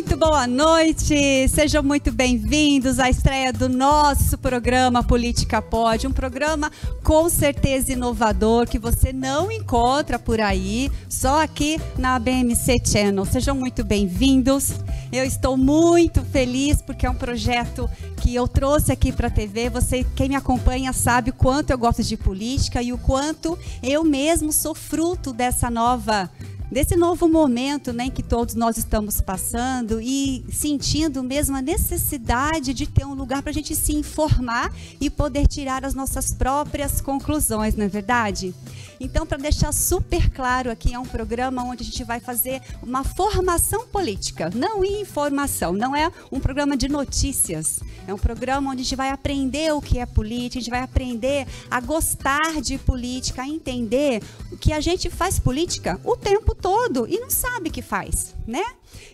Muito boa noite, sejam muito bem-vindos à estreia do nosso programa Política Pode, um programa com certeza inovador que você não encontra por aí, só aqui na BMC Channel. Sejam muito bem-vindos. Eu estou muito feliz porque é um projeto que eu trouxe aqui para a TV. Você, quem me acompanha, sabe o quanto eu gosto de política e o quanto eu mesmo sou fruto dessa nova desse novo momento né, que todos nós estamos passando e sentindo mesmo a necessidade de ter um lugar para a gente se informar e poder tirar as nossas próprias conclusões, não é verdade? Então, para deixar super claro aqui, é um programa onde a gente vai fazer uma formação política, não informação, não é um programa de notícias. É um programa onde a gente vai aprender o que é política, a gente vai aprender a gostar de política, a entender que a gente faz política o tempo todo e não sabe que faz, né?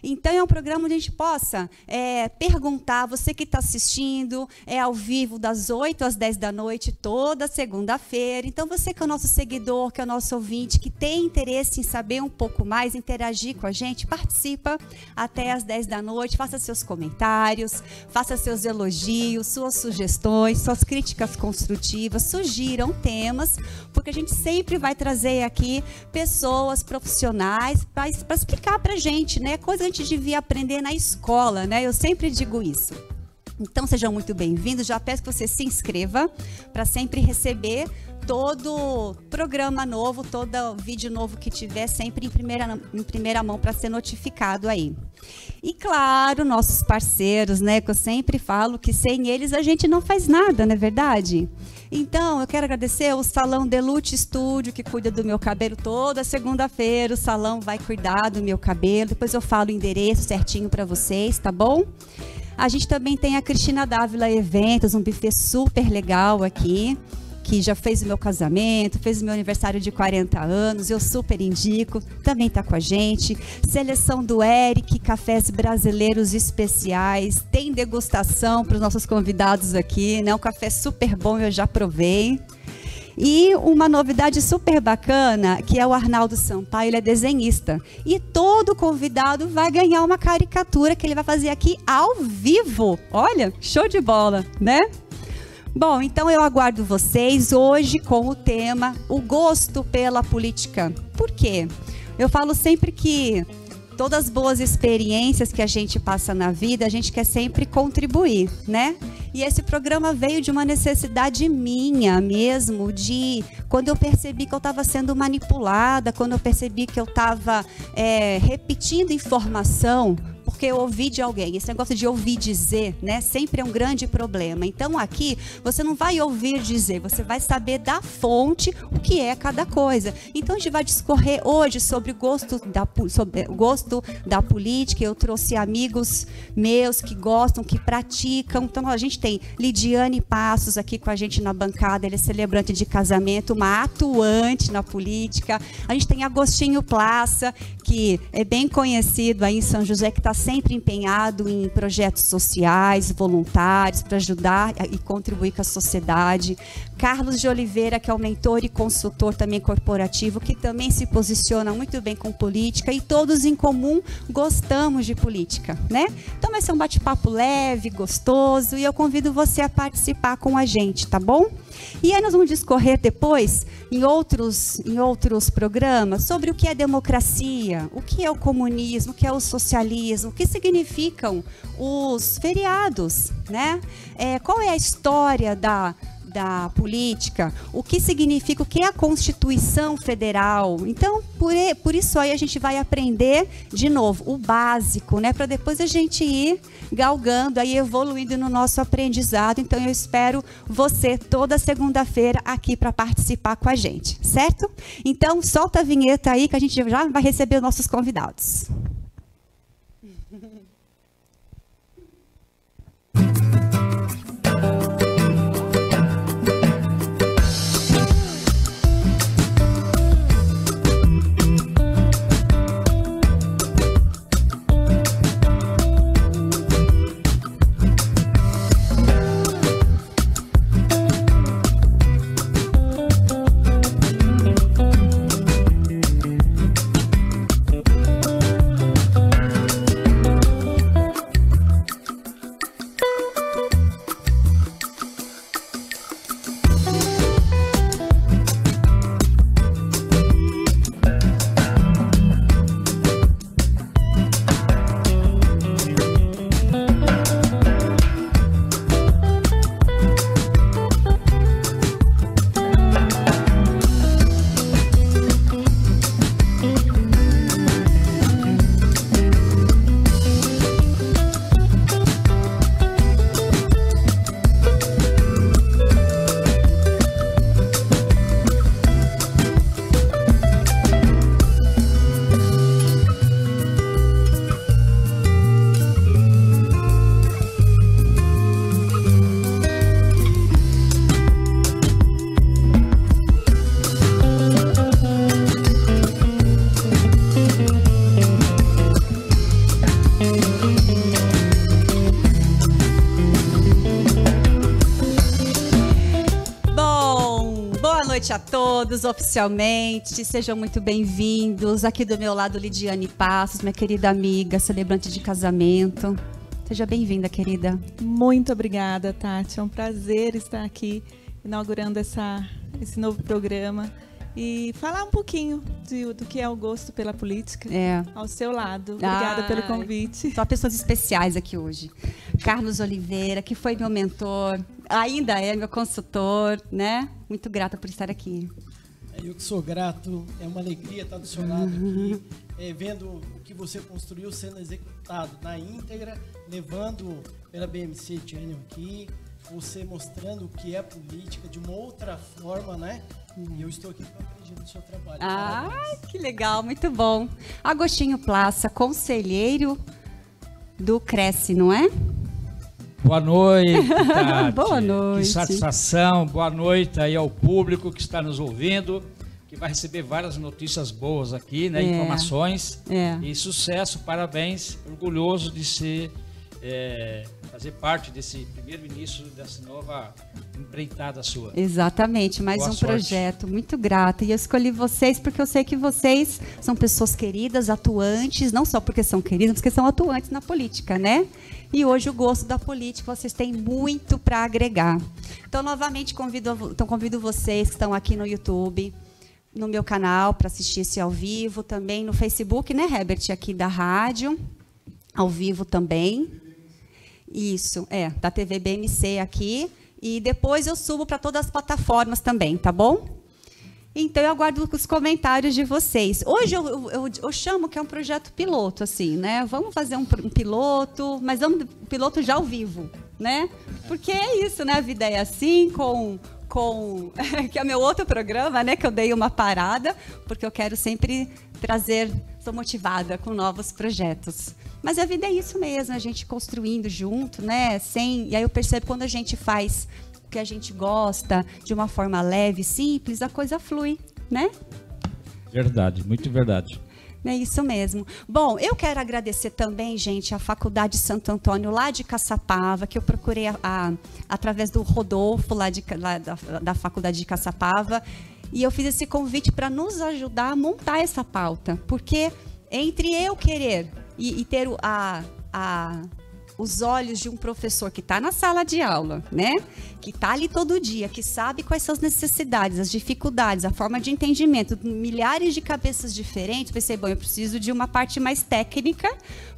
Então é um programa onde a gente possa é, perguntar, você que está assistindo, é ao vivo das 8 às 10 da noite, toda segunda-feira. Então você que é o nosso seguidor, que é o nosso ouvinte, que tem interesse em saber um pouco mais, interagir com a gente, participa até às 10 da noite, faça seus comentários, faça seus elogios, suas sugestões, suas críticas construtivas, sugiram temas, porque a gente sempre vai trazer aqui pessoas profissionais para explicar para a gente, né? Coisa a gente devia aprender na escola, né? Eu sempre digo isso. Então sejam muito bem-vindos. Já peço que você se inscreva para sempre receber todo programa novo, todo vídeo novo que tiver, sempre em primeira, em primeira mão para ser notificado aí. E claro, nossos parceiros, né? Que eu sempre falo que sem eles a gente não faz nada, não é verdade? Então, eu quero agradecer ao Salão Delute Studio, que cuida do meu cabelo toda segunda-feira. O salão vai cuidar do meu cabelo. Depois eu falo o endereço certinho para vocês, tá bom? A gente também tem a Cristina Dávila Eventos, um buffet super legal aqui que já fez o meu casamento, fez o meu aniversário de 40 anos, eu super indico, também está com a gente. Seleção do Eric, cafés brasileiros especiais, tem degustação para os nossos convidados aqui, né? Um café super bom, eu já provei. E uma novidade super bacana, que é o Arnaldo Sampaio, ele é desenhista. E todo convidado vai ganhar uma caricatura que ele vai fazer aqui ao vivo. Olha, show de bola, né? Bom, então eu aguardo vocês hoje com o tema O gosto pela política. Por quê? Eu falo sempre que todas as boas experiências que a gente passa na vida, a gente quer sempre contribuir, né? E esse programa veio de uma necessidade minha mesmo, de quando eu percebi que eu estava sendo manipulada, quando eu percebi que eu estava é, repetindo informação porque eu ouvi de alguém. Esse negócio de ouvir dizer, né, sempre é um grande problema. Então aqui você não vai ouvir dizer, você vai saber da fonte o que é cada coisa. Então a gente vai discorrer hoje sobre gosto da, sobre gosto da política. Eu trouxe amigos meus que gostam, que praticam. Então a gente tem Lidiane Passos aqui com a gente na bancada, ele é celebrante de casamento, uma atuante na política. A gente tem Agostinho Plaça, que é bem conhecido aí em São José, que está sempre empenhado em projetos sociais, voluntários, para ajudar e contribuir com a sociedade. Carlos de Oliveira, que é o mentor e consultor também corporativo, que também se posiciona muito bem com política e todos em comum gostamos de política, né? Então vai ser um bate-papo leve, gostoso e eu convido você a participar com a gente, tá bom? E aí nós vamos discorrer depois, em outros, em outros programas, sobre o que é democracia, o que é o comunismo, o que é o socialismo, o que significam os feriados, né? É, qual é a história da da política, o que significa, o que é a Constituição Federal. Então, por, por isso aí a gente vai aprender de novo o básico, né, para depois a gente ir galgando, aí evoluindo no nosso aprendizado. Então, eu espero você toda segunda-feira aqui para participar com a gente, certo? Então, solta a vinheta aí que a gente já vai receber nossos convidados. Todos, oficialmente. Sejam muito bem-vindos. Aqui do meu lado, Lidiane Passos, minha querida amiga, celebrante de casamento. Seja bem-vinda, querida. Muito obrigada, Tati. É um prazer estar aqui inaugurando essa, esse novo programa e falar um pouquinho de, do que é o gosto pela política é. ao seu lado. Obrigada ah, pelo convite. Só pessoas especiais aqui hoje. Carlos Oliveira, que foi meu mentor, ainda é meu consultor, né? Muito grata por estar aqui. Eu que sou grato, é uma alegria estar do seu lado aqui, é, vendo o que você construiu sendo executado na íntegra, levando pela BMC Channel aqui, você mostrando o que é política de uma outra forma, né? E eu estou aqui para aprender do seu trabalho. Ah, que legal, muito bom. Agostinho Plaça, conselheiro do Cresce, não é? Boa noite, Tati. boa noite. Que satisfação. Boa noite aí ao público que está nos ouvindo, que vai receber várias notícias boas aqui, né? É. Informações. É. E sucesso, parabéns. Orgulhoso de ser é, fazer parte desse primeiro início dessa nova empreitada sua. Exatamente, mais Boa um sorte. projeto. Muito grata. E eu escolhi vocês porque eu sei que vocês são pessoas queridas, atuantes, não só porque são queridas, mas porque são atuantes na política, né? E hoje o gosto da política, vocês têm muito para agregar. Então, novamente, convido, então, convido vocês que estão aqui no YouTube, no meu canal, para assistir esse ao vivo, também no Facebook, né, Herbert, aqui da rádio, ao vivo também. Isso, é, da TV BMC aqui. E depois eu subo para todas as plataformas também, tá bom? Então eu aguardo os comentários de vocês. Hoje eu, eu, eu, chamo que é um projeto piloto, assim, né? Vamos fazer um, um, piloto, mas vamos piloto já ao vivo, né? Porque é isso, né? A vida é assim, com com que é meu outro programa, né? Que eu dei uma parada, porque eu quero sempre trazer, sou motivada com novos projetos. Mas a vida é isso mesmo, a gente construindo junto, né? Sem, e aí eu percebo quando a gente faz que a gente gosta, de uma forma leve, simples, a coisa flui, né? Verdade, muito verdade. É isso mesmo. Bom, eu quero agradecer também, gente, a Faculdade Santo Antônio, lá de Caçapava, que eu procurei a, a, através do Rodolfo, lá, de, lá da, da Faculdade de Caçapava, e eu fiz esse convite para nos ajudar a montar essa pauta, porque entre eu querer e, e ter a, a os olhos de um professor que está na sala de aula, né? Que está ali todo dia, que sabe quais são as necessidades, as dificuldades, a forma de entendimento, milhares de cabeças diferentes, pensei, bom, eu preciso de uma parte mais técnica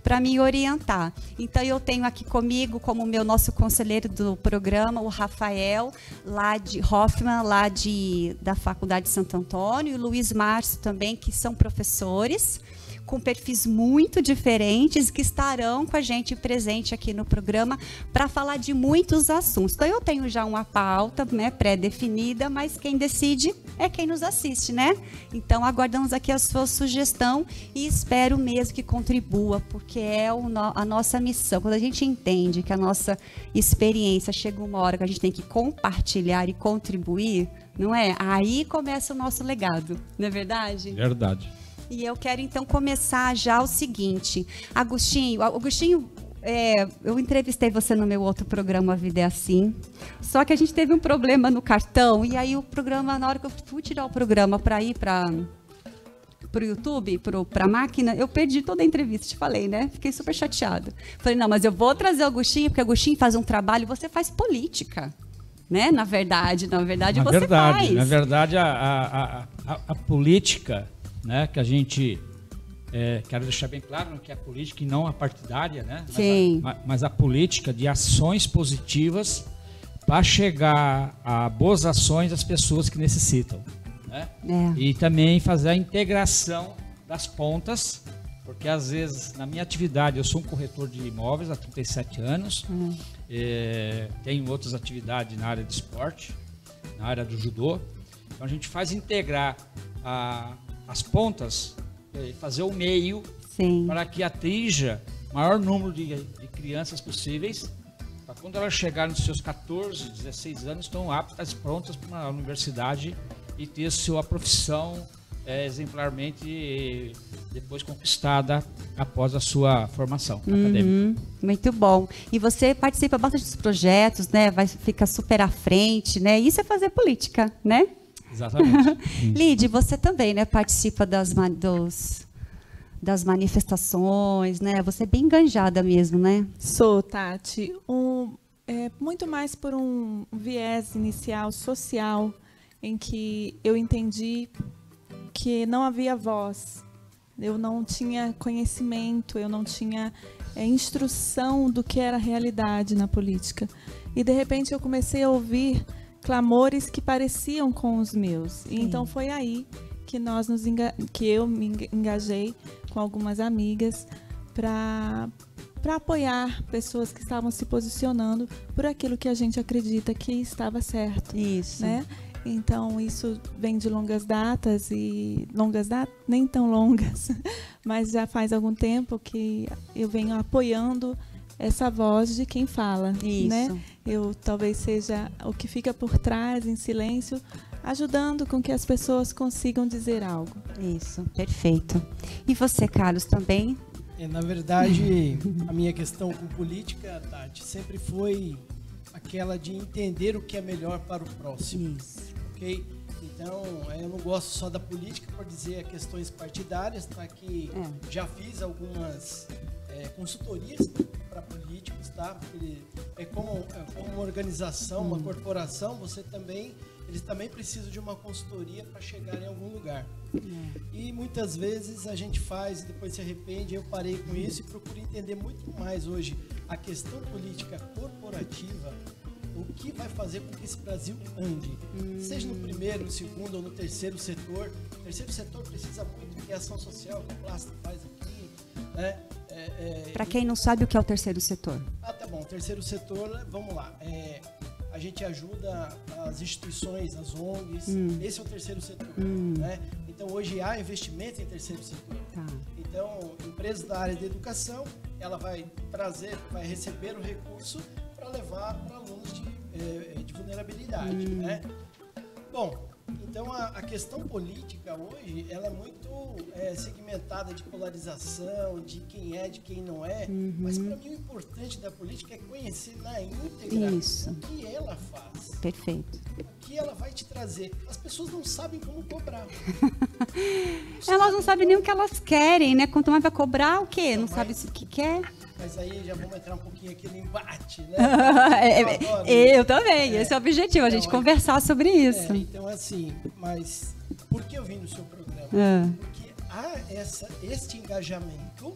para me orientar. Então eu tenho aqui comigo como meu nosso conselheiro do programa, o Rafael, lá de Hoffman, lá de da Faculdade de Santo Antônio, e o Luiz Márcio também, que são professores com perfis muito diferentes que estarão com a gente presente aqui no programa para falar de muitos assuntos. Então eu tenho já uma pauta né, pré-definida, mas quem decide é quem nos assiste, né? Então aguardamos aqui a sua sugestão e espero mesmo que contribua, porque é a nossa missão. Quando a gente entende que a nossa experiência chega uma hora que a gente tem que compartilhar e contribuir, não é? Aí começa o nosso legado, não é verdade? Verdade. E eu quero então começar já o seguinte. Agostinho, Agostinho, é, eu entrevistei você no meu outro programa A Vida é Assim. Só que a gente teve um problema no cartão. E aí o programa, na hora que eu fui tirar o programa para ir para o YouTube, para a máquina, eu perdi toda a entrevista, te falei, né? Fiquei super chateada. Falei, não, mas eu vou trazer o Agostinho, porque o Agostinho faz um trabalho, você faz política. Né? Na verdade, na verdade, na você verdade, faz. Na verdade, a, a, a, a política né, que a gente é, quero deixar bem claro que a política e não a partidária, né? Sim. Mas a, mas a política de ações positivas para chegar a boas ações às pessoas que necessitam. Né? É. E também fazer a integração das pontas, porque às vezes na minha atividade, eu sou um corretor de imóveis há 37 anos, hum. é, tenho outras atividades na área de esporte, na área do judô. Então a gente faz integrar a, as pontas, fazer o meio Sim. para que atinja o maior número de, de crianças possíveis, para quando elas chegarem nos seus 14, 16 anos, estão aptas, prontas para a universidade e ter sua profissão é, exemplarmente depois conquistada após a sua formação uhum, acadêmica. Muito bom. E você participa bastante dos projetos, né? Vai ficar super à frente, né? Isso é fazer política, né? Exatamente. Lid, você também, né, participa das, dos, das manifestações, né? Você é bem enganjada mesmo, né? Sou, Tati. Um, é, muito mais por um viés inicial social, em que eu entendi que não havia voz, eu não tinha conhecimento, eu não tinha é, instrução do que era realidade na política. E de repente eu comecei a ouvir clamores que pareciam com os meus. E então foi aí que nós nos que eu me engajei com algumas amigas para para apoiar pessoas que estavam se posicionando por aquilo que a gente acredita que estava certo. Isso. Né? Então, isso vem de longas datas e longas datas, nem tão longas, mas já faz algum tempo que eu venho apoiando essa voz de quem fala, Isso. né? Eu talvez seja o que fica por trás em silêncio, ajudando com que as pessoas consigam dizer algo. Isso, perfeito. E você, Carlos, também? É, na verdade, a minha questão com política, Tati, sempre foi aquela de entender o que é melhor para o próximo. Isso. Ok? Então, eu não gosto só da política por dizer questões partidárias, tá? Que é. já fiz algumas é, consultorias para políticos, tá? Porque é como, é como uma organização, uma hum. corporação, você também eles também precisam de uma consultoria para chegar em algum lugar. É. E muitas vezes a gente faz e depois se arrepende. Eu parei com isso e procuro entender muito mais hoje a questão política corporativa, o que vai fazer com que esse Brasil ande. Hum. Seja no primeiro, no segundo ou no terceiro setor. O terceiro setor precisa muito de ação social, que a Plasta faz aqui, né? É, é, Para quem não sabe o que é o terceiro setor. Ah, tá bom. Terceiro setor, vamos lá. É, a gente ajuda as instituições, as ONGs. Hum. Esse é o terceiro setor. Hum. Né? Então, hoje há investimento em terceiro setor. Tá. Então, empresas da área de educação, ela vai trazer, vai receber o recurso para levar para alunos de, eh, de vulnerabilidade. Hum. Né? Bom, então a, a, questão política hoje ela é muito é, segmentada de polarização, de quem é, de quem não é. Uhum. Mas para mim o importante da política é conhecer na íntegra Isso. o que ela faz. Perfeito. O que ela vai te trazer. As pessoas não sabem como cobrar. não elas não sabem nem o que elas querem, né? Quanto mais vai cobrar o quê? Não, não sabe o que quer. Mas aí já vamos entrar um pouquinho aqui no embate, né? É, é, eu, também, é. esse é o objetivo, a gente então, conversar sobre isso. É, então, assim, mas por que eu vim no seu programa? É. Porque há essa, este engajamento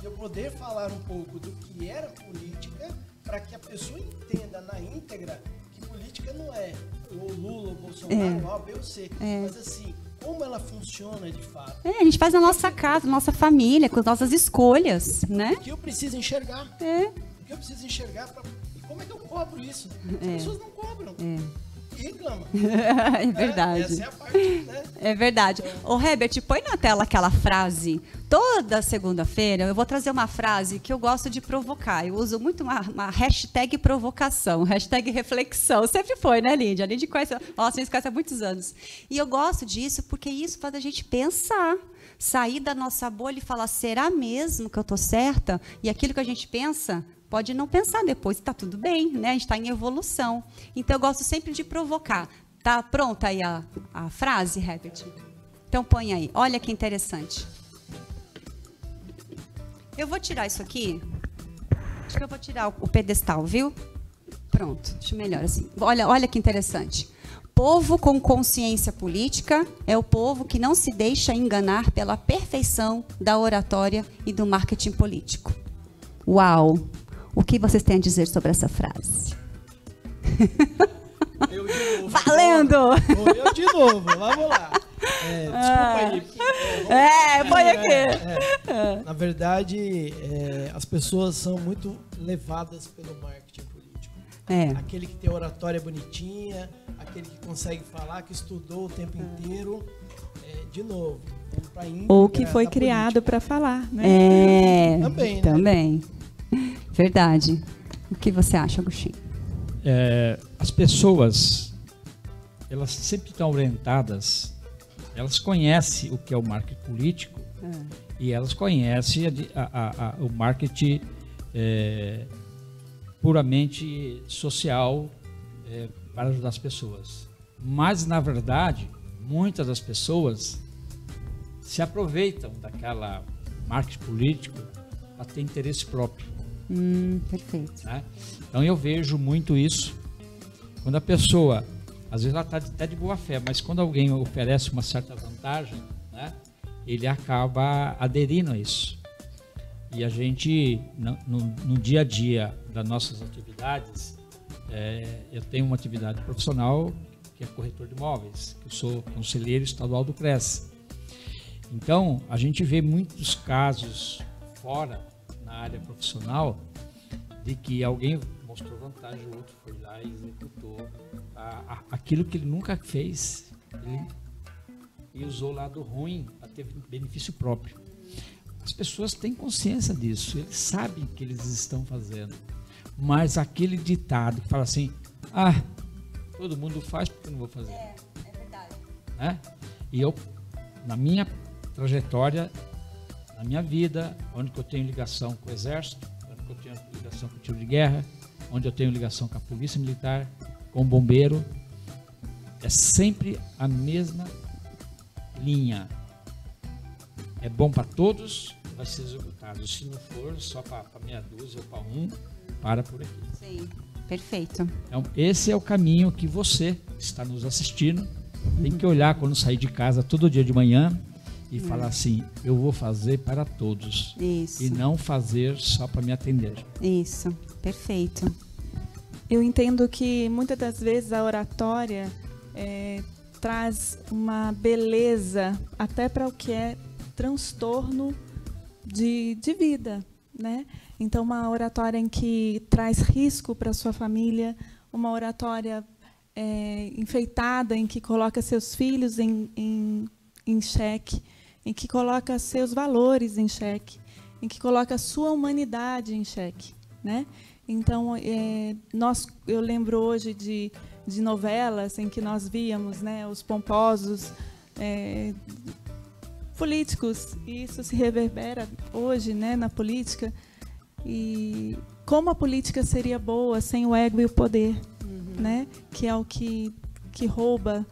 de eu poder falar um pouco do que era política para que a pessoa entenda na íntegra que política não é o Lula, o Bolsonaro, é. o A, B ou C. É. Mas assim, como ela funciona de fato. É, a gente faz na nossa casa, nossa família, com as nossas escolhas, né? O que eu preciso enxergar. É. O que eu preciso enxergar pra... E como é que eu cobro isso? As é. pessoas não cobram. É reclama. é verdade. É, é parte, né? É verdade. Ô, Herbert, põe na tela aquela frase. Toda segunda-feira eu vou trazer uma frase que eu gosto de provocar. Eu uso muito uma, uma hashtag provocação, hashtag reflexão. Sempre foi, né, Lídia? A gente conhece, nossa, a gente conhece há muitos anos. E eu gosto disso porque isso faz a gente pensar sair da nossa bolha e falar: será mesmo que eu estou certa? E aquilo que a gente pensa pode não pensar depois, está tudo bem, né? A gente está em evolução. Então eu gosto sempre de provocar. Tá pronta aí a, a frase, Herbert? Então põe aí. Olha que interessante. Eu vou tirar isso aqui. Acho que eu vou tirar o, pedestal, viu? Pronto, acho melhor assim. Olha, olha que interessante. Povo com consciência política é o povo que não se deixa enganar pela perfeição da oratória e do marketing político. Uau! O que vocês têm a dizer sobre essa frase? Eu de novo. Valendo! Eu de novo, vamos lá. É, desculpa aí. É, é, põe aqui. É, é. Na verdade, é, as pessoas são muito levadas pelo marketing político. É. Aquele que tem oratória bonitinha, aquele que consegue falar, que estudou o tempo inteiro. É, de novo, Ou que foi criado para falar, né? É, também. Né? Verdade. O que você acha, Agostinho? É, as pessoas, elas sempre estão orientadas, elas conhecem o que é o marketing político é. e elas conhecem a, a, a, o marketing é, puramente social é, para ajudar as pessoas. Mas, na verdade, muitas das pessoas se aproveitam daquela marketing político para ter interesse próprio. Hum, perfeito. Né? Então eu vejo muito isso. Quando a pessoa, às vezes ela está até de boa fé, mas quando alguém oferece uma certa vantagem, né, ele acaba aderindo a isso. E a gente, no, no, no dia a dia das nossas atividades, é, eu tenho uma atividade profissional que é corretor de imóveis, eu sou conselheiro estadual do CRES. Então, a gente vê muitos casos fora, área profissional, de que alguém mostrou vantagem, o outro foi lá e executou a, a, aquilo que ele nunca fez. Ele, e usou o lado ruim para ter benefício próprio. As pessoas têm consciência disso, eles sabem que eles estão fazendo. Mas aquele ditado que fala assim: ah, todo mundo faz, porque eu não vou fazer? É, é verdade. Né? E eu, na minha trajetória, na minha vida, onde eu tenho ligação com o Exército, onde eu tenho ligação com o tiro de guerra, onde eu tenho ligação com a Polícia Militar, com o Bombeiro, é sempre a mesma linha. É bom para todos, vai ser executado. Se não for, só para meia dúzia ou para um, para por aqui. Sim, perfeito. Então, esse é o caminho que você está nos assistindo. Tem que olhar quando sair de casa todo dia de manhã e hum. falar assim: eu vou fazer para todos. Isso. E não fazer só para me atender. Isso, perfeito. Eu entendo que muitas das vezes a oratória é, traz uma beleza até para o que é transtorno de, de vida, né? Então, uma oratória em que traz risco para sua família, uma oratória é, enfeitada em que coloca seus filhos em, em, em xeque, em que coloca seus valores em xeque, em que coloca sua humanidade em xeque, né? Então, é, nós, eu lembro hoje de de novelas em que nós víamos né, os pomposos é, políticos, e isso se reverbera hoje né, na política. E como a política seria boa sem o ego e o poder, uhum. né, que é o que, que rouba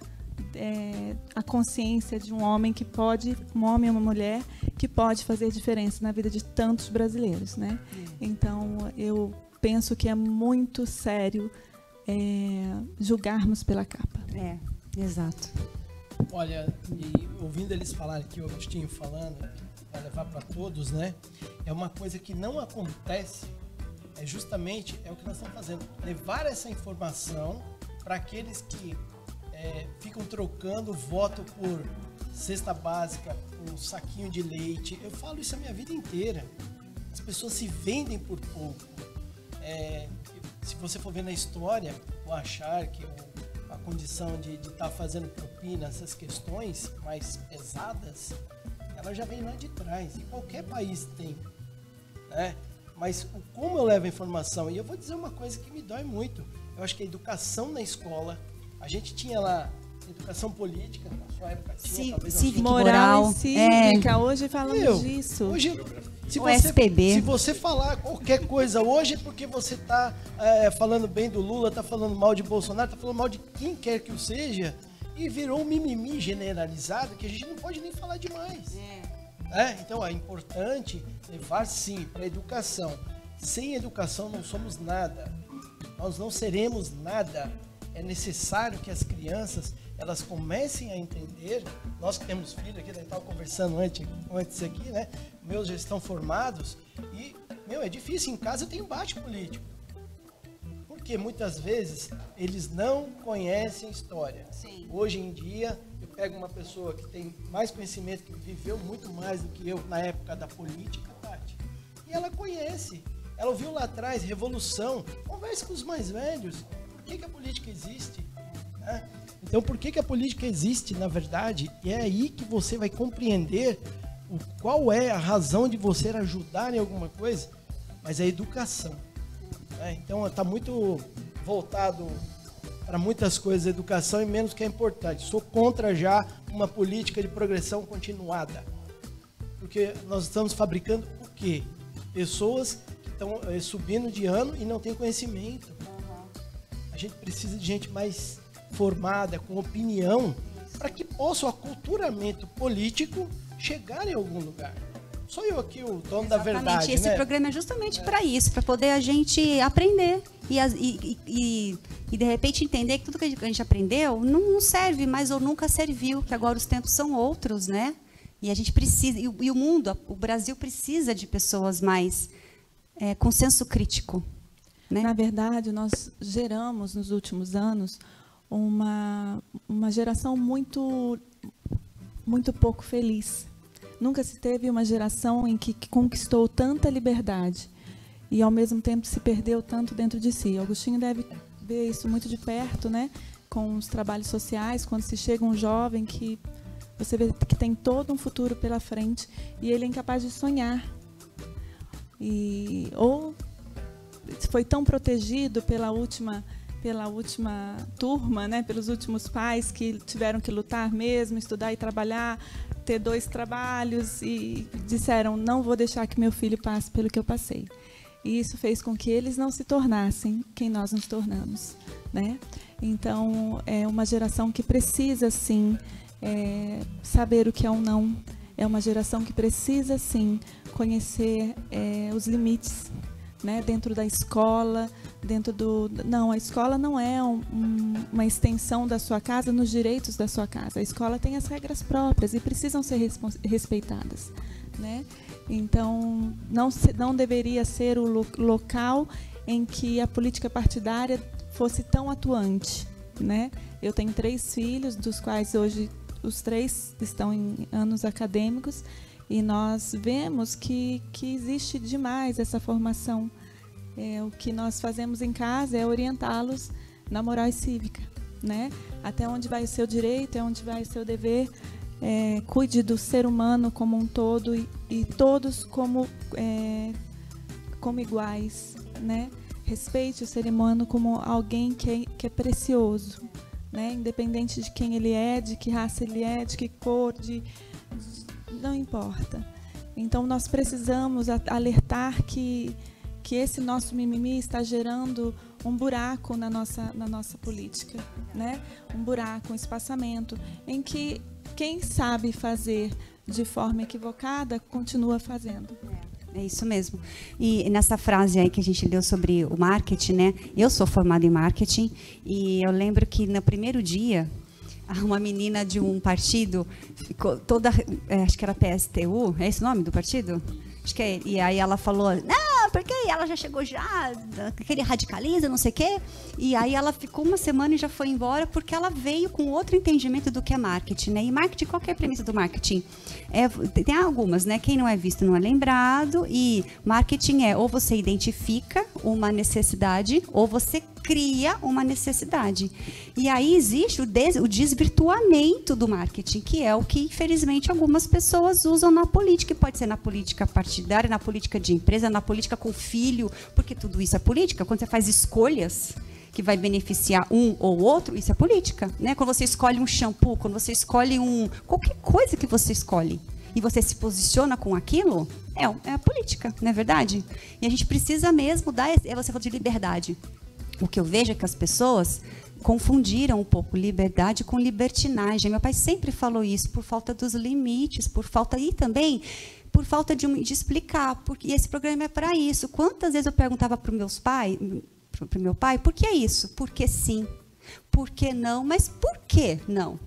é, a consciência de um homem que pode, um homem ou uma mulher que pode fazer diferença na vida de tantos brasileiros, né? Então eu penso que é muito sério é, julgarmos pela capa. É, exato. Olha, e ouvindo eles falarem aqui, o Agostinho falando, para levar para todos, né? É uma coisa que não acontece, é justamente é o que nós estamos fazendo, levar essa informação para aqueles que é, ficam trocando voto por cesta básica, por saquinho de leite. Eu falo isso a minha vida inteira. As pessoas se vendem por pouco. É, se você for ver na história, o achar que a condição de estar tá fazendo propina, essas questões mais pesadas, ela já vem lá de trás. E qualquer país tem. Né? Mas como eu levo a informação, e eu vou dizer uma coisa que me dói muito. Eu acho que a educação na escola, a gente tinha lá educação política, na sua época tinha, Cí cívica, moral, moral cívica. É. Hoje falamos Meu, disso. Hoje se o você, SPB. Se você falar qualquer coisa hoje é porque você está é, falando bem do Lula, está falando mal de Bolsonaro, está falando mal de quem quer que o seja, e virou um mimimi generalizado que a gente não pode nem falar demais. É. É, então é importante levar sim para a educação. Sem educação não somos nada. Nós não seremos nada. É necessário que as crianças elas comecem a entender, nós que temos filhos aqui, a gente estava conversando antes, antes aqui, né? Meus já estão formados e, meu, é difícil. Em casa eu tenho embate político. Porque muitas vezes eles não conhecem história. Sim. Hoje em dia, eu pego uma pessoa que tem mais conhecimento, que viveu muito mais do que eu na época da política, Tati, e ela conhece. Ela ouviu lá atrás, revolução. Converse com os mais velhos. Por que, que a política existe? Né? Então, por que, que a política existe, na verdade? E é aí que você vai compreender o, qual é a razão de você ajudar em alguma coisa, mas é a educação. Né? Então, está muito voltado para muitas coisas a educação e menos que é importante. Sou contra já uma política de progressão continuada. Porque nós estamos fabricando o quê? Pessoas que estão é, subindo de ano e não têm conhecimento. A gente precisa de gente mais formada, com opinião, para que possa o aculturamento político chegar em algum lugar. Sou eu aqui o dono Exatamente. da verdade. Esse né? programa é justamente é. para isso, para poder a gente aprender e, e, e, e, de repente entender que tudo que a gente aprendeu não serve mais ou nunca serviu, que agora os tempos são outros, né? E a gente precisa, e, o mundo, o Brasil precisa de pessoas mais é, com senso crítico. Né? Na verdade, nós geramos nos últimos anos uma, uma geração muito, muito pouco feliz. Nunca se teve uma geração em que, que conquistou tanta liberdade e, ao mesmo tempo, se perdeu tanto dentro de si. Agostinho deve ver isso muito de perto, né? com os trabalhos sociais, quando se chega um jovem que você vê que tem todo um futuro pela frente e ele é incapaz de sonhar. E, ou foi tão protegido pela última pela última turma, né, pelos últimos pais que tiveram que lutar mesmo, estudar e trabalhar, ter dois trabalhos e disseram não vou deixar que meu filho passe pelo que eu passei. E isso fez com que eles não se tornassem quem nós nos tornamos, né? Então é uma geração que precisa sim é, saber o que é um não. É uma geração que precisa sim conhecer é, os limites né, dentro da escola, dentro do. Não, a escola não é um, um, uma extensão da sua casa nos direitos da sua casa. A escola tem as regras próprias e precisam ser respeitadas. Né? Então, não, não deveria ser o lo, local em que a política partidária fosse tão atuante. Né? Eu tenho três filhos, dos quais hoje os três estão em anos acadêmicos e nós vemos que, que existe demais essa formação. É, o que nós fazemos em casa é orientá-los na moral cívica, né? Até onde vai o seu direito, até onde vai o seu dever. É, cuide do ser humano como um todo e, e todos como, é, como iguais, né? Respeite o ser humano como alguém que é, que é precioso, né? Independente de quem ele é, de que raça ele é, de que cor, de, não importa. Então nós precisamos alertar que que esse nosso mimimi está gerando um buraco na nossa, na nossa política, né? Um buraco, um espaçamento em que quem sabe fazer de forma equivocada continua fazendo. É isso mesmo. E nessa frase aí que a gente leu sobre o marketing, né? Eu sou formada em marketing e eu lembro que no primeiro dia uma menina de um partido ficou toda, é, acho que era PSTU, é esse o nome do partido? Acho que é, e aí ela falou, não, porque ela já chegou já, aquele radicalismo, não sei o quê. E aí ela ficou uma semana e já foi embora porque ela veio com outro entendimento do que é marketing, né? E marketing, qual é a premissa do marketing? É, tem algumas, né? Quem não é visto não é lembrado. E marketing é ou você identifica uma necessidade ou você cria uma necessidade. E aí existe o, des, o desvirtuamento do marketing, que é o que, infelizmente, algumas pessoas usam na política. Pode ser na política partidária, na política de empresa, na política com filho, porque tudo isso é política. Quando você faz escolhas que vai beneficiar um ou outro, isso é política. Né? Quando você escolhe um shampoo, quando você escolhe um. qualquer coisa que você escolhe e você se posiciona com aquilo, é, é a política, não é verdade? E a gente precisa mesmo dar. É você falou de liberdade o que eu vejo é que as pessoas confundiram um pouco liberdade com libertinagem. Meu pai sempre falou isso por falta dos limites, por falta e também por falta de, de explicar. Porque esse programa é para isso. Quantas vezes eu perguntava para meus pais, para meu pai, por que isso? Por que sim? Por que não? Mas por que não?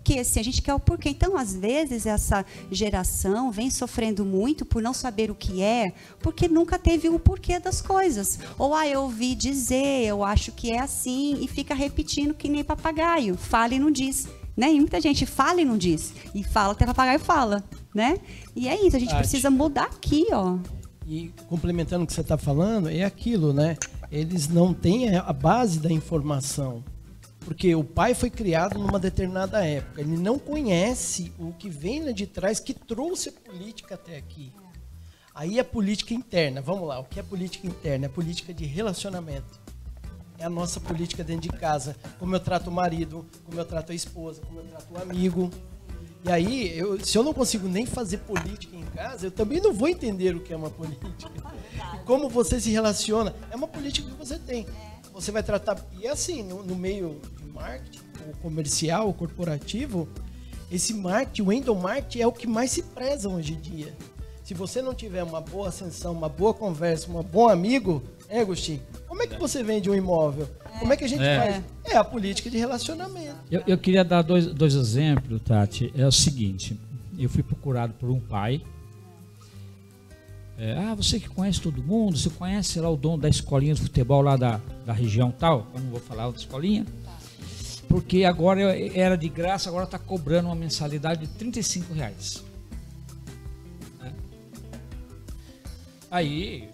Porquê, se a gente quer o porquê. Então, às vezes, essa geração vem sofrendo muito por não saber o que é, porque nunca teve o porquê das coisas. Ou, ah, eu ouvi dizer, eu acho que é assim, e fica repetindo que nem papagaio, fala e não diz. Né? E muita gente fala e não diz. E fala até papagaio fala, né? E é isso, a gente precisa mudar aqui, ó. E complementando o que você está falando, é aquilo, né? Eles não têm a base da informação. Porque o pai foi criado numa determinada época. Ele não conhece o que vem lá de trás que trouxe a política até aqui. Aí a política interna, vamos lá, o que é política interna? É política de relacionamento. É a nossa política dentro de casa. Como eu trato o marido, como eu trato a esposa, como eu trato o amigo. E aí, eu, se eu não consigo nem fazer política em casa, eu também não vou entender o que é uma política. Como você se relaciona, é uma política que você tem você vai tratar. E assim, no, no meio marketing, o comercial, o corporativo, esse marketing, o endomarketing é o que mais se preza hoje em dia. Se você não tiver uma boa ascensão, uma boa conversa, um bom amigo, é, Agostinho? Como é que você vende um imóvel? Como é que a gente é. faz? É a política de relacionamento. Eu, eu queria dar dois, dois exemplos, Tati. É o seguinte, eu fui procurado por um pai. É, ah, você que conhece todo mundo, você conhece lá o dono da escolinha de futebol lá da, da região tal? Eu não vou falar da escolinha. Porque agora era de graça, agora está cobrando uma mensalidade de 35 reais. É. Aí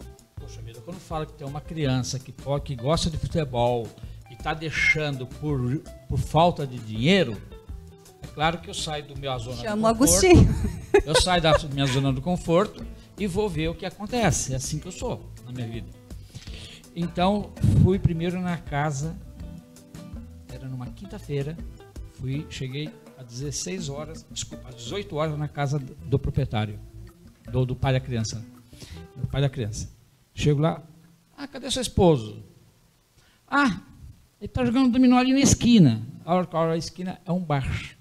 quando fala que tem uma criança que, pode, que gosta de futebol e está deixando por, por falta de dinheiro, é claro que eu saio do meu zona Chama do conforto. Agostinho. Eu saio da minha zona do conforto e vou ver o que acontece. É assim que eu sou na minha vida. Então, fui primeiro na casa, era numa quinta-feira, fui, cheguei às 16 horas, desculpa, às 18 horas na casa do, proprietário, do, do pai da criança. Do pai da criança. Chego lá, ah, cadê seu esposo? Ah, ele está jogando dominó ali na esquina. A hora que a esquina é um bar.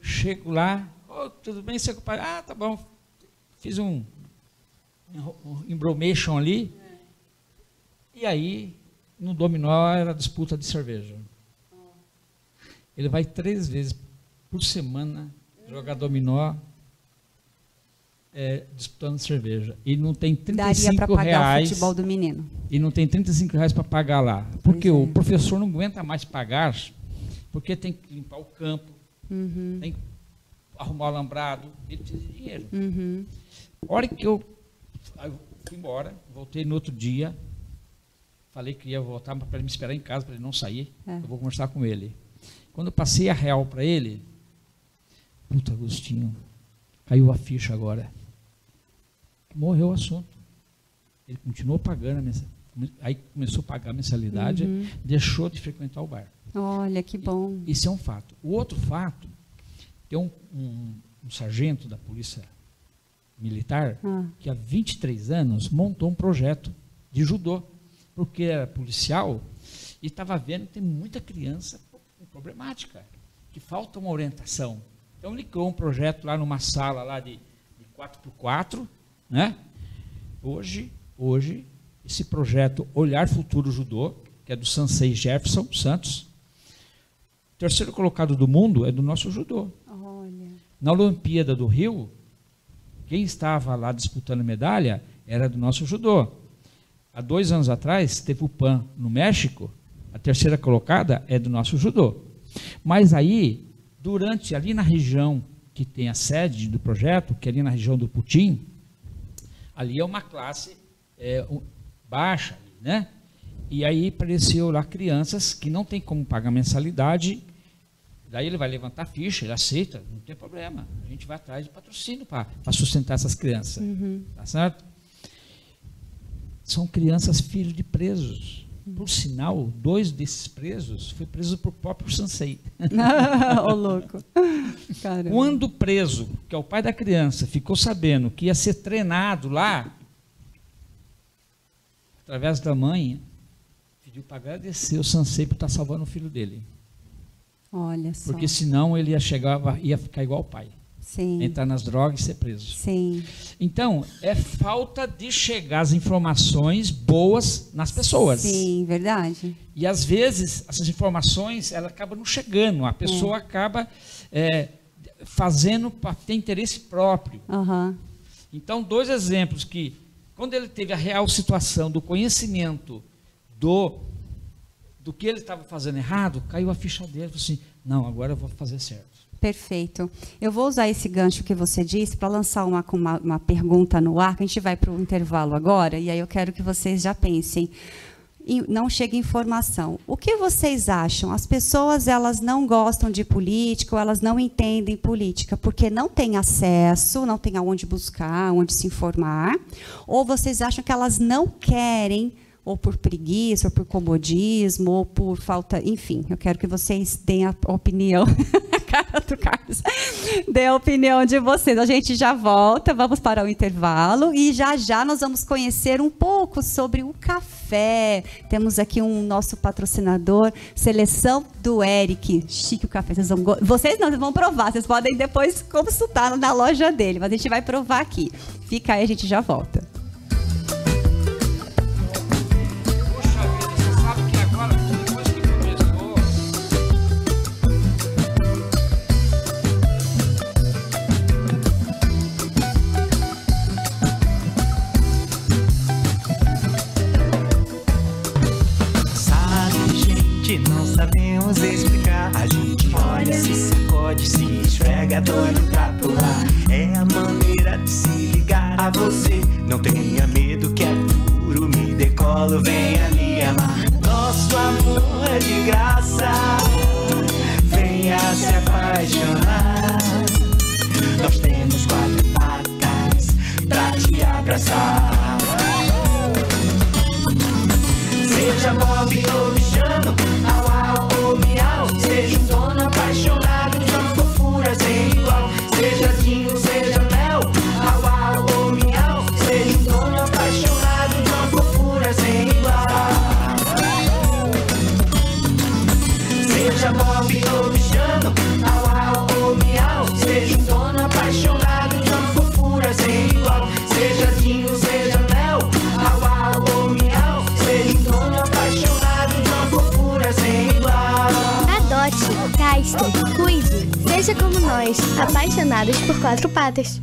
Chego lá, oh, tudo bem, seu compadre? Ah, tá bom. Fiz um, um embromation ali. E aí, no dominó era disputa de cerveja. Ele vai três vezes por semana jogar dominó é, disputando cerveja. E não tem 35 Daria pagar reais. O futebol do menino. E não tem 35 reais para pagar lá. Porque o é. professor não aguenta mais pagar, porque tem que limpar o campo, uhum. tem que arrumar o alambrado, ele precisa de dinheiro. Uhum. A hora que eu, eu fui embora, voltei no outro dia, falei que ia voltar para ele me esperar em casa, para ele não sair. É. Eu vou conversar com ele. Quando eu passei a real para ele, puta Agostinho, caiu a ficha agora morreu o assunto. Ele continuou pagando a mensalidade. Aí começou a pagar a mensalidade, uhum. deixou de frequentar o bar. Olha, que bom. Isso é um fato. O outro fato, tem um, um, um sargento da Polícia Militar ah. que há 23 anos montou um projeto de judô, porque era policial e estava vendo que tem muita criança problemática, que falta uma orientação. Então ele criou um projeto lá numa sala lá de, de 4x4, né? Hoje, hoje, esse projeto Olhar Futuro Judô, que é do Sansei Jefferson Santos, terceiro colocado do mundo é do nosso judô. Olha. Na Olimpíada do Rio, quem estava lá disputando medalha era do nosso judô. Há dois anos atrás, teve o PAN no México, a terceira colocada é do nosso judô. Mas aí, durante, ali na região que tem a sede do projeto, que é ali na região do Putin, ali é uma classe é, baixa, né? E aí apareceu lá crianças que não tem como pagar mensalidade. Daí ele vai levantar ficha, ele aceita, não tem problema. A gente vai atrás de patrocínio para sustentar essas crianças. Uhum. Tá certo? São crianças filhos de presos. Por sinal, dois desses presos foi preso por próprio Sansei. Ô, louco. Caramba. Quando o preso, que é o pai da criança, ficou sabendo que ia ser treinado lá, através da mãe, pediu para agradecer o Sansei por estar tá salvando o filho dele. Olha só. Porque senão ele ia chegar, ia ficar igual o pai. Sim. entrar nas drogas e ser preso. Sim. Então, é falta de chegar as informações boas nas pessoas. Sim, verdade. E às vezes essas informações ela acaba não chegando, a pessoa é. acaba é, fazendo para ter interesse próprio. Uhum. Então, dois exemplos que quando ele teve a real situação do conhecimento do do que ele estava fazendo errado, caiu a ficha dele, assim, não, agora eu vou fazer certo. Perfeito. Eu vou usar esse gancho que você disse para lançar uma, uma, uma, pergunta no ar, que a gente vai para o intervalo agora, e aí eu quero que vocês já pensem. Não chega informação. O que vocês acham? As pessoas elas não gostam de política, ou elas não entendem política porque não têm acesso, não têm aonde buscar, onde se informar, ou vocês acham que elas não querem ou por preguiça, ou por comodismo, ou por falta, enfim, eu quero que vocês deem a opinião. do Carlos. Dê a opinião de vocês. A gente já volta, vamos para o intervalo e já já nós vamos conhecer um pouco sobre o café. Temos aqui um nosso patrocinador, seleção do Eric. Chique o café. Vocês, vão, vocês não, vão provar. Vocês podem depois consultar na loja dele, mas a gente vai provar aqui. Fica aí, a gente já volta. Doido pra pular. É a maneira de se ligar a você. Não tenha medo que é puro, me decolo, venha me amar. Nosso amor é de graça, venha se apaixonar. Nós temos quatro patas pra te abraçar. Seja Bob ou Michano, miau, seja um nós, apaixonados por quatro patas.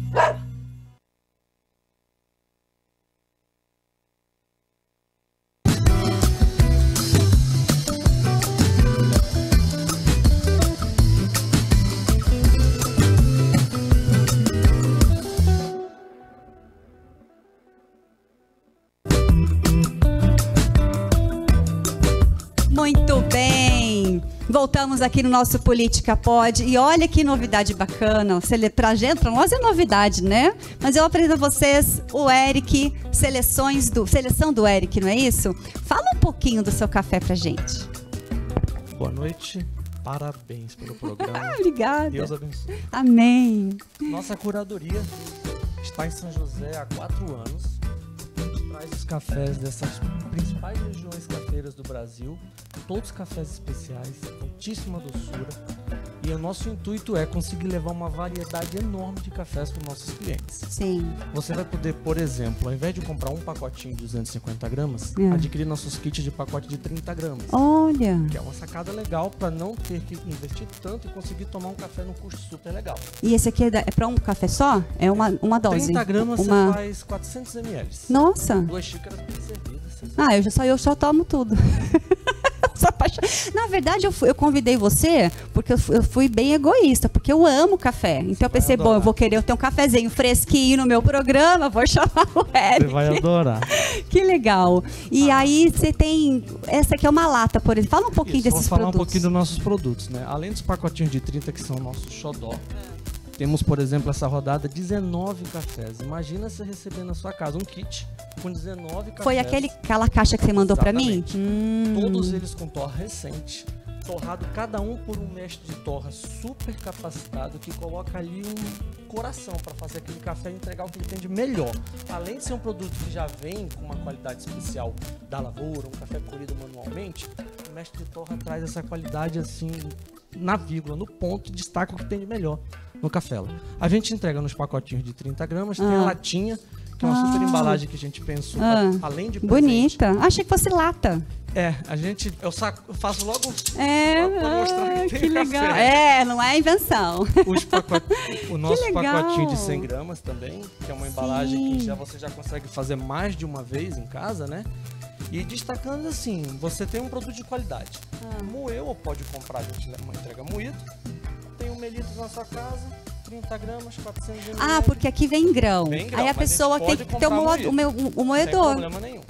Voltamos aqui no nosso Política Pod. E olha que novidade bacana. Pra gente, pra nós é novidade, né? Mas eu apresento a vocês o Eric, seleções do, seleção do Eric, não é isso? Fala um pouquinho do seu café pra gente. Boa noite, parabéns pelo programa. Obrigada. Deus abençoe. Amém. Nossa curadoria está em São José há quatro anos. A gente traz os cafés dessas principais regiões do Brasil, todos cafés especiais, altíssima doçura. E o nosso intuito é conseguir levar uma variedade enorme de cafés para os nossos clientes. Sim. Você vai poder, por exemplo, ao invés de comprar um pacotinho de 250 gramas, É. adquirir nossos kits de pacote de 30 gramas. Olha. Que é uma sacada legal para não ter que investir tanto e conseguir tomar um café num custo super legal. E esse aqui é, é pra um café só? É uma, uma dose? 30 gramas uma... você faz 400 ml. Nossa. Duas xícaras bem servidas. Você Ah, eu já só, eu só tomo tudo. Na verdade, eu, fui- eu convidei você porque eu fui, eu fui bem egoísta, porque eu amo café. Então eu vai pensei, bom, eu vou querer ter um cafezinho fresquinho no meu programa, vou chamar o Eric. Você vai adorar. Que legal. E aí você tem. Essa aqui é uma lata, por exemplo. Fala um pouquinho Isso, desses vamos falar produtos. um pouquinho dos nossos produtos, né? Além dos pacotinhos de 30 que são nossos xodó, temos, por exemplo, essa rodada 19 cafés. Imagina você receber na sua casa um kit com 19 cafés. Foi aquele, aquela caixa que você mandou pra mim? Hum. Todos eles com torra recente. Torrado cada um por um mestre de torra super capacitado que coloca ali um coração para fazer aquele café e entregar o que ele tem de melhor. Além de ser um produto que já vem com uma qualidade especial da lavoura, um café colhido manualmente, o mestre de torra traz essa qualidade assim na vírgula, no ponto, destaca o que tem de melhor no café. A gente entrega nos pacotinhos de 30 gramas, tem a Ah. latinha, que é uma super Ah. embalagem que a gente pensou, Ah. além de presente, Bonita. Achei que fosse lata. é, a gente. Eu, saco, eu faço logo É, Pra mostrar que ah, tem que legal. café. É, não é invenção. os pacotes. O nosso pacotinho de 100 gramas também, que é uma embalagem que já, você já consegue fazer mais de uma vez em casa, né? E destacando assim, você tem um produto de qualidade. Ah. Moeu ou pode comprar, a gente entrega moído. Tem um melito na sua casa, 30 gramas, 400 ml. Ah, porque aqui vem grão. Vem grão, Aí a mas a pessoa tem que ter o, moído. o, meu, o Sem moedor. problema nenhum.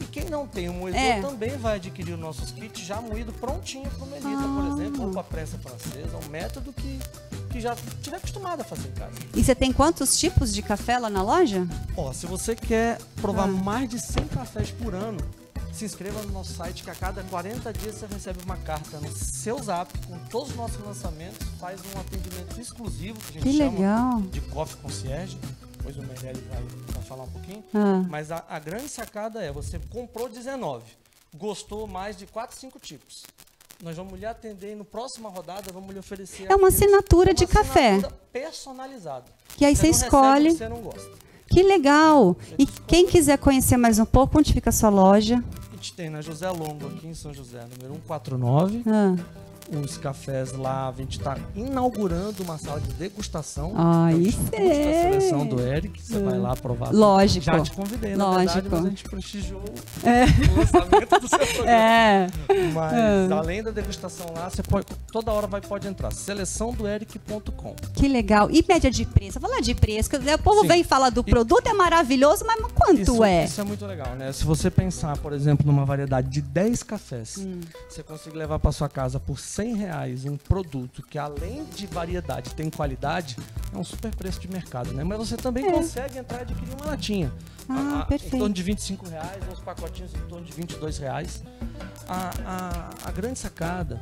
E quem não tem o moedor É. também vai adquirir os nossos kits já moído prontinho para melita, Ah. por exemplo, ou para prensa francesa, um método que, que já estiver acostumado a fazer em casa. E você tem quantos tipos de café lá na loja? Ó, se você quer provar Ah. mais de 100 cafés por ano, se inscreva no nosso site que a cada 40 dias você recebe uma carta no seu zap com todos os nossos lançamentos, faz um atendimento exclusivo que a gente que chama legal. de Coffee Concierge. Depois o Meirelles vai, vai falar um pouquinho. Ah. Mas a, a grande sacada é, você comprou 19, gostou mais de 4, 5 tipos. Nós vamos lhe atender e no próxima rodada vamos lhe oferecer. É uma assinatura uma de café. personalizada. Que aí você, você escolhe. você não gosta. Que legal! E quem quiser conhecer mais um pouco, onde fica a sua loja? Gente tem na José Longo, aqui em São José, número 149. Ah os cafés lá, a gente está inaugurando uma sala de degustação. Ah, isso é. Seleção do Eric, você vai lá provar. Lógico. Já te convidei, na Lógico. verdade, mas a gente prestigiou é. o lançamento do seu programa. É. Mas, é. além da degustação lá, você pode, toda hora vai, pode entrar. seleçãodoeric.com. Que legal. E média de preço? Vou falar de preço, o povo Sim. vem falar do produto, é maravilhoso, mas quanto isso, é? Isso é muito legal, né? Se você pensar, por exemplo, numa variedade de 10 cafés, hum. você consegue levar para sua casa por 100 reais um produto que além de variedade tem qualidade, é um super preço de mercado, né? Mas você também é. consegue entrar e adquirir uma latinha. Ah, a, perfeito. Em torno de 25 reais, uns pacotinhos em torno de 22 reais. A, a, a grande sacada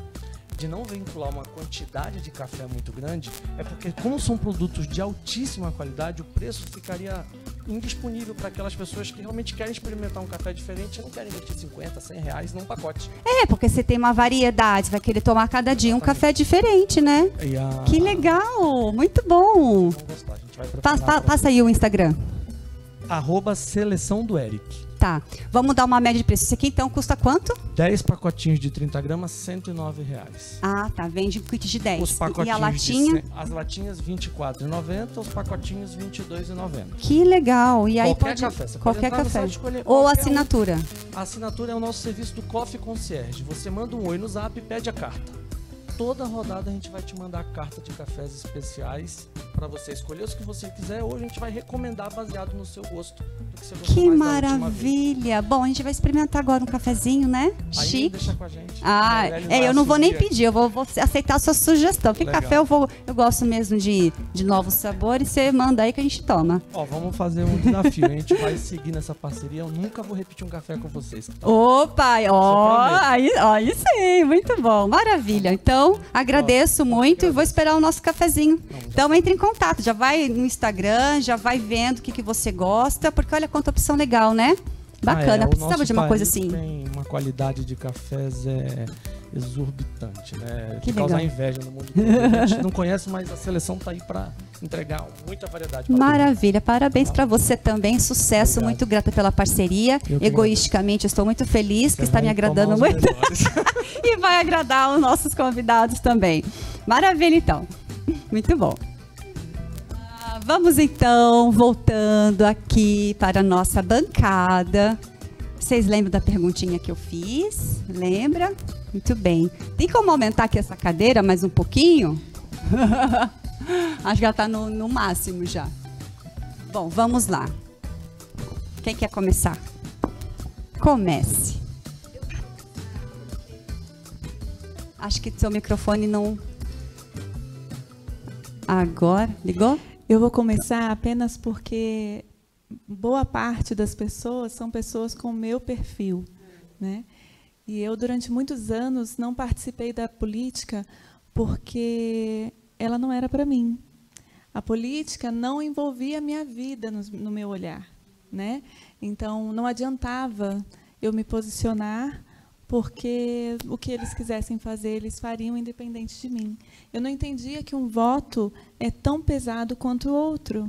de não vincular uma quantidade de café muito grande é porque, como são produtos de altíssima qualidade, o preço ficaria indisponível para aquelas pessoas que realmente querem experimentar um café diferente e não querem investir 50, 100 reais num pacote. É, porque você tem uma variedade, vai querer tomar cada dia um café diferente, né? A... Que legal, muito bom. Gostar, a gente vai pa, pa, passa aí o Instagram. Arroba seleção do Eric. Tá. Vamos dar uma média de preço. Esse aqui então custa quanto? 10 pacotinhos de 30 gramas, 109 reais. Ah, tá. Vende kit de 10. Os pacotinhos e a latinha? De, as latinhas 24,90, os pacotinhos 22,90. Que legal. E aí qualquer pode café. Você qualquer pode café. Ou assinatura. Um. A assinatura é o nosso serviço do Coffee Concierge. Você manda um oi no Zap e pede a carta toda rodada a gente vai te mandar carta de cafés especiais para você escolher os que você quiser ou a gente vai recomendar baseado no seu gosto. Que, que maravilha! Bom, a gente vai experimentar agora um cafezinho, né? Aí Chique. deixa com a gente. Ah, é, eu não vou nem pedir, eu vou, vou aceitar a sua sugestão. Porque Legal. café eu vou, eu gosto mesmo de, de novos sabores, você manda aí que a gente toma. Ó, vamos fazer um desafio, a gente vai seguir nessa parceria, eu nunca vou repetir um café com vocês. Tá? Opa, ó, aí, ó, aí sim, muito bom, maravilha. Então, então, agradeço muito e vou esperar o nosso cafezinho. Então, entre em contato. Já vai no Instagram, já vai vendo o que, que você gosta, porque olha quanta opção legal, né? Bacana, ah, é, precisava de uma coisa assim. Tem uma qualidade de cafés é, exorbitante, né? Que, que causa inveja no mundo. A gente não conhece, mas a seleção está aí para entregar muita variedade. Maravilha, parabéns para você também, sucesso, Obrigado. muito grata pela parceria. Eu Egoisticamente, estou muito feliz, você que está me agradando muito. e vai agradar os nossos convidados também. Maravilha, então. Muito bom. Vamos então, voltando aqui para a nossa bancada. Vocês lembram da perguntinha que eu fiz? Lembra? Muito bem. Tem como aumentar aqui essa cadeira mais um pouquinho? Acho que já está no, no máximo já. Bom, vamos lá. Quem quer começar? Comece. Acho que seu microfone não. Agora, ligou? Eu vou começar apenas porque boa parte das pessoas são pessoas com o meu perfil, né? E eu durante muitos anos não participei da política porque ela não era para mim. A política não envolvia a minha vida no, no meu olhar, né? Então não adiantava eu me posicionar porque o que eles quisessem fazer, eles fariam independente de mim. Eu não entendia que um voto é tão pesado quanto o outro.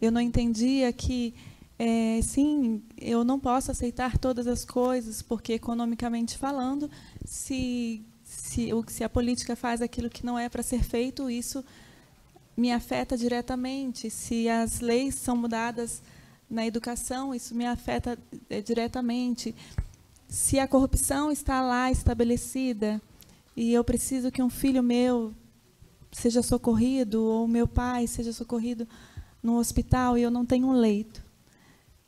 Eu não entendia que, é, sim, eu não posso aceitar todas as coisas, porque, economicamente falando, se, se, se a política faz aquilo que não é para ser feito, isso me afeta diretamente. Se as leis são mudadas na educação, isso me afeta é, diretamente se a corrupção está lá estabelecida e eu preciso que um filho meu seja socorrido ou meu pai seja socorrido no hospital e eu não tenho um leito,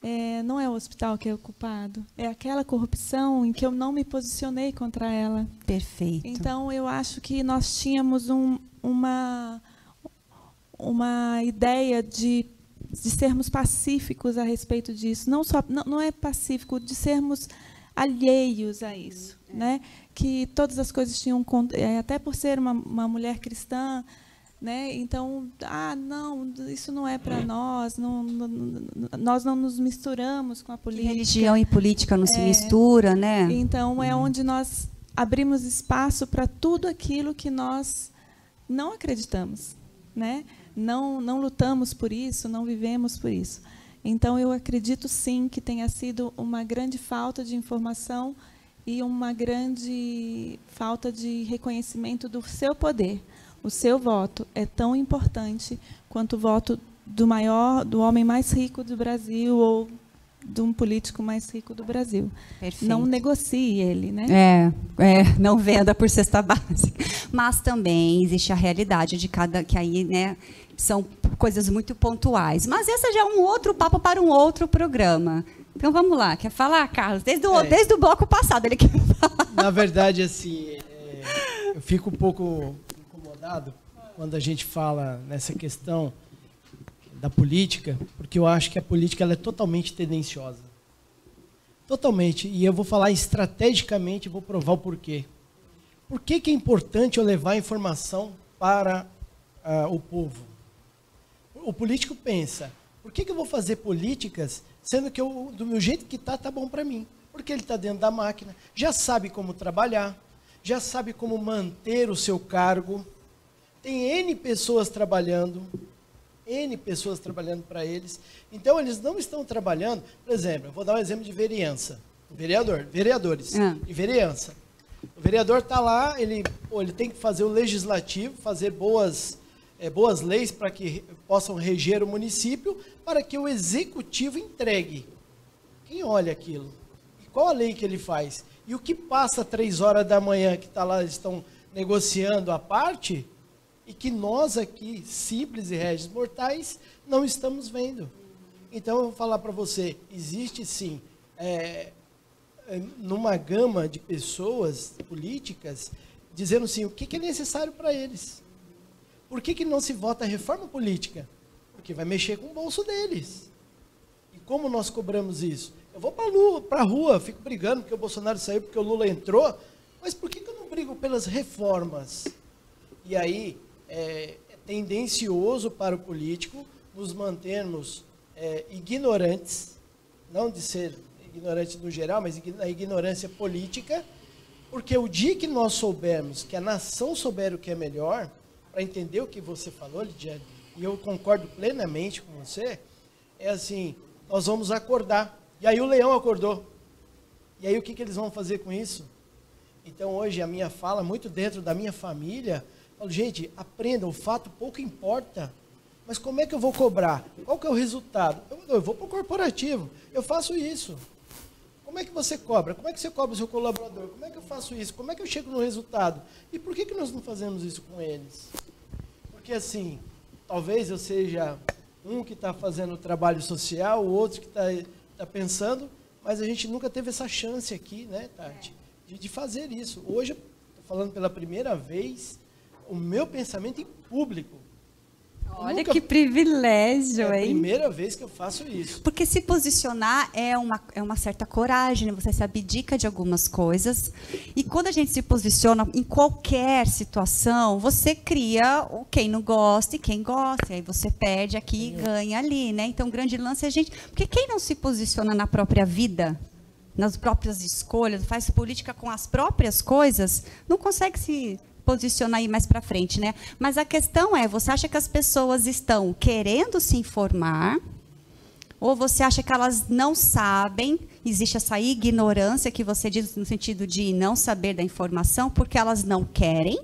é, não é o hospital que é o culpado, é aquela corrupção em que eu não me posicionei contra ela. Perfeito. Então eu acho que nós tínhamos um, uma uma ideia de, de sermos pacíficos a respeito disso, não só não, não é pacífico de sermos alheios a isso, é. né? Que todas as coisas tinham é, até por ser uma, uma mulher cristã, né? Então, ah, não, isso não é para nós, não, não, nós não nos misturamos com a política. Que religião e política não é, se mistura, né? Então é onde nós abrimos espaço para tudo aquilo que nós não acreditamos, né? Não, não lutamos por isso, não vivemos por isso. Então, eu acredito sim que tenha sido uma grande falta de informação e uma grande falta de reconhecimento do seu poder. O seu voto é tão importante quanto o voto do maior, do homem mais rico do Brasil ou de um político mais rico do Brasil. Perfeito. Não negocie ele, né? É, é, não venda por cesta básica. Mas também existe a realidade de cada que aí, né, são coisas muito pontuais. Mas esse já é um outro papo para um outro programa. Então vamos lá, quer falar, Carlos? Desde o, é. desde o bloco passado ele quer falar. Na verdade, assim, é, eu fico um pouco incomodado quando a gente fala nessa questão da política, porque eu acho que a política ela é totalmente tendenciosa. Totalmente. E eu vou falar estrategicamente, vou provar o porquê. Por que, que é importante eu levar informação para uh, o povo? O político pensa, por que, que eu vou fazer políticas sendo que eu, do meu jeito que está, está bom para mim? Porque ele está dentro da máquina, já sabe como trabalhar, já sabe como manter o seu cargo, tem N pessoas trabalhando, N pessoas trabalhando para eles. Então, eles não estão trabalhando, por exemplo, eu vou dar um exemplo de vereança. Vereador, vereadores é. e vereança. O vereador está lá, ele, pô, ele tem que fazer o legislativo, fazer boas, é, boas leis para que possam reger o município, para que o executivo entregue. Quem olha aquilo? E qual a lei que ele faz? E o que passa três horas da manhã que está lá, estão negociando a parte, e que nós aqui, simples e régios mortais, não estamos vendo. Então eu vou falar para você, existe sim, é, é, numa gama de pessoas políticas, dizendo sim, o que, que é necessário para eles. Por que, que não se vota a reforma política? Porque vai mexer com o bolso deles. E como nós cobramos isso? Eu vou para a rua, fico brigando porque o Bolsonaro saiu, porque o Lula entrou, mas por que, que eu não brigo pelas reformas? E aí, é, é tendencioso para o político nos mantermos é, ignorantes, não de ser ignorante no geral, mas a ignorância política, porque o dia que nós soubermos, que a nação souber o que é melhor, para entender o que você falou, Lidiane, e eu concordo plenamente com você, é assim, nós vamos acordar. E aí o leão acordou. E aí o que, que eles vão fazer com isso? Então hoje a minha fala, muito dentro da minha família, Falo, gente, aprenda, o fato pouco importa. Mas como é que eu vou cobrar? Qual que é o resultado? Eu, eu vou para o corporativo, eu faço isso. Como é que você cobra? Como é que você cobra o seu colaborador? Como é que eu faço isso? Como é que eu chego no resultado? E por que, que nós não fazemos isso com eles? Porque assim, talvez eu seja um que está fazendo trabalho social, o outro que está tá pensando, mas a gente nunca teve essa chance aqui, né, Tati, de, de fazer isso. Hoje, estou falando pela primeira vez, o meu pensamento em público. Olha nunca... que privilégio, é hein? É a primeira vez que eu faço isso. Porque se posicionar é uma, é uma certa coragem, você se abdica de algumas coisas. E quando a gente se posiciona em qualquer situação, você cria o quem não gosta e quem gosta. E aí você perde aqui e ganha ali, né? Então, o grande lance é a gente. Porque quem não se posiciona na própria vida, nas próprias escolhas, faz política com as próprias coisas, não consegue se posicionar aí mais para frente, né? Mas a questão é, você acha que as pessoas estão querendo se informar? Ou você acha que elas não sabem? Existe essa ignorância que você diz no sentido de não saber da informação porque elas não querem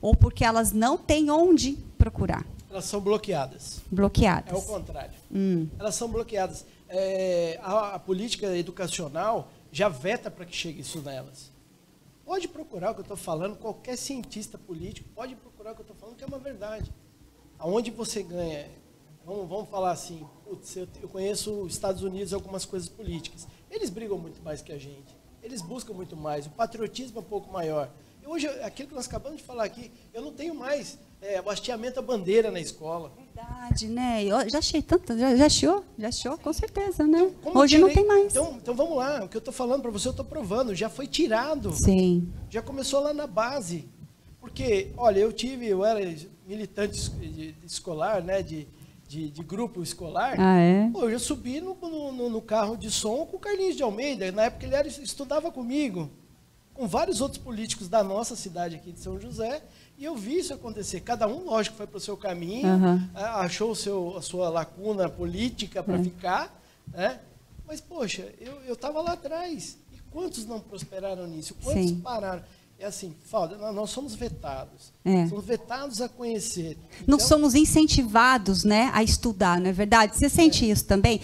ou porque elas não têm onde procurar? Elas são bloqueadas. Bloqueadas. É o contrário. Hum. Elas são bloqueadas. É, a, a política educacional já veta para que chegue isso nelas. Pode procurar o que eu estou falando, qualquer cientista político pode procurar o que eu estou falando, que é uma verdade. Aonde você ganha, vamos, vamos falar assim, putz, eu, eu conheço os Estados Unidos e algumas coisas políticas. Eles brigam muito mais que a gente. Eles buscam muito mais. O patriotismo é um pouco maior. Hoje, aquilo que nós acabamos de falar aqui, eu não tenho mais é, o hasteamento da bandeira na escola. Verdade, né? Eu já achei tanto, já, já achou? Já achou, com certeza, né? Então, Hoje tirei, não tem mais. Então, então vamos lá, o que eu estou falando para você, eu estou provando, já foi tirado. Sim. Já começou lá na base. Porque, olha, eu tive, eu era militante escolar, né, de, de, de grupo escolar. Ah, é? Pô, eu já subi no, no, no, carro de som com o Carlinhos de Almeida, na época ele era, estudava comigo, com vários outros políticos da nossa cidade aqui de São José, e eu vi isso acontecer. Cada um, lógico, foi para o seu caminho, uhum. achou seu, a sua lacuna política para é. ficar, né? Mas, poxa, eu estava lá atrás. E quantos não prosperaram nisso? Quantos Sim. pararam? é assim, falta, nós somos vetados. É. Somos vetados a conhecer. Então, não somos incentivados né, a estudar, não é verdade? Você sente é. isso também?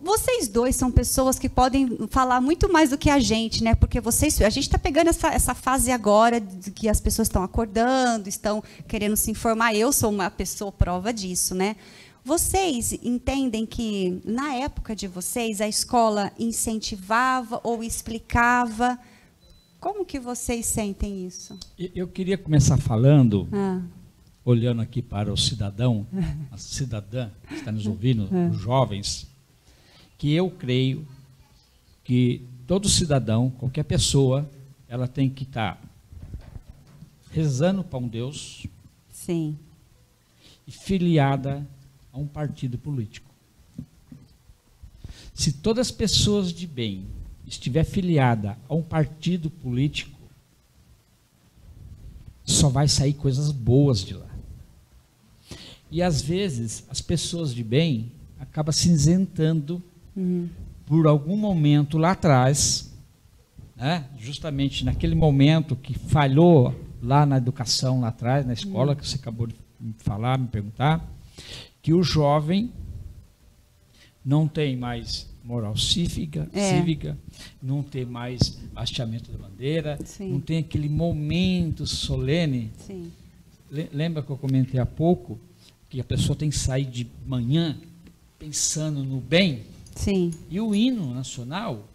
Vocês dois são pessoas que podem falar muito mais do que a gente, né? Porque vocês, a gente está pegando essa, essa fase agora de que as pessoas estão acordando, estão querendo se informar. Eu sou uma pessoa prova disso, né? Vocês entendem que na época de vocês a escola incentivava ou explicava? Como que vocês sentem isso? Eu queria começar falando, ah. olhando aqui para o cidadão, a cidadã que está nos ouvindo, ah. os jovens, que eu creio que todo cidadão, qualquer pessoa, ela tem que estar rezando para um Deus. Sim. E filiada a um partido político. Se todas as pessoas de bem estiver filiada a um partido político, só vai sair coisas boas de lá. E às vezes as pessoas de bem acabam cinzentando uhum. por algum momento lá atrás, né? justamente naquele momento que falhou lá na educação lá atrás, na escola, uhum. que você acabou de falar, me perguntar, que o jovem não tem mais moral cívica, é. cívica, não tem mais hasteamento da bandeira, Sim. não tem aquele momento solene. Sim. Lembra que eu comentei há pouco que a pessoa tem que sair de manhã pensando no bem? Sim. E o hino nacional,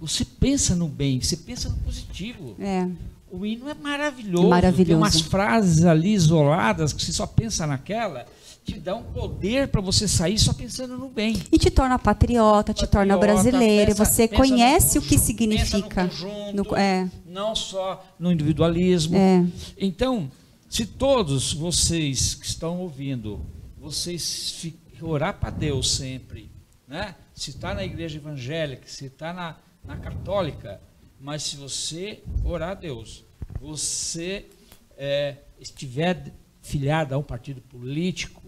você pensa no bem, você pensa no positivo. É. O hino é maravilhoso. Maravilhoso. Tem umas frases ali isoladas que você só pensa naquela te dá um poder para você sair só pensando no bem. E te torna patriota, patriota te torna brasileiro. Pensa, você pensa conhece conjunto, o que significa. No conjunto, no, é. Não só no individualismo. É. Então, se todos vocês que estão ouvindo, vocês orar para Deus sempre, né? Se está na igreja evangélica, se está na, na católica, mas se você orar a Deus, você é, estiver filiado a um partido político,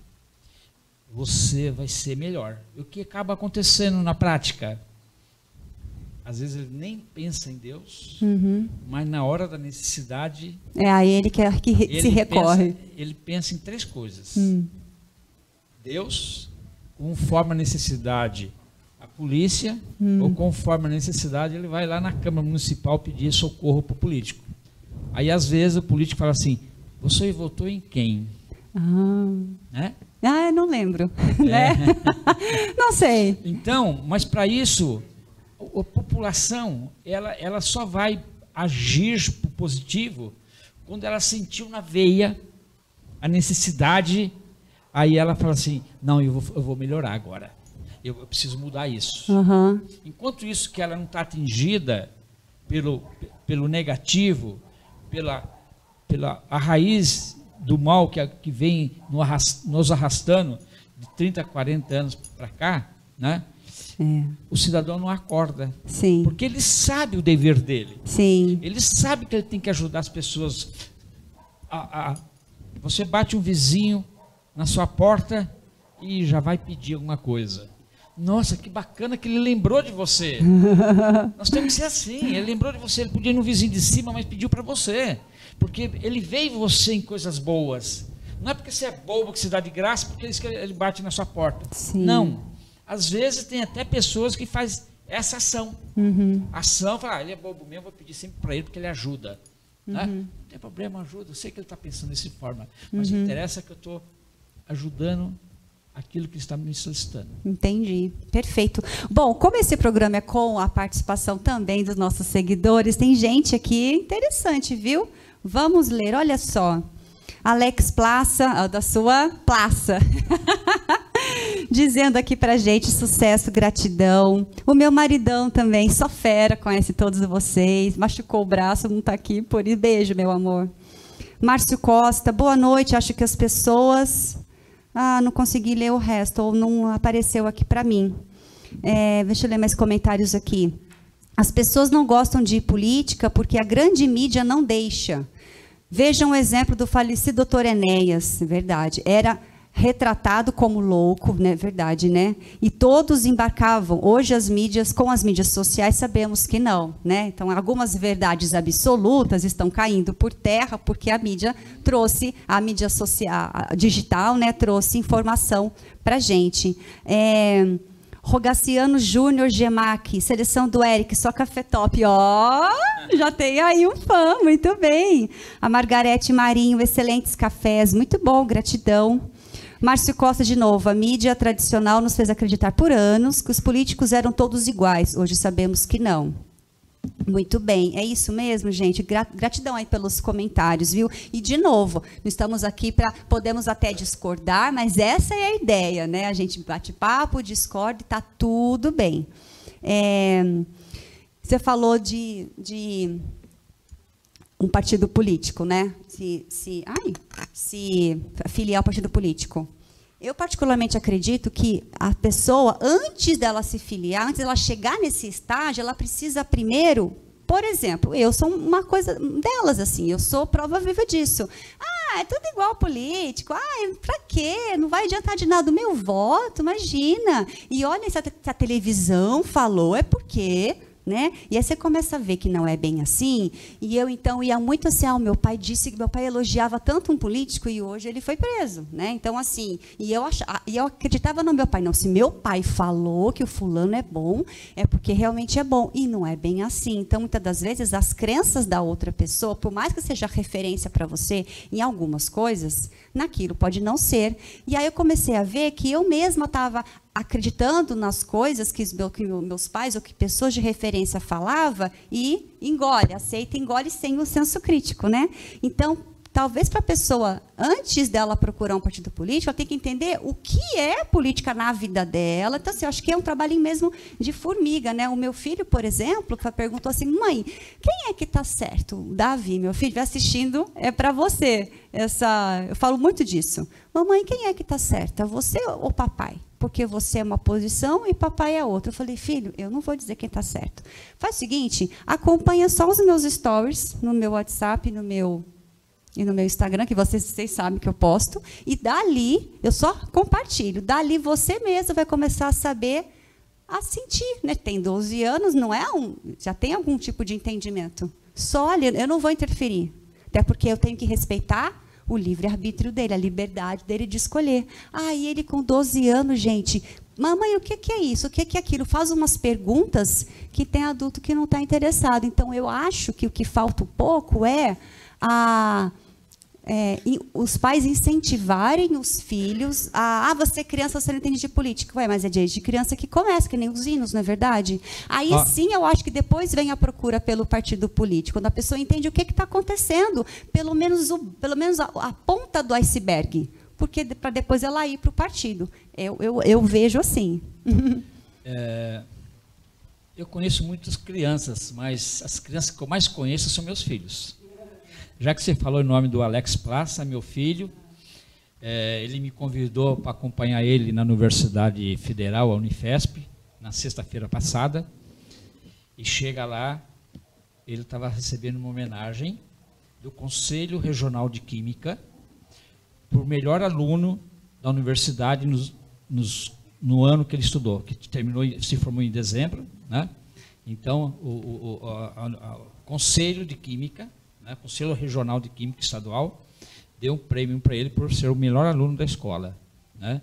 você vai ser melhor. E o que acaba acontecendo na prática? Às vezes ele nem pensa em Deus, uhum. mas na hora da necessidade. É a ele que, que ele se recorre. Pensa, ele pensa em três coisas: hum. Deus, conforme a necessidade, polícia, hum. ou conforme a necessidade, ele vai lá na Câmara Municipal pedir socorro para o político. Aí às vezes o político fala assim: Você votou em quem? Ah. Né? Ah, não lembro. É. Né? não sei. Então, mas para isso, a, a população ela, ela só vai agir positivo quando ela sentiu na veia a necessidade. Aí ela fala assim: não, eu vou, eu vou melhorar agora. Eu, preciso mudar isso. Uhum. Enquanto isso que ela não está atingida pelo, pelo negativo, pela, pela a raiz do mal que, que vem nos arrastando de 30, 40 anos para cá, né? É. O cidadão não acorda. Sim. Porque ele sabe o dever dele. Sim. Ele sabe que ele tem que ajudar as pessoas. A, a, você bate um vizinho na sua porta e já vai pedir alguma coisa. Nossa, que bacana que ele lembrou de você. Nós temos que ser assim. Ele lembrou de você. Ele podia ir no vizinho de cima, mas pediu para você. Porque ele vê você em coisas boas. Não é porque você é bobo que se dá de graça, porque ele bate na sua porta. Sim. Não. Às vezes tem até pessoas que fazem essa ação. Uhum. Ação, fala, ah, ele é bobo mesmo, vou pedir sempre para ele porque ele ajuda. Né? Uhum. Não tem problema, ajuda. Eu sei que ele está pensando dessa forma. Mas uhum. interessa que eu estou ajudando aquilo que está me solicitando. Entendi, perfeito. Bom, como esse programa é com a participação também dos nossos seguidores, tem gente aqui interessante, viu? Vamos ler, olha só. Alex Plaça, da sua Plaça, dizendo aqui pra gente sucesso, gratidão. O meu maridão também, só fera, conhece todos vocês. Machucou o braço, não está aqui, por isso, beijo, meu amor. Márcio Costa, boa noite. Acho que as pessoas. Ah, não consegui ler o resto, ou não apareceu aqui para mim. É, deixa eu ler mais comentários aqui. As pessoas não gostam de política porque a grande mídia não deixa. Vejam o exemplo do falecido doutor Enéas, verdade. Era retratado como louco, né? Verdade, né? E todos embarcavam. Hoje as mídias, com as mídias sociais, sabemos que não, né? Então algumas verdades absolutas estão caindo por terra porque a mídia trouxe a mídia social, digital, né? Trouxe informação para gente. É, Rogaciano Júnior Gemac, seleção do Eric, só café top. Ó, oh, já tem aí um fã, muito bem. A Margarete Marinho, excelentes cafés, muito bom, gratidão. Márcio Costa, de novo, a mídia tradicional nos fez acreditar por anos que os políticos eram todos iguais. Hoje sabemos que não. Muito bem, é isso mesmo, gente. Gratidão aí pelos comentários, viu? E de novo, estamos aqui para podemos até discordar, mas essa é a ideia, né? A gente bate papo, discorda está tudo bem. É, você falou de, de um partido político, né? Se, se, ai, se filiar ao partido político. Eu particularmente acredito que a pessoa, antes dela se filiar, antes dela chegar nesse estágio, ela precisa primeiro, por exemplo, eu sou uma coisa delas assim, eu sou prova viva disso. Ah, é tudo igual político. Ah, para quê? Não vai adiantar de nada o meu voto, imagina. E olha, se a, se a televisão falou, é porque né? E aí você começa a ver que não é bem assim. E eu então ia muito assim, ah, meu pai disse que meu pai elogiava tanto um político e hoje ele foi preso, né? Então assim, e eu achava, e eu acreditava no meu pai, não, se meu pai falou que o fulano é bom, é porque realmente é bom e não é bem assim. Então muitas das vezes as crenças da outra pessoa, por mais que seja referência para você em algumas coisas, naquilo pode não ser. E aí eu comecei a ver que eu mesma estava acreditando nas coisas que, meu, que, meus pais ou que pessoas de referência falava e engole, aceita, engole sem o senso crítico, né? Então, talvez para a pessoa, antes dela procurar um partido político, ela tem que entender o que é política na vida dela. Então, assim, eu acho que é um trabalho mesmo de formiga, né? O meu filho, por exemplo, perguntou assim, mãe, quem é que está certo? O Davi, meu filho, vai assistindo, é para você. Essa, eu falo muito disso. Mamãe, quem é que está certa? Você ou papai? Porque você é uma posição e papai é outra. Eu falei, filho, eu não vou dizer quem está certo. Faz o seguinte, acompanha só os meus stories no meu WhatsApp, no meu e no meu Instagram, que vocês, vocês sabem que eu posto, e dali, eu só compartilho. Dali você mesmo vai começar a saber a sentir, né? Tem 12 anos, não é um, já tem algum tipo de entendimento. Só ali, eu não vou interferir, até porque eu tenho que respeitar o livre-arbítrio dele, a liberdade dele de escolher. Aí ah, ele com 12 anos, gente, mamãe, o que, que é isso? O que, que é aquilo? Faz umas perguntas que tem adulto que não está interessado. Então, eu acho que o que falta um pouco é a é, os pais incentivarem os filhos a. Ah, você é criança, você não entende de política. Ué, mas é desde criança que começa, que nem os hinos, não é verdade? Aí ah. sim eu acho que depois vem a procura pelo partido político, quando a pessoa entende o que está acontecendo, pelo menos, o, pelo menos a, a ponta do iceberg. Porque para depois ela ir para o partido. Eu, eu, eu, vejo assim. É, eu conheço muitas crianças, mas as crianças que eu mais conheço são meus filhos. Já que você falou em nome do Alex Plaça, meu filho, é, ele me convidou para acompanhar ele na Universidade Federal, a Unifesp, na sexta-feira passada. E chega lá, ele estava recebendo uma homenagem do Conselho Regional de Química por melhor aluno da universidade nos, nos, no ano que ele estudou, que terminou, se formou em dezembro, né? Então, o, o, o, o Conselho de Química né, Conselho Regional de Química Estadual, deu um prêmio para ele por ser o melhor aluno da escola. Né?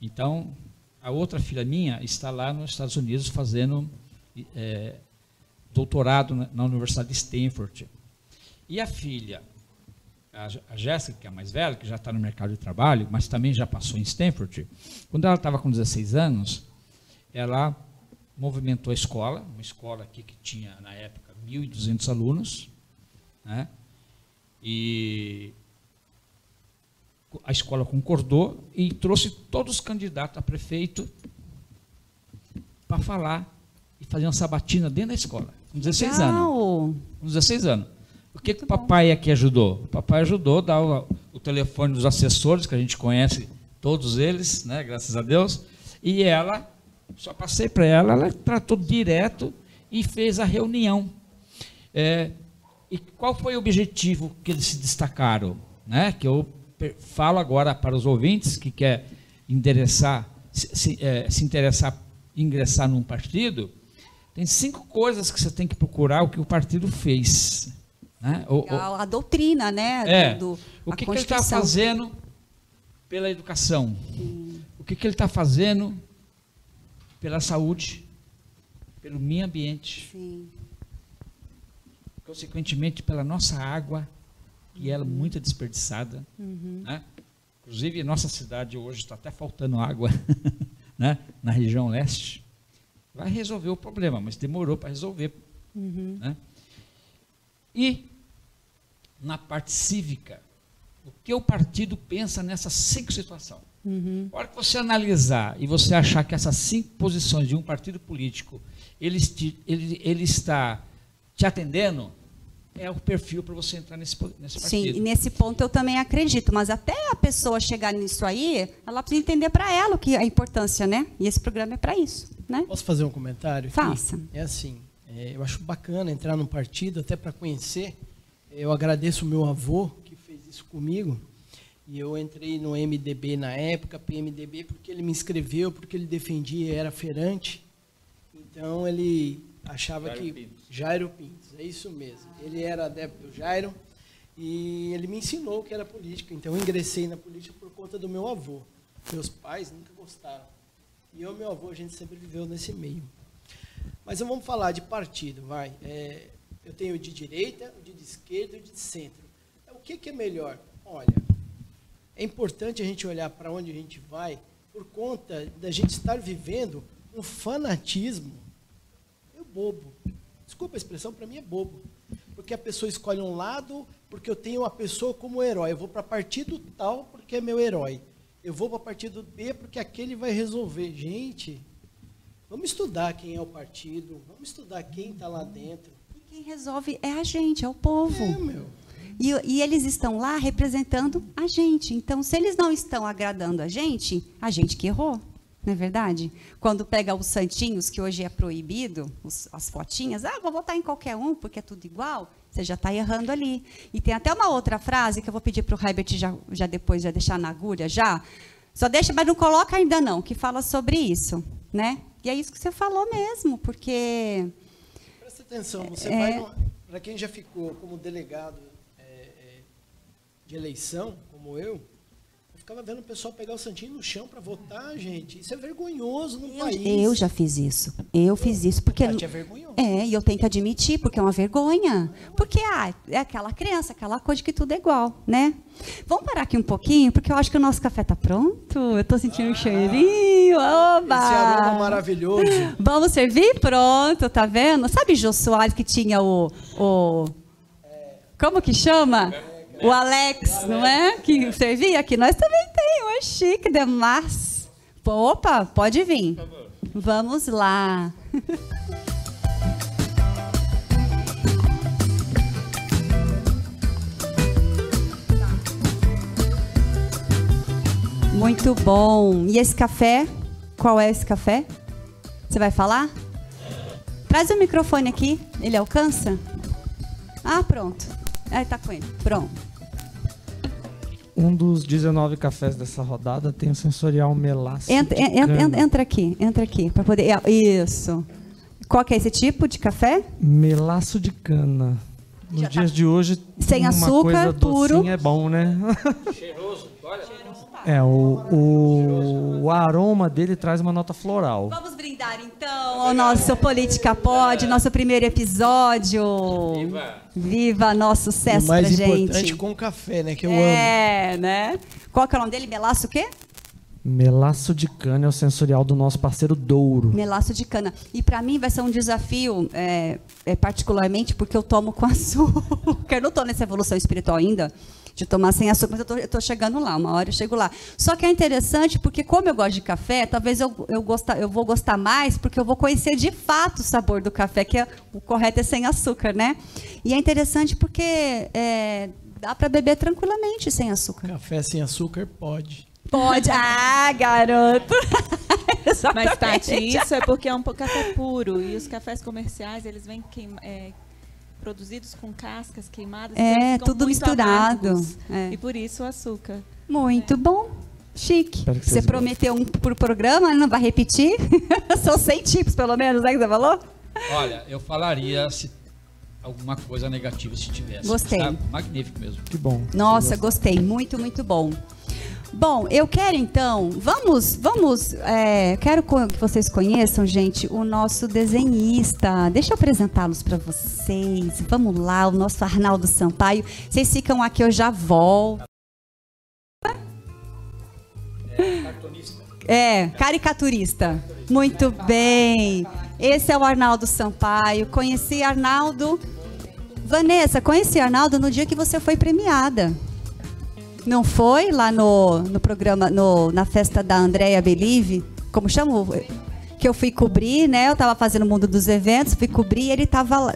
Então, a outra filha minha está lá nos Estados Unidos fazendo é, doutorado na, Universidade de Stanford. E a filha, a, a Jéssica, que é a mais velha, que já está no mercado de trabalho, mas também já passou em Stanford, quando ela estava com 16 anos, ela movimentou a escola, uma escola aqui que tinha, na época, 1.200 alunos, né? E a escola concordou e trouxe todos os candidatos a prefeito para falar e fazer uma sabatina dentro da escola, com 16 Legal. anos. Com 16 anos. O que, que o papai aqui ajudou? O papai ajudou a dar o, o, telefone dos assessores, que a gente conhece todos eles, né, graças a Deus, e ela, só passei para ela, ela tratou direto e fez a reunião. É, e qual foi o objetivo que eles se destacaram? Né? Que eu falo agora para os ouvintes que quer endereçar, se, é, se interessar ingressar num partido, tem cinco coisas que você tem que procurar o que o partido fez. Né? O, o, a, doutrina, né? É, do, do o que, que ele está fazendo pela educação? Sim. O que, que ele está fazendo pela saúde? Pelo meio ambiente? Sim. Consequentemente, pela nossa água, que ela é muito desperdiçada. Uhum. Né? Inclusive, nossa cidade hoje está até faltando água né? na região leste. Vai resolver o problema, mas demorou para resolver. Uhum. Né? E, na parte cívica, o que o partido pensa nessas cinco situações? Uhum. A hora que você analisar e você achar que essas cinco posições de um partido político, ele, ele, ele está te atendendo, é o perfil para você entrar nesse, nesse partido. Sim, e nesse ponto eu também acredito, mas até a pessoa chegar nisso aí, ela precisa entender para ela o que a importância, né? E esse programa é para isso, né? Posso fazer um comentário? Aqui? Faça. É assim, é, eu acho bacana entrar num partido até para conhecer. Eu agradeço o meu avô que fez isso comigo. E eu entrei no MDB na época, PMDB, porque ele me inscreveu, porque ele defendia, era feirante. Então ele achava que. Jairo Pintos, é isso mesmo. Ele era adepto do Jairo e ele me ensinou que era política. Então eu ingressei na política por conta do meu avô. Meus pais nunca gostaram. E eu e meu avô, a gente sempre viveu nesse meio. Mas vamos falar de partido, vai. É, eu tenho de direita, de esquerda e de centro. O que, que é melhor? Olha, é importante a gente olhar para onde a gente vai por conta da gente estar vivendo um fanatismo bobo. Desculpa a expressão, para mim é bobo. Porque a pessoa escolhe um lado porque eu tenho uma pessoa como herói. Eu vou para partido tal porque é meu herói. Eu vou para partido B porque aquele vai resolver. Gente, vamos estudar quem é o partido, vamos estudar quem está lá dentro. E quem resolve é a gente, é o povo. É, meu. E, e, eles estão lá representando a gente. Então, se eles não estão agradando a gente, a gente que errou. Não é verdade? Quando pega os santinhos, que hoje é proibido, os, as fotinhas, ah, vou votar em qualquer um porque é tudo igual, você já está errando ali. E tem até uma outra frase que eu vou pedir para o Herbert já, já depois já deixar na agulha já. Só deixa, mas não coloca ainda não, que fala sobre isso. Né? E é isso que você falou mesmo, porque. Presta atenção, você é, vai. Para quem já ficou como delegado é, é, de eleição, como eu, ficava vendo o pessoal pegar o santinho no chão para votar, gente. Isso é vergonhoso no eu, país. Eu já fiz isso. Eu fiz isso porque é vergonhoso. É, e eu tenho que admitir porque é uma vergonha. Porque ah, é aquela crença, aquela coisa de que tudo é igual, né? Vamos parar aqui um pouquinho, porque eu acho que o nosso café tá pronto. Eu estou sentindo ah, um cheirinho. Oba! Esse aroma maravilhoso. Vamos servir? Pronto, tá vendo? Sabe Jô Soares que tinha o, o como que chama? O Alex, não é? Que servia aqui. Nós também tem. É chique demais. Opa, pode vir. Vamos lá. Muito bom. E esse café? Qual é esse café? Você vai falar? Traz o microfone aqui. Ele alcança? Ah, pronto. Ah, tá com ele. Pronto. Um dos 19 cafés dessa rodada tem o sensorial melaço. Entra, entra, entra aqui, entra aqui, para poder. É, isso. Qual que é esse tipo de café? Melaço de cana. Nos Já dias tá. de hoje, sem uma açúcar, coisa puro. é bom, né? Cheiroso, olha. É, o, o, o, aroma dele traz uma nota floral. Vamos brindar então ao nosso Política Pod, nosso primeiro episódio. Viva! Viva nosso sucesso pra gente. mais importante com café, né? Que eu é, amo. É, né? Qual que é o nome dele? Melaço o quê? Melaço de cana é o sensorial do nosso parceiro Douro. Melaço de cana. E para mim vai ser um desafio, é, é, particularmente porque eu tomo com açúcar. Eu não estou nessa evolução espiritual ainda, de tomar sem açúcar, mas eu estou chegando lá, uma hora eu chego lá. Só que é interessante porque, como eu gosto de café, talvez eu, eu, gostar, eu vou gostar mais porque eu vou conhecer de fato o sabor do café, que é, o correto é sem açúcar, né? E é interessante porque é, dá para beber tranquilamente sem açúcar. Café sem açúcar pode. Pode. Ah, garoto. Mas, Tati, isso é porque é um café puro. E os cafés comerciais, eles vêm queima, é, produzidos com cascas queimadas. É, tudo misturado. É. E por isso o açúcar. Muito é. bom. Chique. Você prometeu um por programa, não vai repetir? São 100 tipos, pelo menos, né, que você falou? Olha, eu falaria se alguma coisa negativa se tivesse. Gostei. Tá magnífico mesmo. Que bom. Nossa, gostei. Muito, muito bom. Bom, eu quero então, vamos, vamos, é, quero que vocês conheçam, gente, o nosso desenhista. Deixa eu apresentá-los para vocês. Vamos lá, o nosso Arnaldo Sampaio. Vocês ficam aqui, eu já volto. É, caricaturista. Muito bem. Esse é o Arnaldo Sampaio. Conheci Arnaldo. Vanessa, conheci Arnaldo no dia que você foi premiada. Não foi lá no, no programa, no, na festa da Andrea Believe? Como chama? Que eu fui cobrir, né? Eu tava fazendo o mundo dos eventos, fui cobrir e ele tava lá.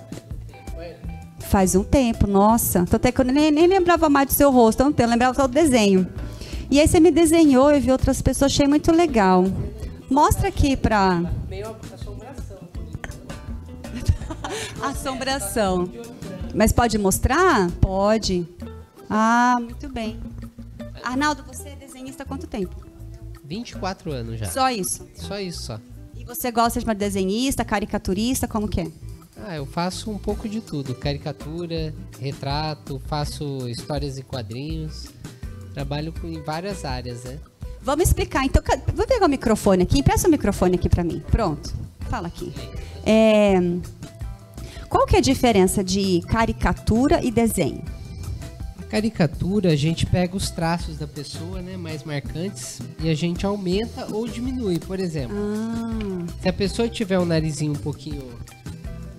Faz um tempo, nossa. Até que eu nem, nem lembrava mais do seu rosto, não eu lembrava só do desenho. E aí você me desenhou, eu vi outras pessoas, achei muito legal. Mostra aqui pra. Meio assombração. assombração. Mas pode mostrar? Pode. Ah, muito bem. Arnaldo, você é desenhista há quanto tempo? 24 anos já. Só isso? Só isso, só. E você gosta de uma desenhista, caricaturista, como que é? Ah, eu faço um pouco de tudo. Caricatura, retrato, faço histórias e quadrinhos. Trabalho em várias áreas, né? Vamos explicar. Então, vou pegar o microfone aqui. Empresta o microfone aqui para mim. Pronto. Fala aqui. É... Qual que é a diferença de caricatura e desenho? Caricatura, a gente pega os traços da pessoa, né, mais marcantes, e a gente aumenta ou diminui. Por exemplo, ah. se a pessoa tiver um narizinho um pouquinho.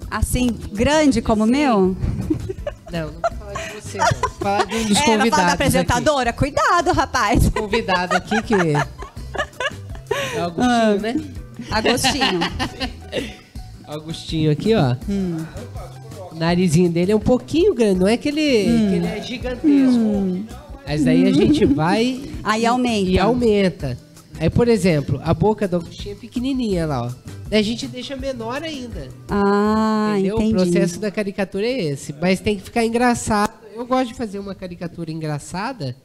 Assim, grande como o meu? Não, não vou falar de você, não. Falar de um dos é, convidados. Falar da apresentadora? Aqui. Cuidado, rapaz. Convidado aqui que. É Agostinho, ah. né? Agostinho. Augustinho aqui, ó. Hum narizinho dele é um pouquinho grande, não é que ele, hum. que ele é gigantesco. Hum. Mas daí a gente vai. Aí aumenta. E aumenta. Aí, por exemplo, a boca do Agostinho é pequenininha lá, ó. Daí a gente deixa menor ainda. Ah, entendeu? Entendi. O processo da caricatura é esse. Mas tem que ficar engraçado. Eu gosto de fazer uma caricatura engraçada,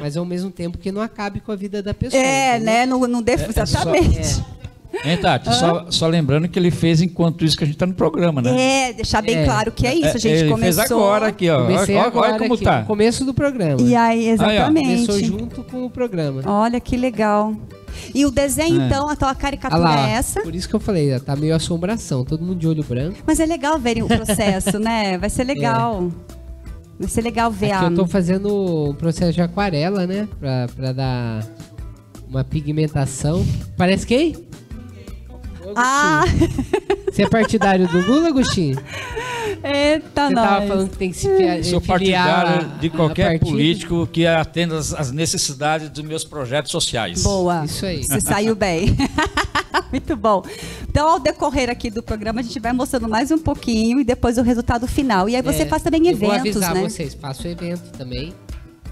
mas ao mesmo tempo que não acabe com a vida da pessoa. É, entendeu? né? Não, não deve, é, exatamente. É só, é. Hein, Tati? Só, só, lembrando que ele fez enquanto isso que a gente está no programa, né? É, deixar bem é. claro que é isso. A gente ele começou. fez agora aqui, ó. Olha, agora olha como aqui, tá. No começo do programa. E aí, exatamente. Aí, começou junto com o programa. Olha que legal. E o desenho, é. então, a tua caricatura lá, é essa? Por isso que eu falei, tá meio assombração, todo mundo de olho branco. Mas é legal verem o processo, né? Vai ser legal. É. Vai ser legal ver Aqui a. Eu tô fazendo um processo de aquarela, né? Pra, pra dar uma pigmentação. Parece quem? Ah! Você é partidário do Lula, Agostinho? Eita, Você nós. tava falando que tem que se filiar. Sou partidário de qualquer político que atenda as necessidades dos meus projetos sociais. Boa. Isso aí. Você saiu bem. Muito bom. Então, ao decorrer aqui do programa, a gente vai mostrando mais um pouquinho e depois o resultado final. E aí você é, faz também eventos, né? vou avisar né? vocês, faço evento também.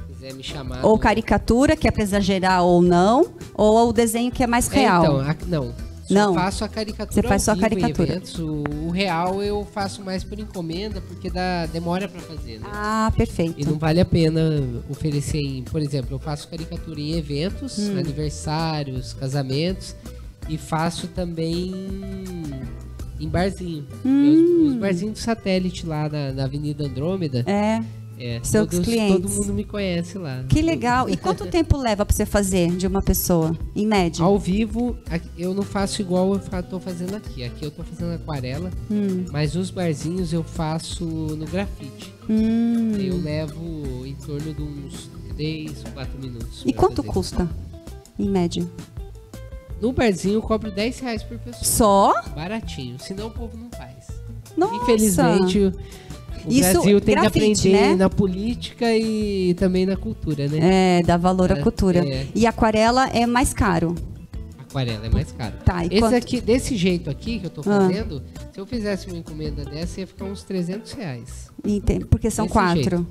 quiser me chamar. Ou caricatura, que é para exagerar ou não, ou o desenho que é mais é, real. então, a, não. Só não. faço a caricatura. Você faz só a caricatura. O, o, real eu faço mais por encomenda, porque dá, demora para fazer. Né? Ah, perfeito. E não vale a pena oferecer em. Por exemplo, eu faço caricatura em eventos, hum. aniversários, casamentos. E faço também em barzinho. Hum. Os, os barzinhos do satélite lá na, na Avenida Andrômeda. É. É, Seus todos, clientes. Todo mundo me conhece lá. Que legal. E quanto tempo leva para você fazer de uma pessoa, em média? Ao vivo, eu não faço igual eu estou fazendo aqui. Aqui eu estou fazendo aquarela, hum. mas os barzinhos eu faço no grafite. Hum. Eu levo em torno de uns 3, 4 minutos. E quanto fazer. custa? em média? No barzinho eu cobro 10 reais por pessoa. Só? Baratinho, senão o povo não faz. Nossa. Infelizmente, o Isso, Brasil tem grafite, que aprender né? na política e também na cultura, né? É, dá valor à É, cultura. é. E aquarela é mais caro. Aquarela é mais caro. Tá, Esse quanto- aqui, desse jeito aqui que eu tô Ah. fazendo, se eu fizesse uma encomenda dessa, ia ficar uns 300 reais. Entende? Porque são Desse quatro. jeito.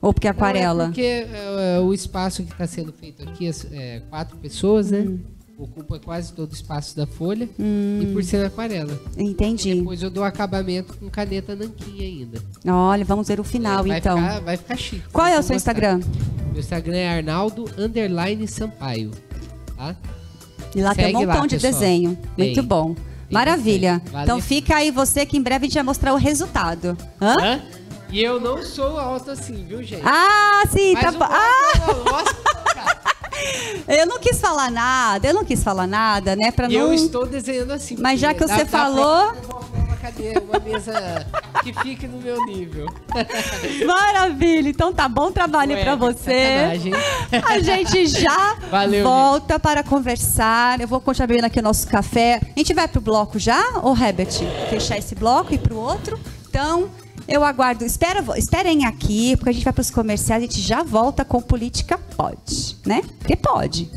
Ou porque é Não, aquarela. é porque é, o espaço que está sendo feito aqui, é, quatro pessoas, né? Hum. Ocupa quase todo o espaço da folha. E por ser aquarela. Entendi. Depois eu dou acabamento com caneta nanquim ainda. Olha, vamos ver o final vai então. Ficar, vai ficar chique. Qual é o seu. Instagram? Meu Instagram é Arnaldo Underline Sampaio. Tá? E lá tem um Segue montão lá, de pessoal. desenho. Muito bom. Maravilha. Então fica aí você que em breve a gente vai mostrar o resultado. Hã? Hã? E eu não sou alto assim, viu, gente? Ah, sim, Mas tá bom. Ah, rosto, nossa, cara. Eu não quis falar nada, eu não quis falar nada, né? Pra E eu não. estou desenhando assim. Mas já que você dá- falou- Uma cadeira, uma mesa que fique no meu nível. Maravilha. Então tá bom trabalho pra você. sacanagem. A gente já Valeu, volta para conversar. Eu vou continuar bebendo aqui o nosso café. A gente vai pro bloco já, ô Herbert? Fechar esse bloco e pro outro? Então, eu aguardo. Espera, esperem aqui, porque a gente vai pros comerciais. A gente já volta com Política Pode, né? Porque pode.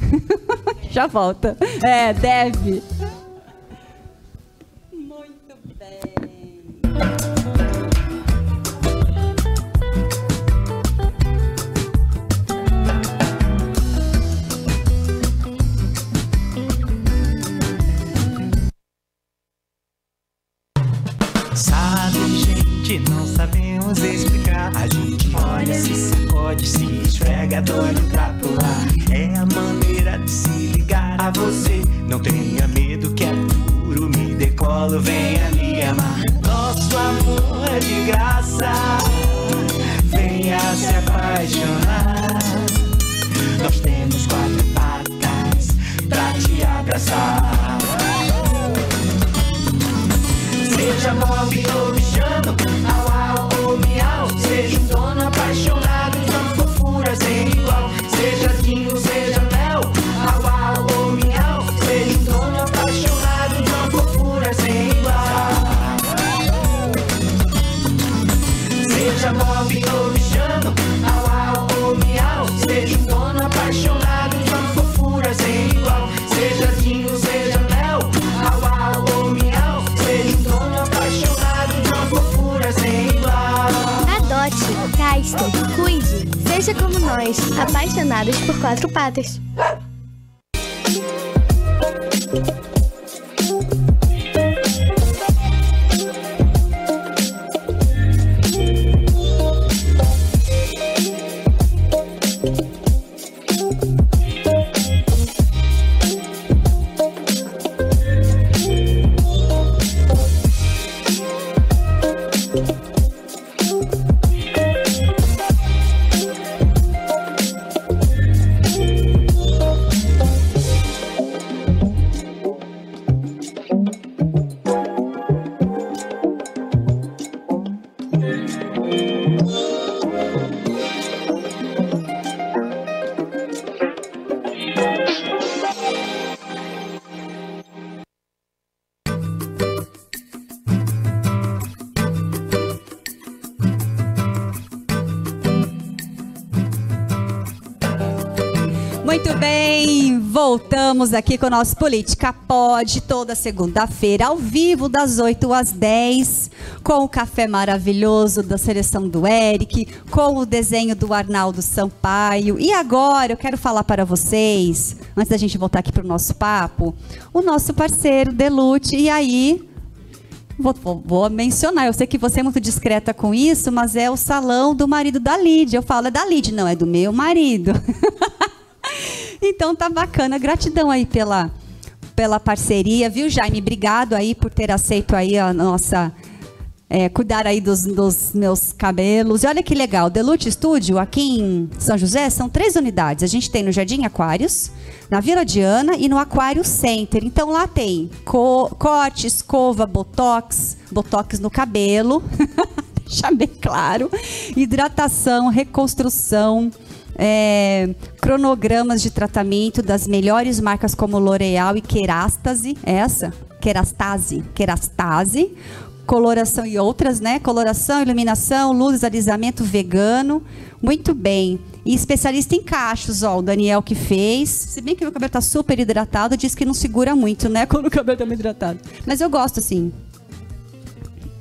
já volta. É, deve. Muito bem. Sabemos explicar. A gente olha, se sacode, se esfrega, doido pra pular. É a maneira de se ligar a você. Não tenha medo que é puro, me decolo, venha me amar. Nosso amor é de graça, venha se apaixonar. Nós temos quatro patas pra te abraçar. Seja Bob ou nós, por quatro patas. Voltamos aqui com o nosso Política Pode, toda segunda-feira, ao vivo, das 8 às 10, com o café maravilhoso da seleção do Eric, com o desenho do Arnaldo Sampaio. E agora eu quero falar para vocês, antes da gente voltar aqui para o nosso papo, o nosso parceiro Delute. E aí, Vou, vou- vou mencionar, eu sei que você é muito discreta com isso, mas é o salão do marido da Lid. Eu falo, é da Lid, não, é do meu marido. então tá bacana. Gratidão aí pela, pela parceria, viu, Jaime? Obrigado aí por ter aceito aí a nossa. é, cuidar aí dos, dos meus cabelos. E olha que legal, Delute Studio, aqui em São José, são três unidades. A gente tem no Jardim Aquários, na Vila Diana e no Aquário Center. Então lá tem co corte, escova, botox, botox no cabelo, deixar bem claro, hidratação, reconstrução, É, cronogramas de tratamento das melhores marcas como L'Oreal e Kerastase, essa, Kerastase, Kerastase, coloração e outras, né? Coloração, iluminação, luz, alisamento vegano. Muito bem. E especialista em cachos, ó, o Daniel que fez. Se bem que meu cabelo tá super hidratado, diz que não segura muito, né? Quando o cabelo tá muito hidratado. Mas eu gosto assim.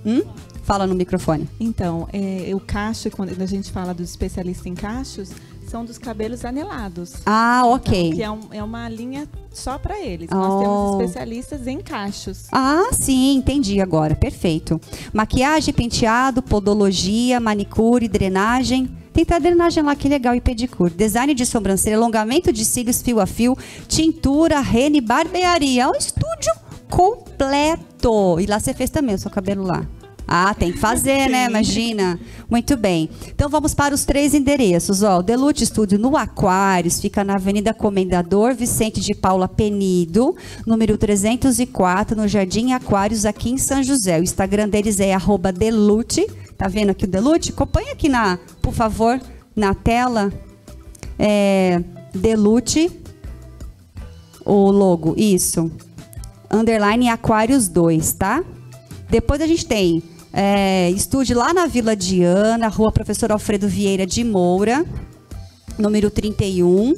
Hum? Fala no microfone. Então, é, o cacho, quando a gente fala dos especialistas em cachos, são dos cabelos anelados. Ah, ok. Então, que é, um, é, uma linha só para eles. Oh. Nós temos especialistas em cachos. Ah, sim, entendi agora. Perfeito. Maquiagem, penteado, podologia, manicure, drenagem. Tem até drenagem lá, que legal, e pedicure. Design de sobrancelha, alongamento de cílios fio a fio, tintura, rene, barbearia. É um estúdio completo. E lá você fez também o seu cabelo lá. Ah, tem que fazer, né? Imagina. Muito bem. Então vamos para os três endereços. Ó, o Delute Estúdio no Aquários fica na Avenida Comendador Vicente de Paula Penido, número 304, no Jardim Aquários, aqui em São José. O Instagram deles é Delute. Tá vendo aqui o Delute? Acompanha aqui na, por favor, na tela. É, Delute. O logo, isso. Underline Aquários 2, tá? Depois a gente tem é, estude lá na Vila Diana, Rua Professor Alfredo Vieira de Moura, número 31.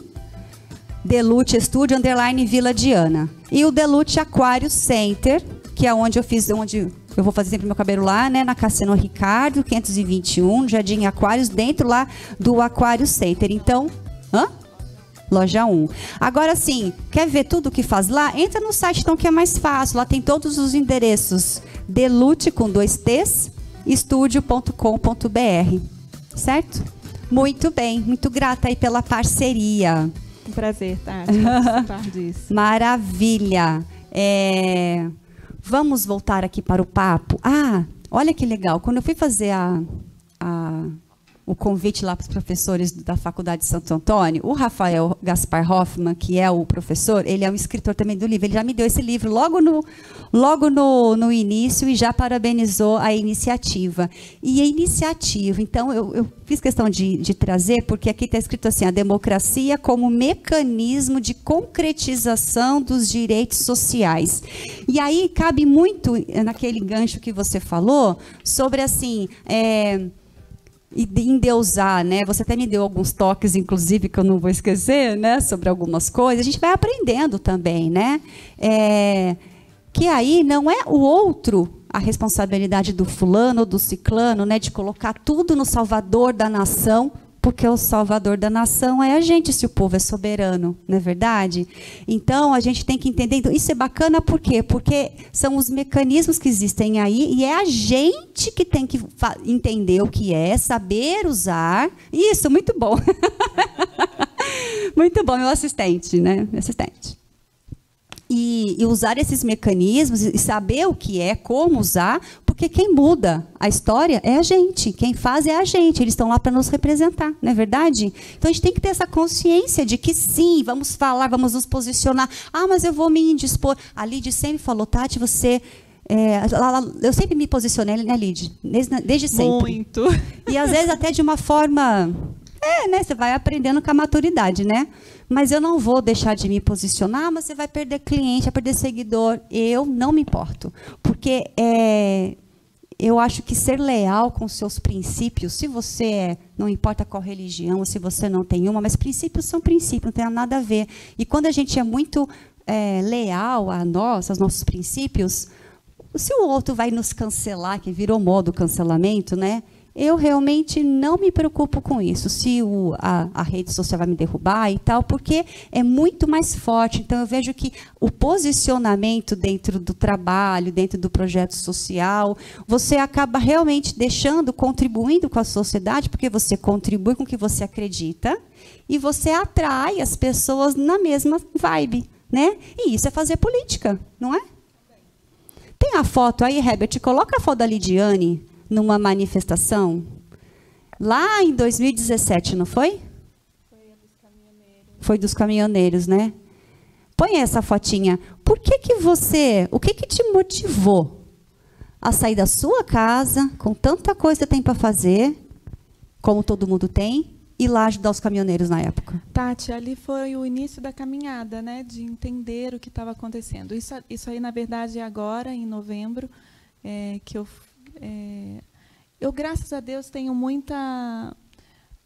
Delute Estúdio Underline Vila Diana. E o Delute Aquário Center, que é onde eu fiz, onde eu vou fazer sempre meu cabelo lá, né? Na Cassino Ricardo, 521, Jardim Aquários, dentro lá do Aquário Center. Então, hã? Loja 1. Agora sim, quer ver tudo que faz lá? Entra no site então que é mais fácil. Lá tem todos os endereços delute com dois T's, estúdio.com.br. Certo? Muito bem, muito grata aí pela parceria. Um prazer, Tati, participar disso. Maravilha. É... Vamos voltar aqui para o papo. Ah, olha que legal. Quando eu fui fazer a, a o convite lá para os professores da Faculdade de Santo Antônio, o Rafael Gaspar Hoffman, que é o professor, ele é um escritor também do livro, ele já me deu esse livro logo no, logo no, no início e já parabenizou a iniciativa. E a iniciativa, então eu, eu fiz questão de, de trazer, porque aqui está escrito assim, a democracia como mecanismo de concretização dos direitos sociais. E aí cabe muito naquele gancho que você falou, sobre assim... É, e endeusar, né? Você até me deu alguns toques, inclusive, que eu não vou esquecer, né? Sobre algumas coisas. A gente vai aprendendo também, né? É, que aí não é o outro a responsabilidade do fulano do ciclano, né? De colocar tudo no salvador da nação porque o salvador da nação é a gente, se o povo é soberano, não é verdade? Então, a gente tem que entender. Então, isso é bacana por quê? Porque são os mecanismos que existem aí e é a gente que tem que entender o que é, saber usar. Isso, muito bom. muito bom, meu assistente, né? Meu assistente. E, e, usar esses mecanismos e saber o que é, como usar, porque quem muda a história é a gente, quem faz é a gente, eles estão lá para nos representar, não é verdade? Então a gente tem que ter essa consciência de que sim, vamos falar, vamos nos posicionar. Ah, mas eu vou me indispor. A Lid sempre falou, Tati, você é, eu sempre me posicionei, né, Lid? Desde, desde sempre. Muito. E às vezes até de uma forma. É, né? Você vai aprendendo com a maturidade, né? Mas eu não vou deixar de me posicionar, mas você vai perder cliente, vai perder seguidor. Eu não me importo. Porque é, eu acho que ser leal com seus princípios, se você é, não importa qual religião, se você não tem uma, mas princípios são princípios, não tem nada a ver. E quando a gente é muito é, leal a nós, aos nossos princípios, se o outro vai nos cancelar, que virou modo cancelamento, né? Eu realmente não me preocupo com isso, se o, a, a, rede social vai me derrubar e tal, porque é muito mais forte. Então, eu vejo que o posicionamento dentro do trabalho, dentro do projeto social, você acaba realmente deixando, contribuindo com a sociedade, porque você contribui com o que você acredita e você atrai as pessoas na mesma vibe. Né? E isso é fazer política, não é? Tem a foto aí, Herbert, coloca a foto da Lidiane numa manifestação lá em 2017, não foi? Foi dos caminhoneiros. Foi dos caminhoneiros, né? Põe essa fotinha. Por que que você, o que que te motivou a sair da sua casa com tanta coisa que tem para fazer, como todo mundo tem, ir lá ajudar os caminhoneiros na época? Tati, ali foi o início da caminhada, né, de entender o que estava acontecendo. Isso, isso aí, na verdade, é agora, em novembro, é, que eu, é, eu, graças a Deus, tenho muita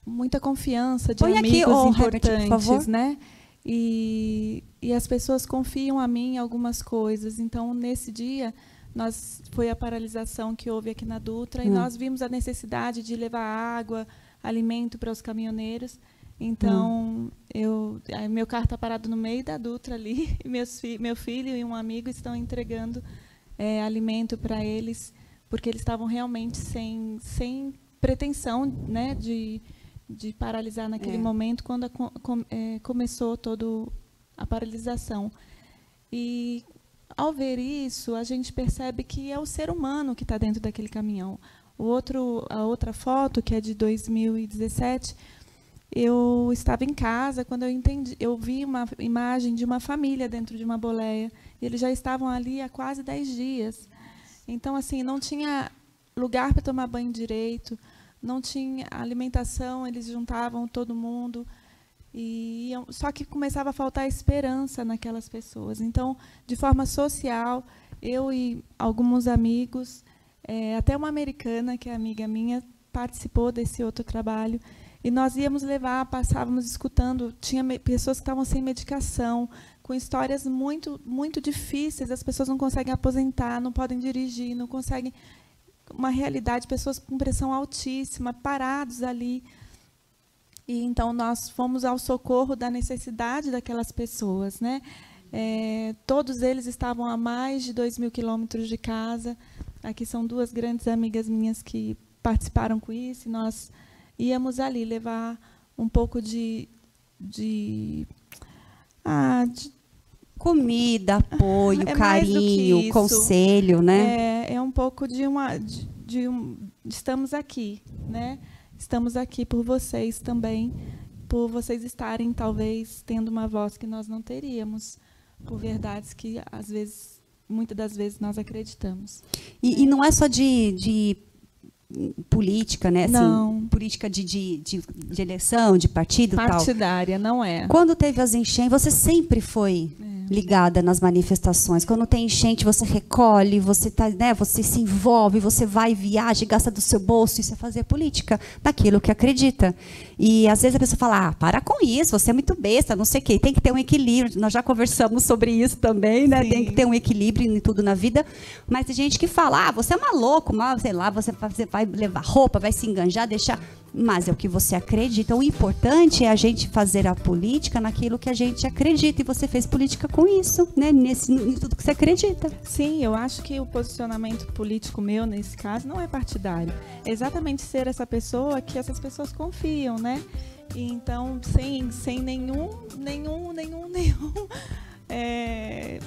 muita confiança de Põe amigos aqui, oh, importantes, Herbert, né? E, e as pessoas confiam a mim em algumas coisas. Então, nesse dia, nós foi a paralisação que houve aqui na Dutra hum. e nós vimos a necessidade de levar água, alimento para os caminhoneiros. Então, hum. eu, meu carro está parado no meio da Dutra ali, meus fi, meu filho e um amigo estão entregando é, alimento para eles, porque eles estavam realmente sem, sem pretensão né, de, de paralisar naquele é. momento quando a, com, é, começou toda a paralisação. E ao ver isso, a gente percebe que é o ser humano que está dentro daquele caminhão. O outro, a outra foto, que é de 2017, eu estava em casa quando eu entendi, eu vi uma imagem de uma família dentro de uma boleia. Eles já estavam ali há quase 10 dias. Então, assim, não tinha lugar para tomar banho direito, não tinha alimentação, eles juntavam todo mundo. E só que começava a faltar esperança naquelas pessoas. Então, de forma social, eu e alguns amigos, é, até uma americana que é amiga minha participou desse outro trabalho e nós íamos levar, passávamos escutando, tinha pessoas que estavam sem medicação, com histórias muito muito difíceis, as pessoas não conseguem aposentar, não podem dirigir, não conseguem uma realidade, pessoas com pressão altíssima, parados ali. E então nós fomos ao socorro da necessidade daquelas pessoas, né? É, todos eles estavam a mais de dois mil quilômetros de casa. Aqui são duas grandes amigas minhas que participaram com isso. E nós íamos ali levar um pouco de, de, ah, de comida, apoio, é carinho, conselho, né? É, é um pouco de uma de, de um, estamos aqui, né? Estamos aqui por vocês também, por vocês estarem talvez tendo uma voz que nós não teríamos, por verdades que às vezes, muitas das vezes nós acreditamos. E, e não é só de, de política, né? Assim, não. Política de, de, de, de, eleição, de partido Partidária, tal. não é. Quando teve as enchentes, você sempre foi ligada nas manifestações. Quando tem enchente, você recolhe, você tá, né, você se envolve, você vai, viaja, gasta do seu bolso, isso é fazer política daquilo que acredita. E às vezes a pessoa fala: "Ah, para com isso, você é muito besta, não sei o quê". Tem que ter um equilíbrio. Nós já conversamos sobre isso também, né? Sim. Tem que ter um equilíbrio em tudo na vida. Mas tem gente que fala: "Ah, você é maluco, mas sei lá, você vai levar roupa, vai se enganjar, deixar mas é o que você acredita. O importante é a gente fazer a política naquilo que a gente acredita. E você fez política com isso, né? Nesse, em tudo que você acredita. Sim, eu acho que o posicionamento político meu, nesse caso, não é partidário. É exatamente ser essa pessoa que essas pessoas confiam, né? Então, sem, sem nenhum, nenhum, nenhum, nenhum. É,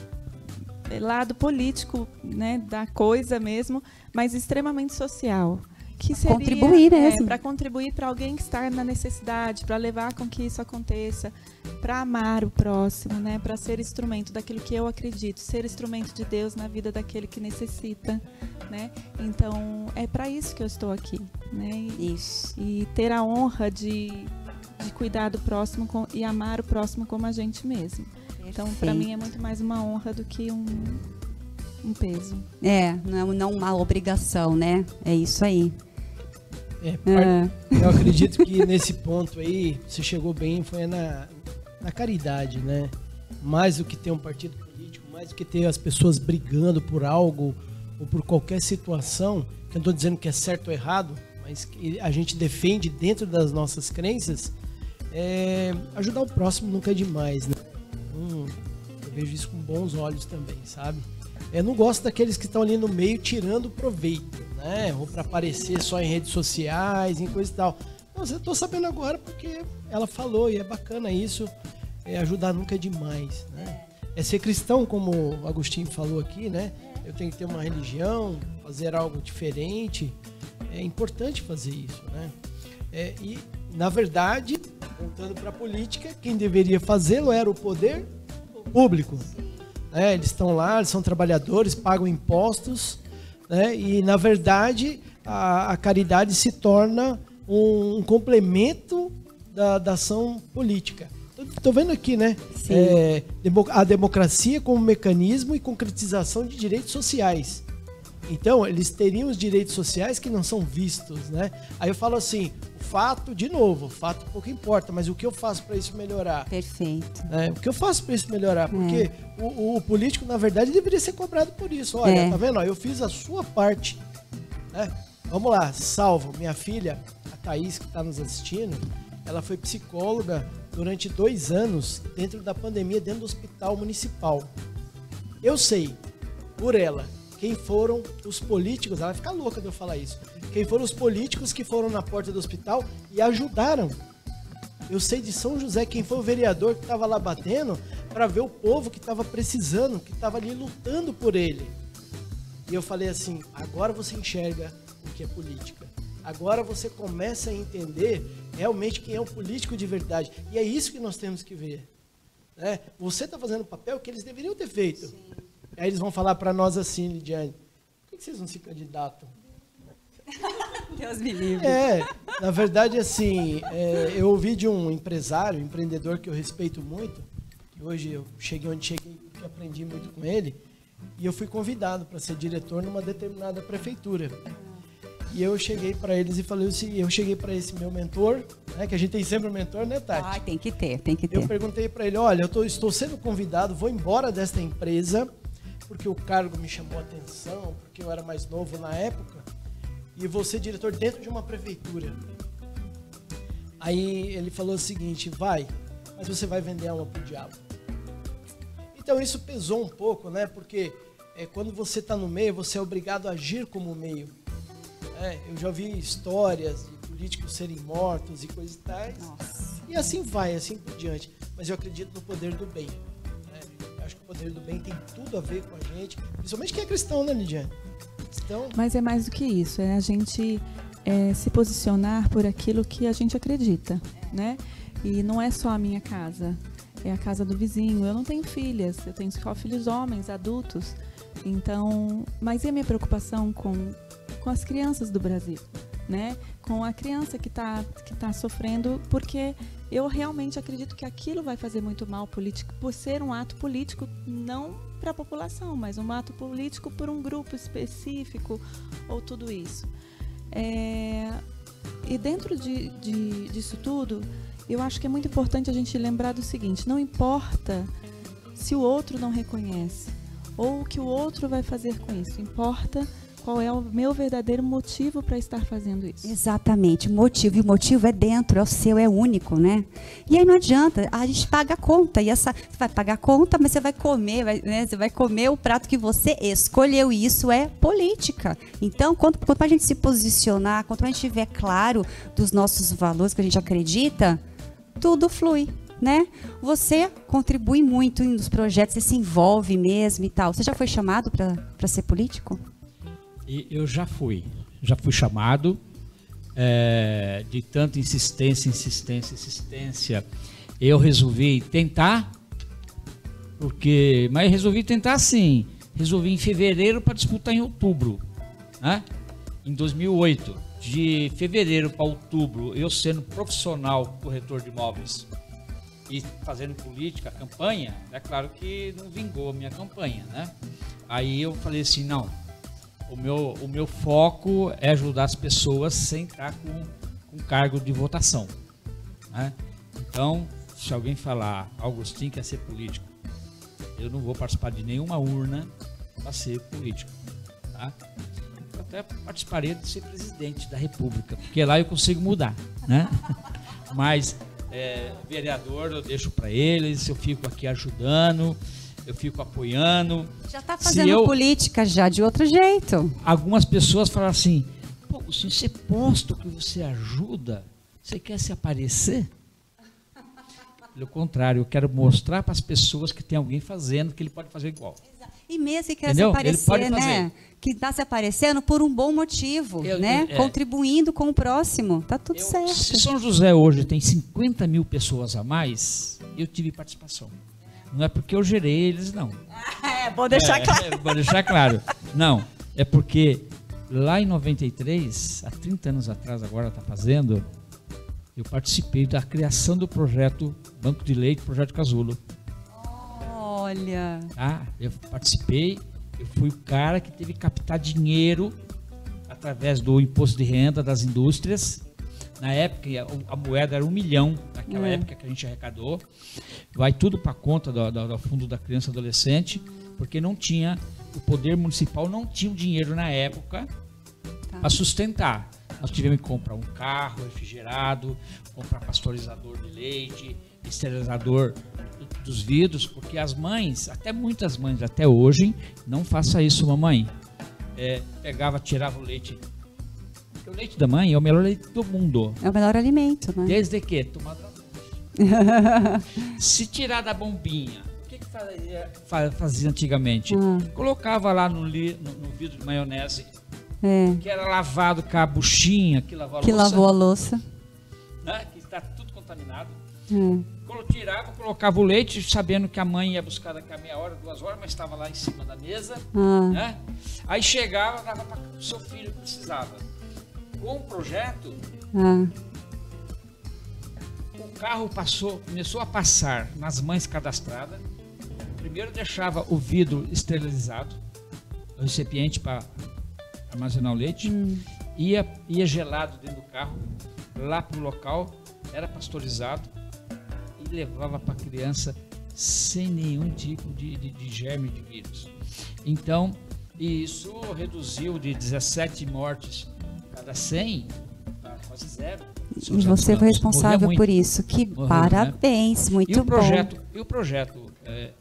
lado político né, da coisa mesmo, mas extremamente social que seria contribuir mesmo. É, para contribuir para alguém que está na necessidade, para levar com que isso aconteça, para amar o próximo, né, para ser instrumento daquilo que eu acredito, ser instrumento de Deus na vida daquele que necessita, né? Então é para isso que eu estou aqui, né? E, isso. E ter a honra de, de cuidar do próximo com, e amar o próximo como a gente mesmo. Perfeito. Então para mim é muito mais uma honra do que um um peso. É, não, não uma obrigação, né? É isso aí. É, é. Eu acredito que nesse ponto aí, você chegou bem, foi na, na caridade, né? Mais do que ter um partido político, mais do que ter as pessoas brigando por algo ou por qualquer situação, que eu não estou dizendo que é certo ou errado, mas que a gente defende dentro das nossas crenças, é, ajudar o próximo nunca é demais, né? Hum, eu vejo isso com bons olhos também, sabe? Eu não gosto daqueles que estão ali no meio tirando proveito, né? Ou para aparecer só em redes sociais, em coisa e tal. Não, eu tô sabendo agora porque ela falou e é bacana isso. É ajudar nunca é demais, né? É ser cristão, como o Agostinho falou aqui, né? Eu tenho que ter uma religião, fazer algo diferente. É importante fazer isso, né? É, e, na verdade, voltando para a política, quem deveria fazê-lo era o poder público. Né? Eles estão lá, eles são trabalhadores, pagam impostos, né? e na verdade a, a caridade se torna um, um complemento da, da ação política. Estou vendo aqui, né? É, a democracia como mecanismo e concretização de direitos sociais. Então, eles teriam os direitos sociais que não são vistos, né? Aí eu falo assim, o fato, de novo, o fato pouco importa, mas o que eu faço para isso melhorar? Perfeito. É, o que eu faço para isso melhorar? Porque é. o, o, político, na verdade, deveria ser cobrado por isso. Olha, é. tá vendo? Eu fiz a sua parte. Né? Vamos lá, salvo. Minha filha, a Thaís, que está nos assistindo, ela foi psicóloga durante dois anos dentro da pandemia, dentro do hospital municipal. Eu sei, por ela, quem foram os políticos, ela vai ficar louca de eu falar isso, quem foram os políticos que foram na porta do hospital e ajudaram. Eu sei de São José quem foi o vereador que estava lá batendo para ver o povo que estava precisando, que estava ali lutando por ele. E eu falei assim: agora você enxerga o que é política. Agora você começa a entender realmente quem é o político de verdade. E é isso que nós temos que ver. Né? Você está fazendo o papel que eles deveriam ter feito. Sim. Aí eles vão falar para nós assim, Lidiane, por que vocês não se candidatam? Deus me livre. É, na verdade, assim, é, eu ouvi de um empresário, empreendedor que eu respeito muito, que hoje eu cheguei onde cheguei porque aprendi muito com ele, e eu fui convidado para ser diretor numa determinada prefeitura. E eu cheguei para eles e falei assim, eu cheguei para esse meu mentor, né, que a gente tem sempre um mentor, né, Tati? Ah, tem que ter, tem que ter. Eu perguntei para ele, olha, eu tô, estou sendo convidado, vou embora desta empresa, porque o cargo me chamou a atenção, porque eu era mais novo na época, e vou ser diretor dentro de uma prefeitura. Aí ele falou o seguinte, vai, mas você vai vender alma pro diabo. Então isso pesou um pouco, né? Porque é, quando você está no meio, você é obrigado a agir como meio. É, eu já vi histórias de políticos serem mortos e coisas tais. Nossa. E assim vai, assim por diante. Mas eu acredito no poder do bem. Eu acho que o poder do bem tem tudo a ver com a gente, principalmente quem é cristão, né, Lidiane? Então... Mas é mais do que isso, é a gente é, se posicionar por aquilo que a gente acredita, né? E não é só a minha casa, é a casa do vizinho. Eu não tenho filhas, eu tenho só filhos homens, adultos. Então, mas e a minha preocupação com com as crianças do Brasil, né? Com a criança que está que tá sofrendo, porque eu realmente acredito que aquilo vai fazer muito mal político, por ser um ato político não para a população, mas um ato político por um grupo específico ou tudo isso. É, e dentro de, de, disso tudo, eu acho que é muito importante a gente lembrar do seguinte: não importa se o outro não reconhece ou o que o outro vai fazer com isso, importa qual é o meu verdadeiro motivo para estar fazendo isso. Exatamente, motivo. E o motivo é dentro, é o seu, é único, né? E aí não adianta, a gente paga a conta. E essa, você vai pagar a conta, mas você vai comer, vai, né? Você vai comer o prato que você escolheu. E isso é política. Então, quanto, quanto mais a gente se posicionar, quanto mais a gente tiver claro dos nossos valores que a gente acredita, tudo flui. Né? Você contribui muito nos projetos, você se envolve mesmo e tal. Você já foi chamado para ser político? E eu já fui, já fui chamado é, de tanta insistência, insistência, insistência. Eu resolvi tentar, porque, mas resolvi tentar sim. Resolvi em fevereiro para disputar em outubro, né? Em 2008, de fevereiro para outubro, eu sendo profissional corretor de imóveis e fazendo política, campanha, é claro que não vingou a minha campanha, né? Aí eu falei assim, não, o meu, o meu foco é ajudar as pessoas sem estar com, com cargo de votação. Né? Então, se alguém falar, Augustinho quer ser político, eu não vou participar de nenhuma urna para ser político. Tá? Eu até participaria de ser presidente da República, porque lá eu consigo mudar. Né? Mas é, vereador eu deixo para eles, eu fico aqui ajudando eu fico apoiando. Já está fazendo eu, política já de outro jeito. Algumas pessoas falam assim: Pô, se você posto que você ajuda, você quer se aparecer? Pelo contrário, eu quero mostrar para as pessoas que tem alguém fazendo que ele pode fazer igual. E mesmo que quer Entendeu? se aparecer, né? Que está se aparecendo por um bom motivo, eu, né? É, Contribuindo com o próximo. Tá tudo eu, certo. Se São José hoje tem 50 mil pessoas a mais, eu tive participação. Não é porque eu gerei eles, não. É, bom deixar é, claro. É, bom deixar claro. Não, é porque lá em 93, há 30 anos atrás, agora está fazendo, eu participei da criação do projeto Banco de Leite, projeto Casulo. Olha. Tá? Eu participei, eu fui o cara que teve que captar dinheiro através do imposto de renda das indústrias. Na época, a, moeda era um milhão, naquela é. época que a gente arrecadou. Vai tudo para conta do, do, do, fundo da criança e adolescente, porque não tinha, o poder municipal não tinha o dinheiro na época tá. para sustentar. Nós tivemos que comprar um carro refrigerado, comprar pasteurizador de leite, esterilizador dos vidros, porque as mães, até muitas mães até hoje, não faça isso, mamãe. É, pegava, tirava o leite. O leite da mãe é o melhor leite do mundo. É o melhor alimento, né? Desde que tomado Se tirar da bombinha, o que, que fazia, fazia antigamente? Hum. Colocava lá no, li, no, no vidro de maionese, é. que era lavado com a buchinha que lavou a que louça. lavou a louça. Né? Que está tudo contaminado. É. Tirava, colocava o leite, sabendo que a mãe ia buscar daqui a meia hora, duas horas, mas estava lá em cima da mesa. Ah. Né? Aí chegava, dava para o seu filho que precisava. Com o projeto, ah. o carro passou, começou a passar nas mães cadastradas. Primeiro deixava o vidro esterilizado, o recipiente para armazenar o leite. Hum. Ia, ia gelado dentro do carro, lá para o local, era pasteurizado e levava para a criança sem nenhum tipo de, de, de germe de vírus. Então, isso reduziu de 17 mortes cada 100 para quase zero. E você foi responsável por isso. Que Morreu, né? parabéns, né? muito e o projeto, bom. E o projeto é,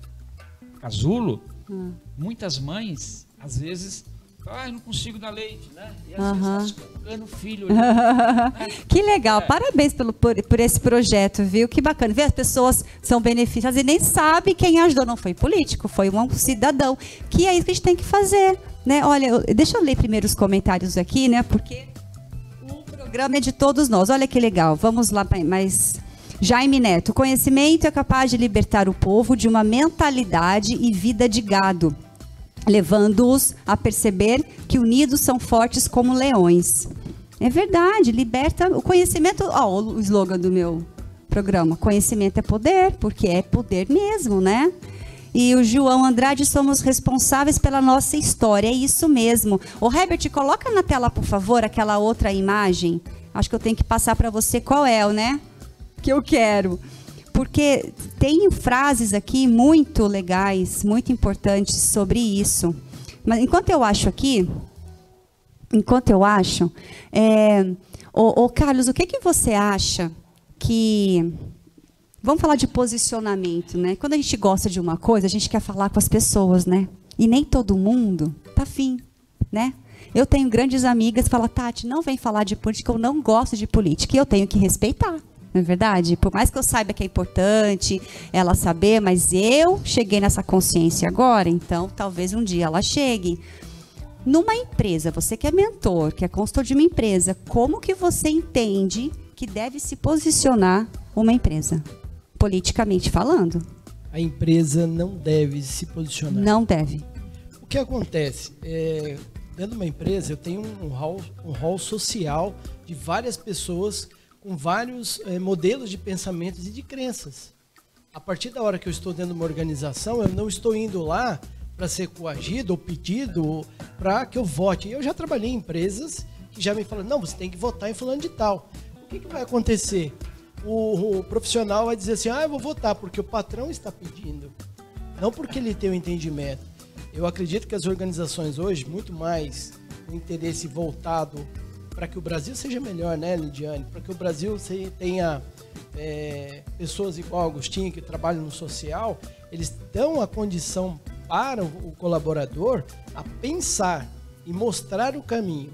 Casulo, hum. muitas mães, às vezes, ah, não consigo dar leite, né? E às uhum. vezes o filho. Ali, né? Que legal, é. parabéns pelo, por, por esse projeto, viu? Que bacana. Ver as pessoas são beneficiadas e nem sabe quem ajudou. Não foi político, foi um cidadão. Que é isso que a gente tem que fazer. Né? Olha, deixa eu ler primeiro os comentários aqui, né? Porque o programa é de todos nós. Olha que legal. Vamos lá, mais. Jaime Neto, conhecimento é capaz de libertar o povo de uma mentalidade e vida de gado levando-os a perceber que unidos são fortes como leões. É verdade, liberta o conhecimento. Ó, o slogan do meu programa: conhecimento é poder, porque é poder mesmo, né? E o João Andrade somos responsáveis pela nossa história, é isso mesmo. O Herbert, coloca na tela, por favor, aquela outra imagem. Acho que eu tenho que passar para você qual é, né? Que eu quero porque tem frases aqui muito legais, muito importantes sobre isso. Mas enquanto eu acho aqui, enquanto eu acho, é, ô, ô Carlos, o que, que você acha que Vamos falar de posicionamento, né? Quando a gente gosta de uma coisa, a gente quer falar com as pessoas, né? E nem todo mundo tá afim, né? Eu tenho grandes amigas que falam, Tati, não vem falar de política, eu não gosto de política. E eu tenho que respeitar. Não é verdade? Por mais que eu saiba que é importante ela saber, mas eu cheguei nessa consciência agora, então talvez um dia ela chegue. Numa empresa, você que é mentor, que é consultor de uma empresa, como que você entende que deve se posicionar uma empresa, politicamente falando? A empresa não deve se posicionar. Não deve. O que acontece? É, dentro de uma empresa, eu tenho um hall, um hall social de várias pessoas com vários é, modelos de pensamentos e de crenças. A partir da hora que eu estou dentro de uma organização, eu não estou indo lá para ser coagido ou pedido para que eu vote. Eu já trabalhei em empresas que já me falam, não, você tem que votar em fulano de tal. O que, que vai acontecer? O, o, profissional vai dizer assim, ah, eu vou votar porque o patrão está pedindo, não porque ele tem o um entendimento. Eu acredito que as organizações hoje, muito mais o interesse voltado para que o Brasil seja melhor, né, Lidiane? Para que o Brasil tenha é, pessoas igual Agostinho que trabalham no social, eles dão a condição para o colaborador a pensar e mostrar o caminho.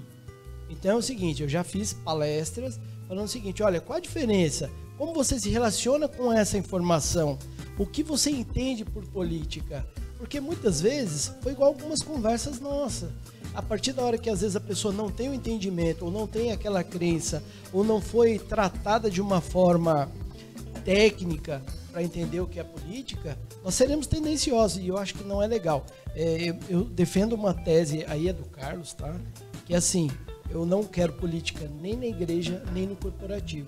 Então é o seguinte, eu já fiz palestras falando o seguinte, olha, qual a diferença? Como você se relaciona com essa informação? O que você entende por política? Porque muitas vezes foi igual algumas conversas nossas a partir da hora que às vezes a pessoa não tem o entendimento, ou não tem aquela crença, ou não foi tratada de uma forma técnica para entender o que é política, nós seremos tendenciosos e eu acho que não é legal. É, eu, eu, defendo uma tese aí é do Carlos, tá? Que é assim, eu não quero política nem na igreja nem no corporativo.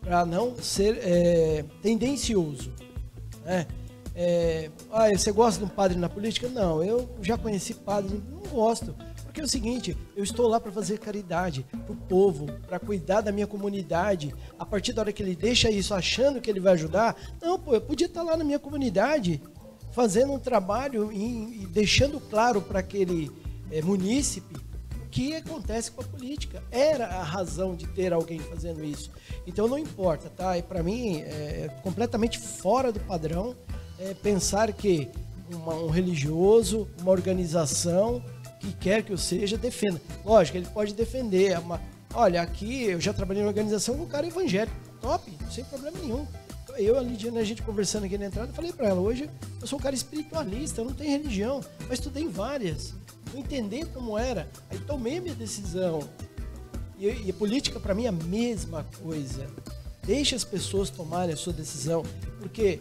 para não ser é, tendencioso. Né? É, ah, você gosta de um padre na política? Não, eu já conheci padres, não gosto. Porque é o seguinte, eu estou lá para fazer caridade para o povo, para cuidar da minha comunidade. A partir da hora que ele deixa isso achando que ele vai ajudar, não, pô, eu podia estar lá na minha comunidade fazendo um trabalho e, e deixando claro para aquele é, munícipe que acontece com a política. Era a razão de ter alguém fazendo isso. Então não importa, tá? E para mim é completamente fora do padrão é, pensar que uma, um religioso, uma organização que quer que eu seja, defenda. Lógico, ele pode defender. É uma, olha, aqui eu já trabalhei em organização com um cara evangélico. Top, sem problema nenhum. Eu, a Lidiana, a gente conversando aqui na entrada, falei para ela, hoje eu sou um cara espiritualista, eu não tenho religião, mas estudei várias. Entender como era, aí tomei minha decisão. E, e política, para mim, é a mesma coisa. Deixe as pessoas tomarem a sua decisão, porque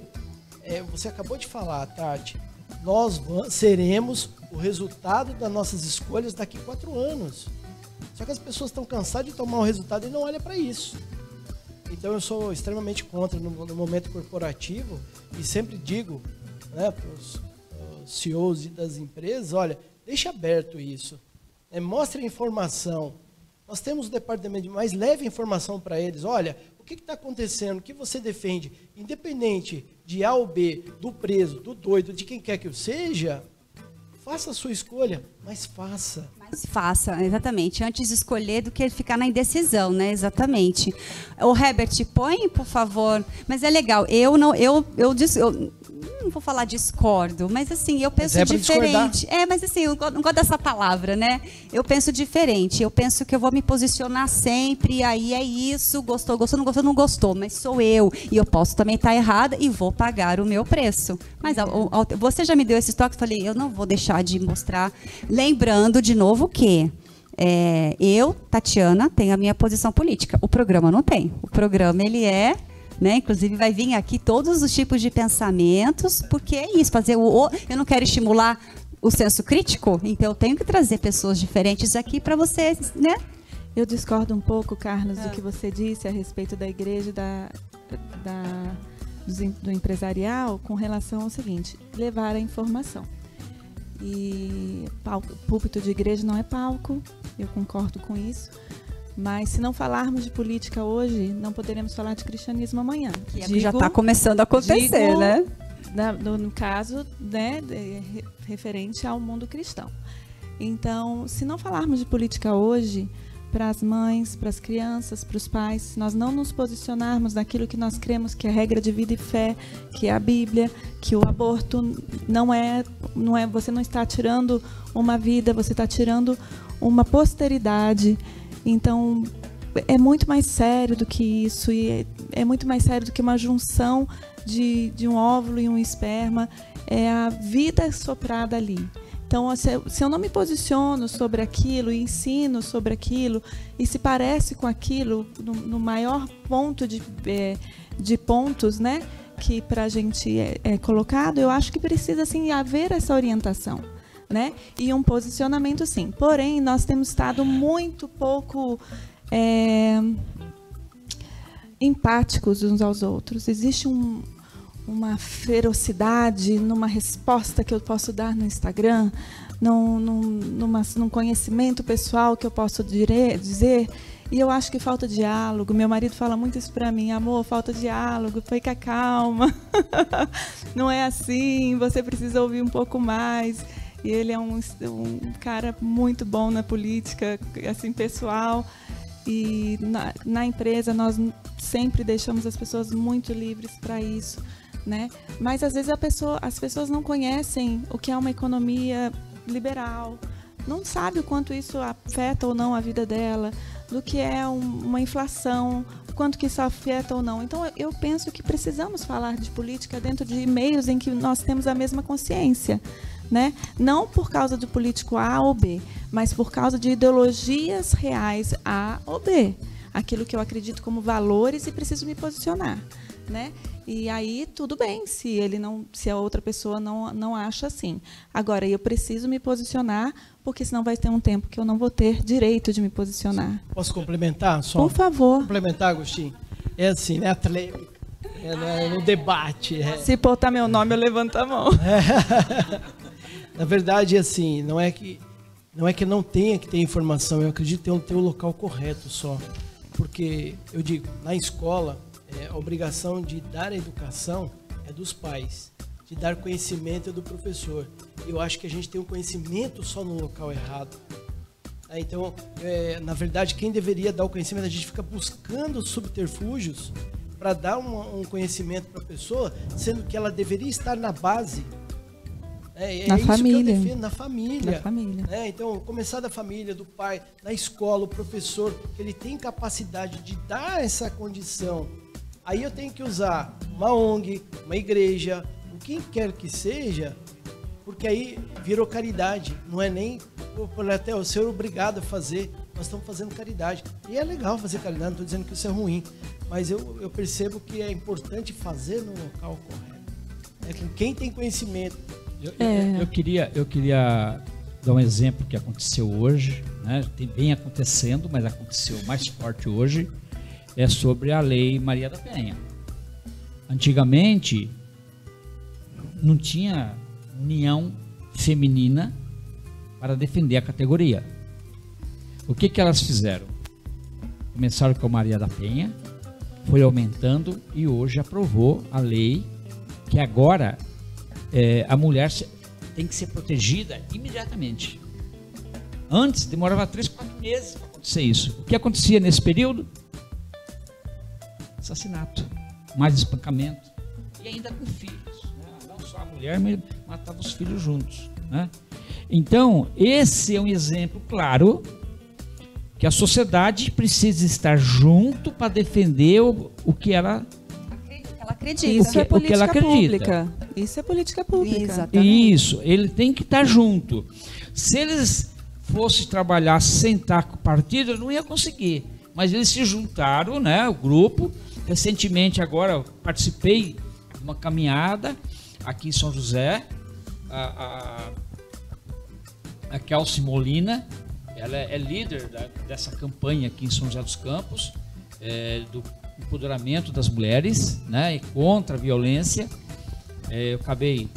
é, você acabou de falar, Tati, nós seremos o resultado das nossas escolhas daqui quatro anos. Só que as pessoas estão cansadas de tomar o resultado e não olham para isso. Então eu sou extremamente contra no, no momento corporativo e sempre digo né, para os CEOs das empresas, olha, deixe aberto isso. É, mostre a informação. Nós temos o departamento, mas leve a informação para eles. Olha, o que está acontecendo? O que você defende? Independente de A ou B, do preso, do doido, de quem quer que eu seja, faça a sua escolha, mas faça. Mas faça, exatamente. Antes de escolher do que ficar na indecisão, né? Exatamente. O Herbert, põe, por favor. Mas é legal. Eu não, eu, eu, eu, não vou falar discordo, mas assim, eu penso é diferente. É, mas assim, eu não gosto dessa palavra, né? Eu penso diferente. Eu penso que eu vou me posicionar sempre, aí é isso, gostou, gostou, não gostou, não gostou, mas sou eu. E eu posso também estar errada e vou pagar o meu preço. Mas você já me deu esse toque, falei, eu não vou deixar de mostrar. Lembrando de novo que é, eu, Tatiana, tenho a minha posição política. O programa não tem. O programa ele é né? Inclusive vai vir aqui todos os tipos de pensamentos, porque é isso, fazer o eu não quero estimular o senso crítico, então eu tenho que trazer pessoas diferentes aqui para vocês, né? Eu discordo um pouco, Carlos, do ah. que você disse a respeito da igreja da, da do, do empresarial com relação ao seguinte: levar a informação. E palco, púlpito de igreja não é palco, eu concordo com isso. Mas se não falarmos de política hoje, não poderemos falar de cristianismo amanhã. Que digo, já está começando a acontecer, digo, né? Na, no, no, caso, né, de, referente ao mundo cristão. Então, se não falarmos de política hoje, para as mães, para as crianças, para os pais, se nós não nos posicionarmos naquilo que nós cremos que é regra de vida e fé, que é a Bíblia, que o aborto não é, não é, você não está tirando uma vida, você está tirando uma posteridade. Então, é muito mais sério do que isso, e é, é muito mais sério do que uma junção de, de um óvulo e um esperma. É a vida soprada ali. Então, se, eu não me posiciono sobre aquilo e ensino sobre aquilo, e se parece com aquilo, no, no maior ponto de, é, de pontos, né? Que para a gente é, é colocado, eu acho que precisa assim, haver essa orientação né? E um posicionamento sim. Porém, nós temos estado muito pouco é, empáticos uns aos outros. Existe um, uma ferocidade numa resposta que eu posso dar no Instagram, num, num, numa, num conhecimento pessoal que eu posso dire, dizer. E eu acho que falta diálogo. Meu marido fala muito isso para mim, amor, falta diálogo, fica calma. Não é assim, você precisa ouvir um pouco mais. E ele é um, um cara muito bom na política, assim, pessoal. E na, na empresa nós sempre deixamos as pessoas muito livres para isso, né? Mas às vezes pessoa, as pessoas não conhecem o que é uma economia liberal, não sabe o quanto isso afeta ou não a vida dela, do que é um, uma inflação, quanto que isso afeta ou não. Então eu penso que precisamos falar de política dentro de meios em que nós temos a mesma consciência né? Não por causa do político A ou B, mas por causa de ideologias reais A ou B. Aquilo que eu acredito como valores e preciso me posicionar, né? E aí tudo bem, se ele não, se a outra pessoa não, não acha assim. Agora eu preciso me posicionar, porque senão vai ter um tempo que eu não vou ter direito de me posicionar. Posso complementar? Só Por favor. Complementar, Agostinho. é assim, né? Atlética. É, né, no debate. É. Se botar meu nome, eu levanto a mão. Na verdade, assim, não é que não é que não tenha que ter informação, eu acredito ter um ter o local correto só. Porque eu digo, na escola, é, a obrigação de dar a educação é dos pais, de dar conhecimento é do professor. Eu acho que a gente tem um conhecimento só no local errado. É, então, é, na verdade, quem deveria dar o conhecimento, a gente fica buscando subterfúgios para dar um, um conhecimento para a pessoa, sendo que ela deveria estar na base. É, é na família. Defendo, na família. Na família. É, então, começar da família, do pai, na escola, o professor, que ele tem capacidade de dar essa condição. Aí eu tenho que usar uma ONG, uma igreja, o que quer que seja, porque aí virou caridade, não é nem até o ser obrigado a fazer, nós estamos fazendo caridade. E é legal fazer caridade, não estou dizendo que isso é ruim, mas eu, eu percebo que é importante fazer no local correto. É com quem tem conhecimento. Eu, é. eu, eu, queria, eu queria dar um exemplo que aconteceu hoje, né? Tem, vem acontecendo, mas aconteceu mais forte hoje, é sobre a lei Maria da Penha. Antigamente não tinha união feminina para defender a categoria. O que, que elas fizeram? Começaram com a Maria da Penha, foi aumentando e hoje aprovou a lei que agora é, a mulher tem que ser protegida imediatamente. Antes demorava três, quatro meses para acontecer isso. O que acontecia nesse período? Assassinato, mais espancamento e ainda com filhos. Né? Não só a mulher, mas matava os filhos juntos. Né? Então, esse é um exemplo claro que a sociedade precisa estar junto para defender o, o que ela ela acredita. Isso é política ela acredita. pública. Isso é política pública. Exatamente. Isso, ele tem que estar junto. Se eles fossem trabalhar sem estar com o partido, não ia conseguir. Mas eles se juntaram, né, o grupo. Recentemente agora participei de uma caminhada aqui em São José. A, a, a Kelsey Molina, ela é, é líder da, dessa campanha aqui em São José dos Campos, é, do empoderamento das mulheres, né, e contra a violência. É, eu acabei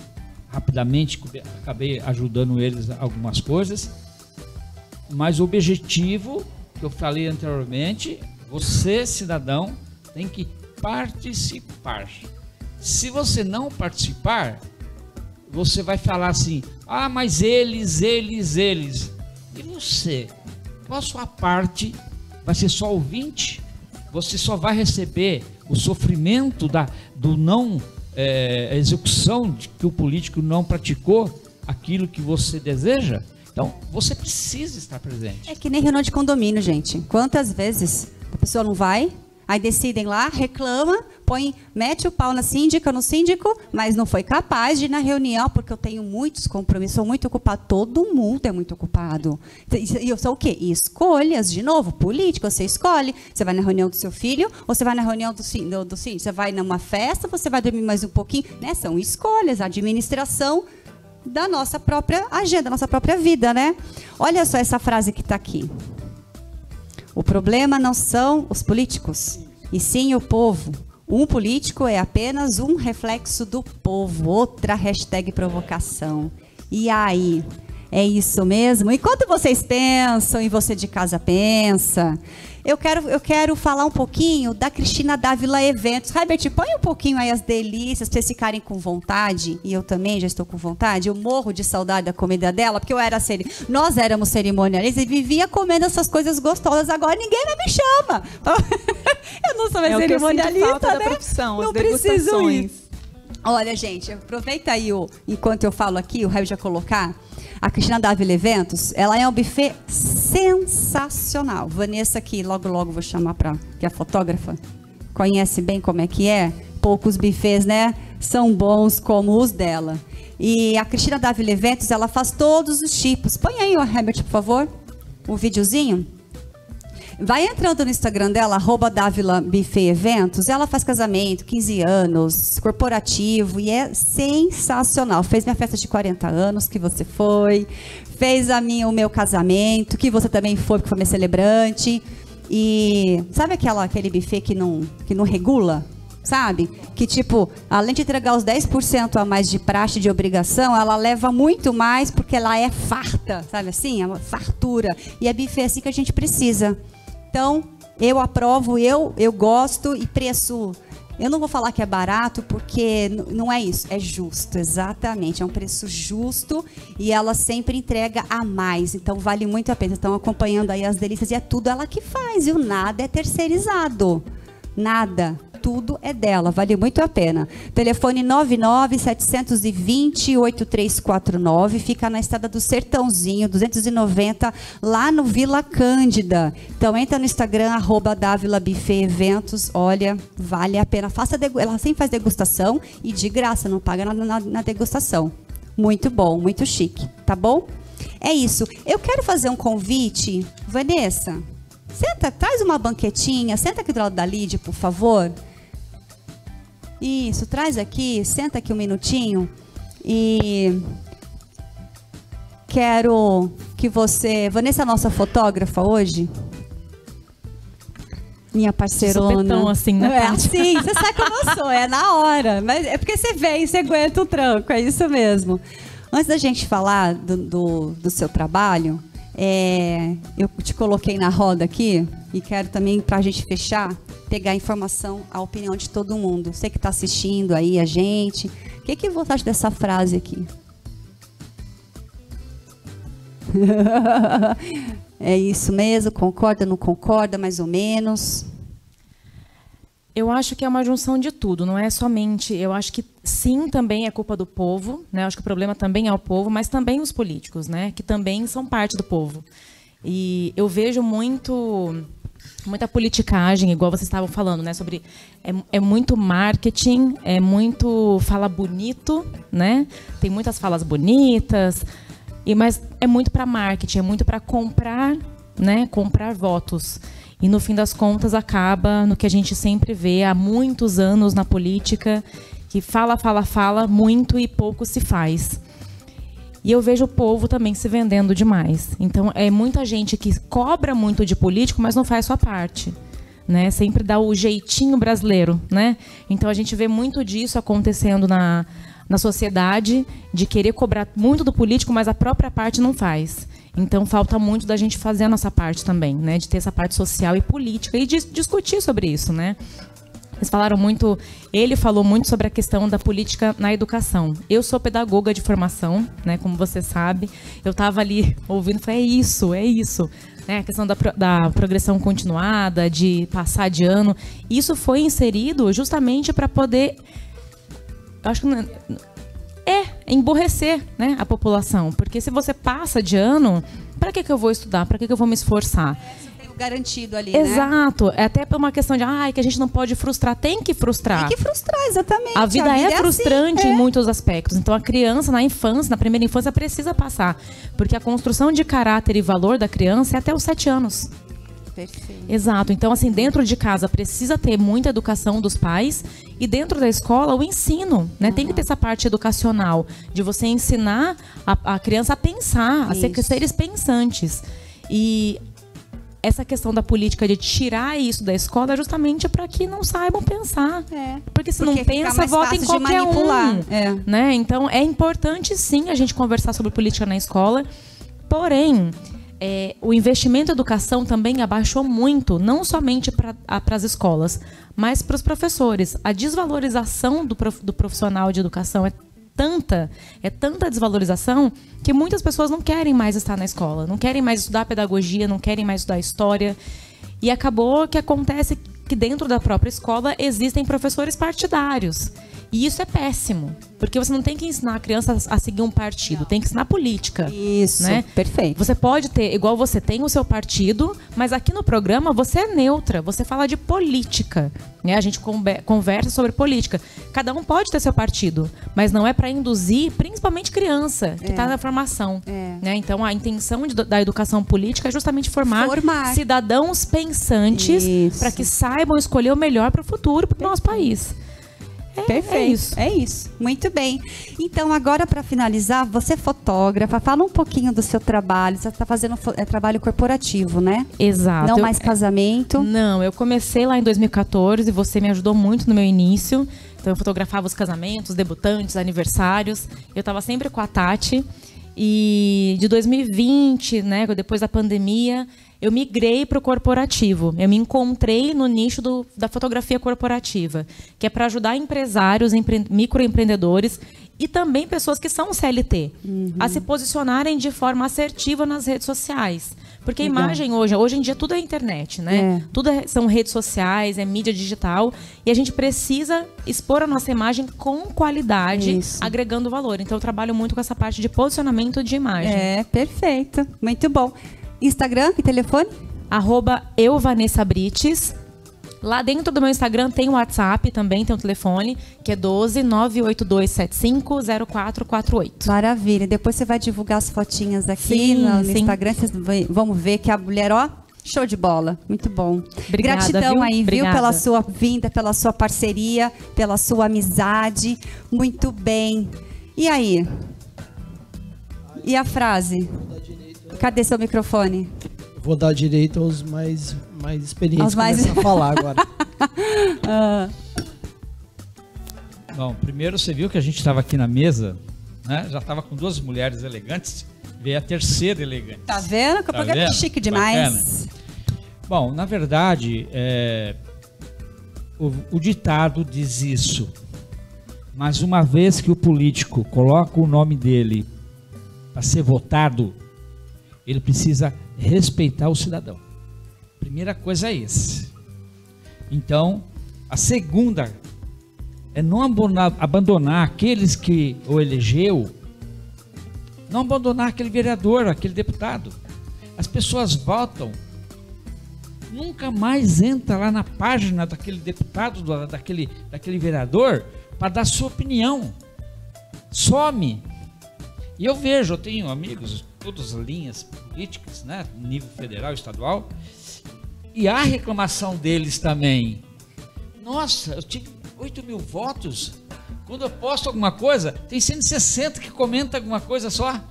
rapidamente acabei ajudando eles algumas coisas, mas o objetivo que eu falei anteriormente, você cidadão tem que participar. Se você não participar, você vai falar assim: "Ah, mas eles, eles, eles". E você? Qual a sua parte? Vai ser só ouvinte? Você só vai receber o sofrimento da, do não é, execução de que o político não praticou aquilo que você deseja? Então, você precisa estar presente. É que nem reunião de condomínio, gente. Quantas vezes a pessoa não vai, Aí decidem lá, reclama, põe, mete o pau na síndica, no síndico, mas não foi capaz de ir na reunião, porque eu tenho muitos compromissos, sou muito ocupado. Todo mundo é muito ocupado. E eu sou o quê? Escolhas, de novo, político, você escolhe. Você vai na reunião do seu filho, ou você vai na reunião do, do, do síndico? Você vai numa festa, você vai dormir mais um pouquinho. Né? São escolhas, administração da nossa própria agenda, da nossa própria vida, né? Olha só essa frase que está aqui. O problema não são os políticos, e sim o povo. Um político é apenas um reflexo do povo. Outra hashtag provocação. E aí? É isso mesmo? Enquanto vocês pensam e você de casa pensa, eu quero, eu quero falar um pouquinho da Cristina Dávila Eventos. Herbert, põe um pouquinho aí as delícias para vocês ficarem com vontade. E eu também já estou com vontade. Eu morro de saudade da comida dela, porque eu era ceri... nós éramos cerimonialistas e vivia comendo essas coisas gostosas. Agora ninguém mais me chama. eu não sou mais é cerimonialista, né? Profissão, não preciso ir. Olha, gente, aproveita aí o, enquanto eu falo aqui, o Herbert já colocar a Cristina Dávila Eventos, ela é um buffet sensacional. Vanessa aqui, logo logo vou chamar para que é fotógrafa conhece bem como é que é. Poucos buffets, né? São bons como os dela. E a Cristina Dávila Eventos, ela faz todos os tipos. Põe aí, o Herbert, por favor, o videozinho. Vai entrando no Instagram dela, arroba Dávila Buffet Eventos. Ela faz casamento, 15 anos, corporativo e é sensacional. Fez minha festa de 40 anos, que você foi. Fez a minha, o meu casamento, que você também foi, porque foi minha celebrante. E sabe aquela, aquele buffet que não, que não regula? Sabe? Que tipo, além de entregar os 10% a mais de praxe de obrigação, ela leva muito mais porque ela é farta, sabe assim? É uma fartura. E é buffet assim que a gente precisa. Então, eu aprovo, eu, eu gosto e preço eu não vou falar que é barato porque não é isso, é justo, exatamente. É um preço justo e ela sempre entrega a mais, então vale muito a pena. Estão acompanhando aí as delícias e é tudo ela que faz, viu? Nada é terceirizado. Nada tudo é dela, vale muito a pena. Telefone 99 720 8349, fica na estrada do Sertãozinho, 290, lá no Vila Cândida. Então entra no Instagram, arroba Dávila Buffet Eventos, olha, vale a pena. Faça ela sempre faz degustação e de graça, não paga nada na, na degustação. Muito bom, muito chique, tá bom? É isso. Eu quero fazer um convite, Vanessa. Senta, traz uma banquetinha, senta aqui do lado da Lídia, por favor. Isso, traz aqui, senta aqui um minutinho e quero que você. Vanessa, nossa fotógrafa hoje. Minha parceirona. Supetão assim, né? É assim, você sabe como eu sou, é na hora. Mas é porque você vem, você aguenta o tranco, é isso mesmo. Antes da gente falar do, do, do seu trabalho, é, eu te coloquei na roda aqui e quero também, para a gente fechar, pegar a informação, a opinião de todo mundo. Você que está assistindo aí a gente, o que, que você acha dessa frase aqui? é isso mesmo? Concorda, não concorda, mais ou menos? Eu acho que é uma junção de tudo, não é somente. Eu acho que sim, também é culpa do povo, né? Eu acho que o problema também é o povo, mas também os políticos, né? Que também são parte do povo. E eu vejo muito muita politicagem, igual vocês estavam falando, né? Sobre é, é muito marketing, é muito fala bonito, né? Tem muitas falas bonitas, e mas é muito para marketing, é muito para comprar, né? Comprar votos. E no fim das contas acaba no que a gente sempre vê há muitos anos na política, que fala, fala, fala muito e pouco se faz. E eu vejo o povo também se vendendo demais. Então é muita gente que cobra muito de político, mas não faz sua parte. Né? Sempre dá o jeitinho brasileiro, né? Então a gente vê muito disso acontecendo na, na sociedade, de querer cobrar muito do político, mas a própria parte não faz. Então falta muito da gente fazer a nossa parte também, né? De ter essa parte social e política e de discutir sobre isso, né? Eles falaram muito, ele falou muito sobre a questão da política na educação. Eu sou pedagoga de formação, né, como você sabe. Eu estava ali ouvindo, falei, é isso, é isso. Né, a questão da, da progressão continuada, de passar de ano. Isso foi inserido justamente para poder. Acho que é emborrecer né, a população. Porque se você passa de ano, para que, que eu vou estudar? Para que, que eu vou me esforçar? garantido ali, Exato. Né? É até por uma questão de, ai, que a gente não pode frustrar. Tem que frustrar. Tem que frustrar, exatamente. A vida, a vida é, é, frustrante assim, é. em muitos aspectos. Então, a criança, na infância, na primeira infância, precisa passar. Porque a construção de caráter e valor da criança é até os sete anos. Perfeito. Exato. Então, assim, dentro de casa precisa ter muita educação dos pais e dentro da escola o ensino, né? Uhum. Tem que ter essa parte educacional de você ensinar a, a criança a pensar, Isso. a ser seres pensantes. E essa questão da política de tirar isso da escola é justamente para que não saibam pensar. É. Porque se Porque não pensa, vota em qualquer um. É. Né? Então é importante sim a gente conversar sobre política na escola. Porém, é, o investimento em educação também abaixou muito, não somente para as escolas, mas para os professores. A desvalorização do, prof, do profissional de educação é tanta, é tanta desvalorização que muitas pessoas não querem mais estar na escola, não querem mais estudar pedagogia, não querem mais estudar história. E acabou que acontece que dentro da própria escola existem professores partidários. E isso é péssimo, porque você não tem que ensinar a criança a seguir um partido, tem que ensinar política. Isso, né? perfeito. Você pode ter, igual você tem o seu partido, mas aqui no programa você é neutra, você fala de política. Né? A gente conversa sobre política. Cada um pode ter seu partido, mas não é para induzir, principalmente criança, que está é. na formação. É. Né? Então a intenção de, da educação política é justamente formar, formar. cidadãos pensantes para que saibam escolher o melhor para o futuro para o nosso país. É, Perfeito. É isso. é isso. Muito bem. Então, agora para finalizar, você é fotógrafa, fala um pouquinho do seu trabalho. Você está fazendo é, trabalho corporativo, né? Exato. Não mais casamento. Não, eu comecei lá em 2014 e você me ajudou muito no meu início. Então, eu fotografava os casamentos, debutantes, aniversários. Eu estava sempre com a Tati. E de 2020, né, depois da pandemia, eu migrei para o corporativo. Eu me encontrei no nicho do, da fotografia corporativa, que é para ajudar empresários, empre, microempreendedores e também pessoas que são CLT uhum. a se posicionarem de forma assertiva nas redes sociais. Porque a imagem hoje, hoje em dia tudo é internet, né? É. Tudo é, são redes sociais, é mídia digital. E a gente precisa expor a nossa imagem com qualidade, Isso. agregando valor. Então eu trabalho muito com essa parte de posicionamento de imagem. É, perfeito. Muito bom. Instagram e telefone? Arroba eu, Vanessa Brites. Lá dentro do meu Instagram tem o WhatsApp também, tem o telefone, que é 12 98275 0448. Maravilha. Depois você vai divulgar as fotinhas aqui sim, no, no Instagram. Vocês vamos ver que a mulher, ó, show de bola. Muito bom. Obrigada, Gratidão viu? aí, Obrigada. viu, pela sua vinda, pela sua parceria, pela sua amizade. Muito bem. E aí? E a frase? Cadê seu microfone? Vou dar direito aos mais, mais experientes mais... a falar agora. ah. Bom, primeiro você viu que a gente estava aqui na mesa, né? Já estava com duas mulheres elegantes, veio a terceira elegante. Tá vendo? Que tá é chique demais. Bacana. Bom, na verdade, é, o, o ditado diz isso. Mas uma vez que o político coloca o nome dele para ser votado, ele precisa respeitar o cidadão. Primeira coisa é esse. Então, a segunda é não abandonar, aqueles que o elegeu, não abandonar aquele vereador, aquele deputado. As pessoas votam, nunca mais entra lá na página daquele deputado, daquele, daquele vereador, para dar sua opinião. Some. E eu vejo, eu tenho amigos, todas as linhas políticas, né, nível federal, estadual, e a reclamação deles também. Nossa, eu tive 8 mil votos. Quando eu posto alguma coisa, tem 160 que comenta alguma coisa só.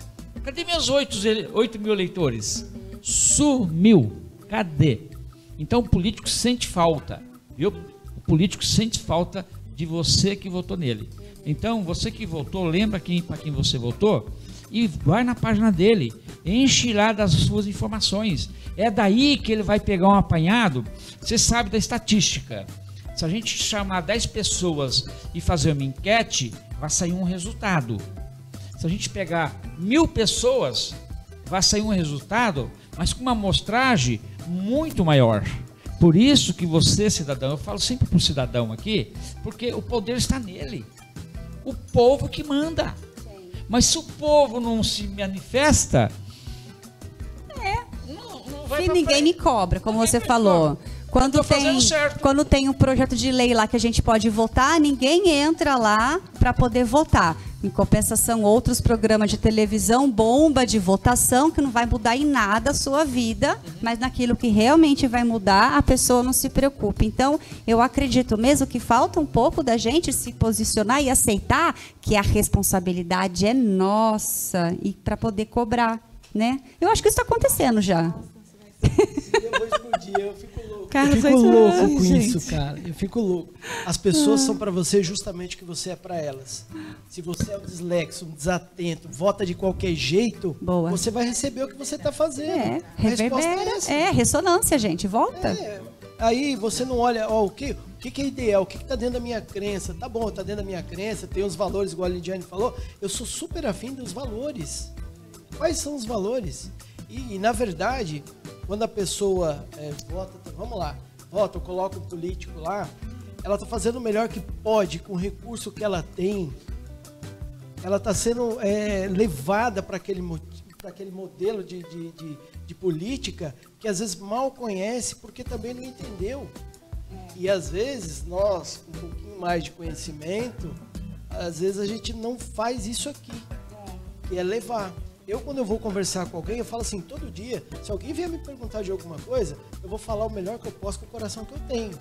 Cadê meus 8, 8 mil eleitores? Sumiu. Cadê? Então o político sente falta, viu? O político sente falta de você que votou nele. Então, você que votou, lembra quem, para quem você votou? E vai na página dele, enche lá das suas informações. É daí que ele vai pegar um apanhado. Você sabe da estatística. Se a gente chamar 10 pessoas e fazer uma enquete, vai sair um resultado. Se a gente pegar mil pessoas, vai sair um resultado, mas com uma amostragem muito maior. Por isso que você, cidadão, eu falo sempre para o cidadão aqui, porque o poder está nele. O povo que manda. Mas se o povo não se manifesta, é, não, não vai ninguém me cobra, como ninguém você falou. Quando tem, quando tem um projeto de lei lá que a gente pode votar, ninguém entra lá para poder votar. Em compensação, outros programas de televisão, bomba de votação, que não vai mudar em nada a sua vida, mas naquilo que realmente vai mudar, a pessoa não se preocupa. Então, eu acredito mesmo que falta um pouco da gente se posicionar e aceitar que a responsabilidade é nossa e para poder cobrar, né? Eu acho que isso está acontecendo já. dia, eu fico louco. Cara, eu fico louco com gente. isso, cara. Eu fico louco. As pessoas ah. são para você justamente o que você é para elas. Se você é um dislexo, um desatento, vota de qualquer jeito, Boa. você vai receber o que você está fazendo. É, reverbera. É, é, ressonância, gente. Volta. É. Aí você não olha, ó, o que, o que, é ideal, o que, está dentro da minha crença. Tá bom, tá dentro da minha crença, tem os valores, igual a Lidiane falou. Eu sou super afim dos valores. Quais são os valores? E, e na verdade, quando a pessoa é, vota, vamos lá, vota, coloca um político lá, ela está fazendo o melhor que pode com o recurso que ela tem. Ela está sendo é, levada para aquele, aquele modelo de, de, de, de, política que às vezes mal conhece porque também não entendeu. E às vezes nós, com um pouquinho mais de conhecimento, às vezes a gente não faz isso aqui, que é levar. Eu, quando eu vou conversar com alguém, eu falo assim, todo dia, se alguém vier me perguntar de alguma coisa, eu vou falar o melhor que eu posso com o coração que eu tenho.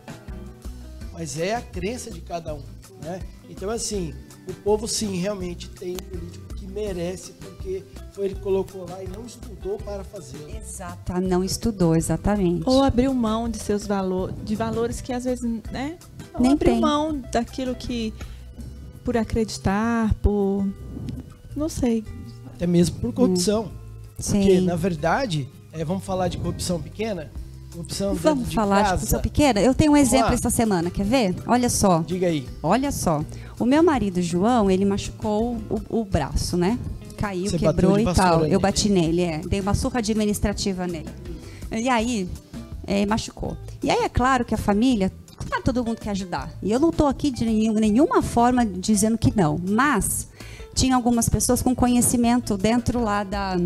mas é a crença de cada um. Né? Então, assim, o povo sim realmente tem um político que merece, porque foi ele que colocou lá e não estudou para fazer. Exato, não estudou, exatamente. Ou abriu mão de seus valores, de valores que às vezes, né? Ou Nem abriu tem. mão daquilo que por acreditar, por não sei. Até mesmo por corrupção. Hum. Sim. Porque, na verdade, é, vamos falar de corrupção pequena? Corrupção Vamos de falar casa. de corrupção pequena? Eu tenho um exemplo essa semana, quer ver? Olha só. Diga aí. Olha só. O meu marido, João, ele machucou o, o braço, né? Caiu, Você quebrou e tal. Nele. Eu bati nele, é. Dei uma surra administrativa nele. E aí, é, machucou. E aí é claro que a família, claro, todo mundo quer ajudar. E eu não estou aqui de nenhum, nenhuma forma dizendo que não. Mas tinha algumas pessoas com conhecimento dentro lá da,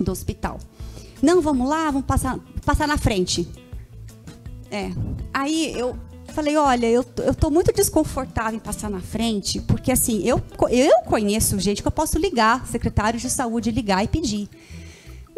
do hospital. Não, vamos lá, vamos passar, passar na frente. É. Aí eu falei, olha, eu, eu tô muito desconfortável em passar na frente, porque assim, eu, eu conheço gente que eu posso ligar, secretário de saúde, ligar e pedir.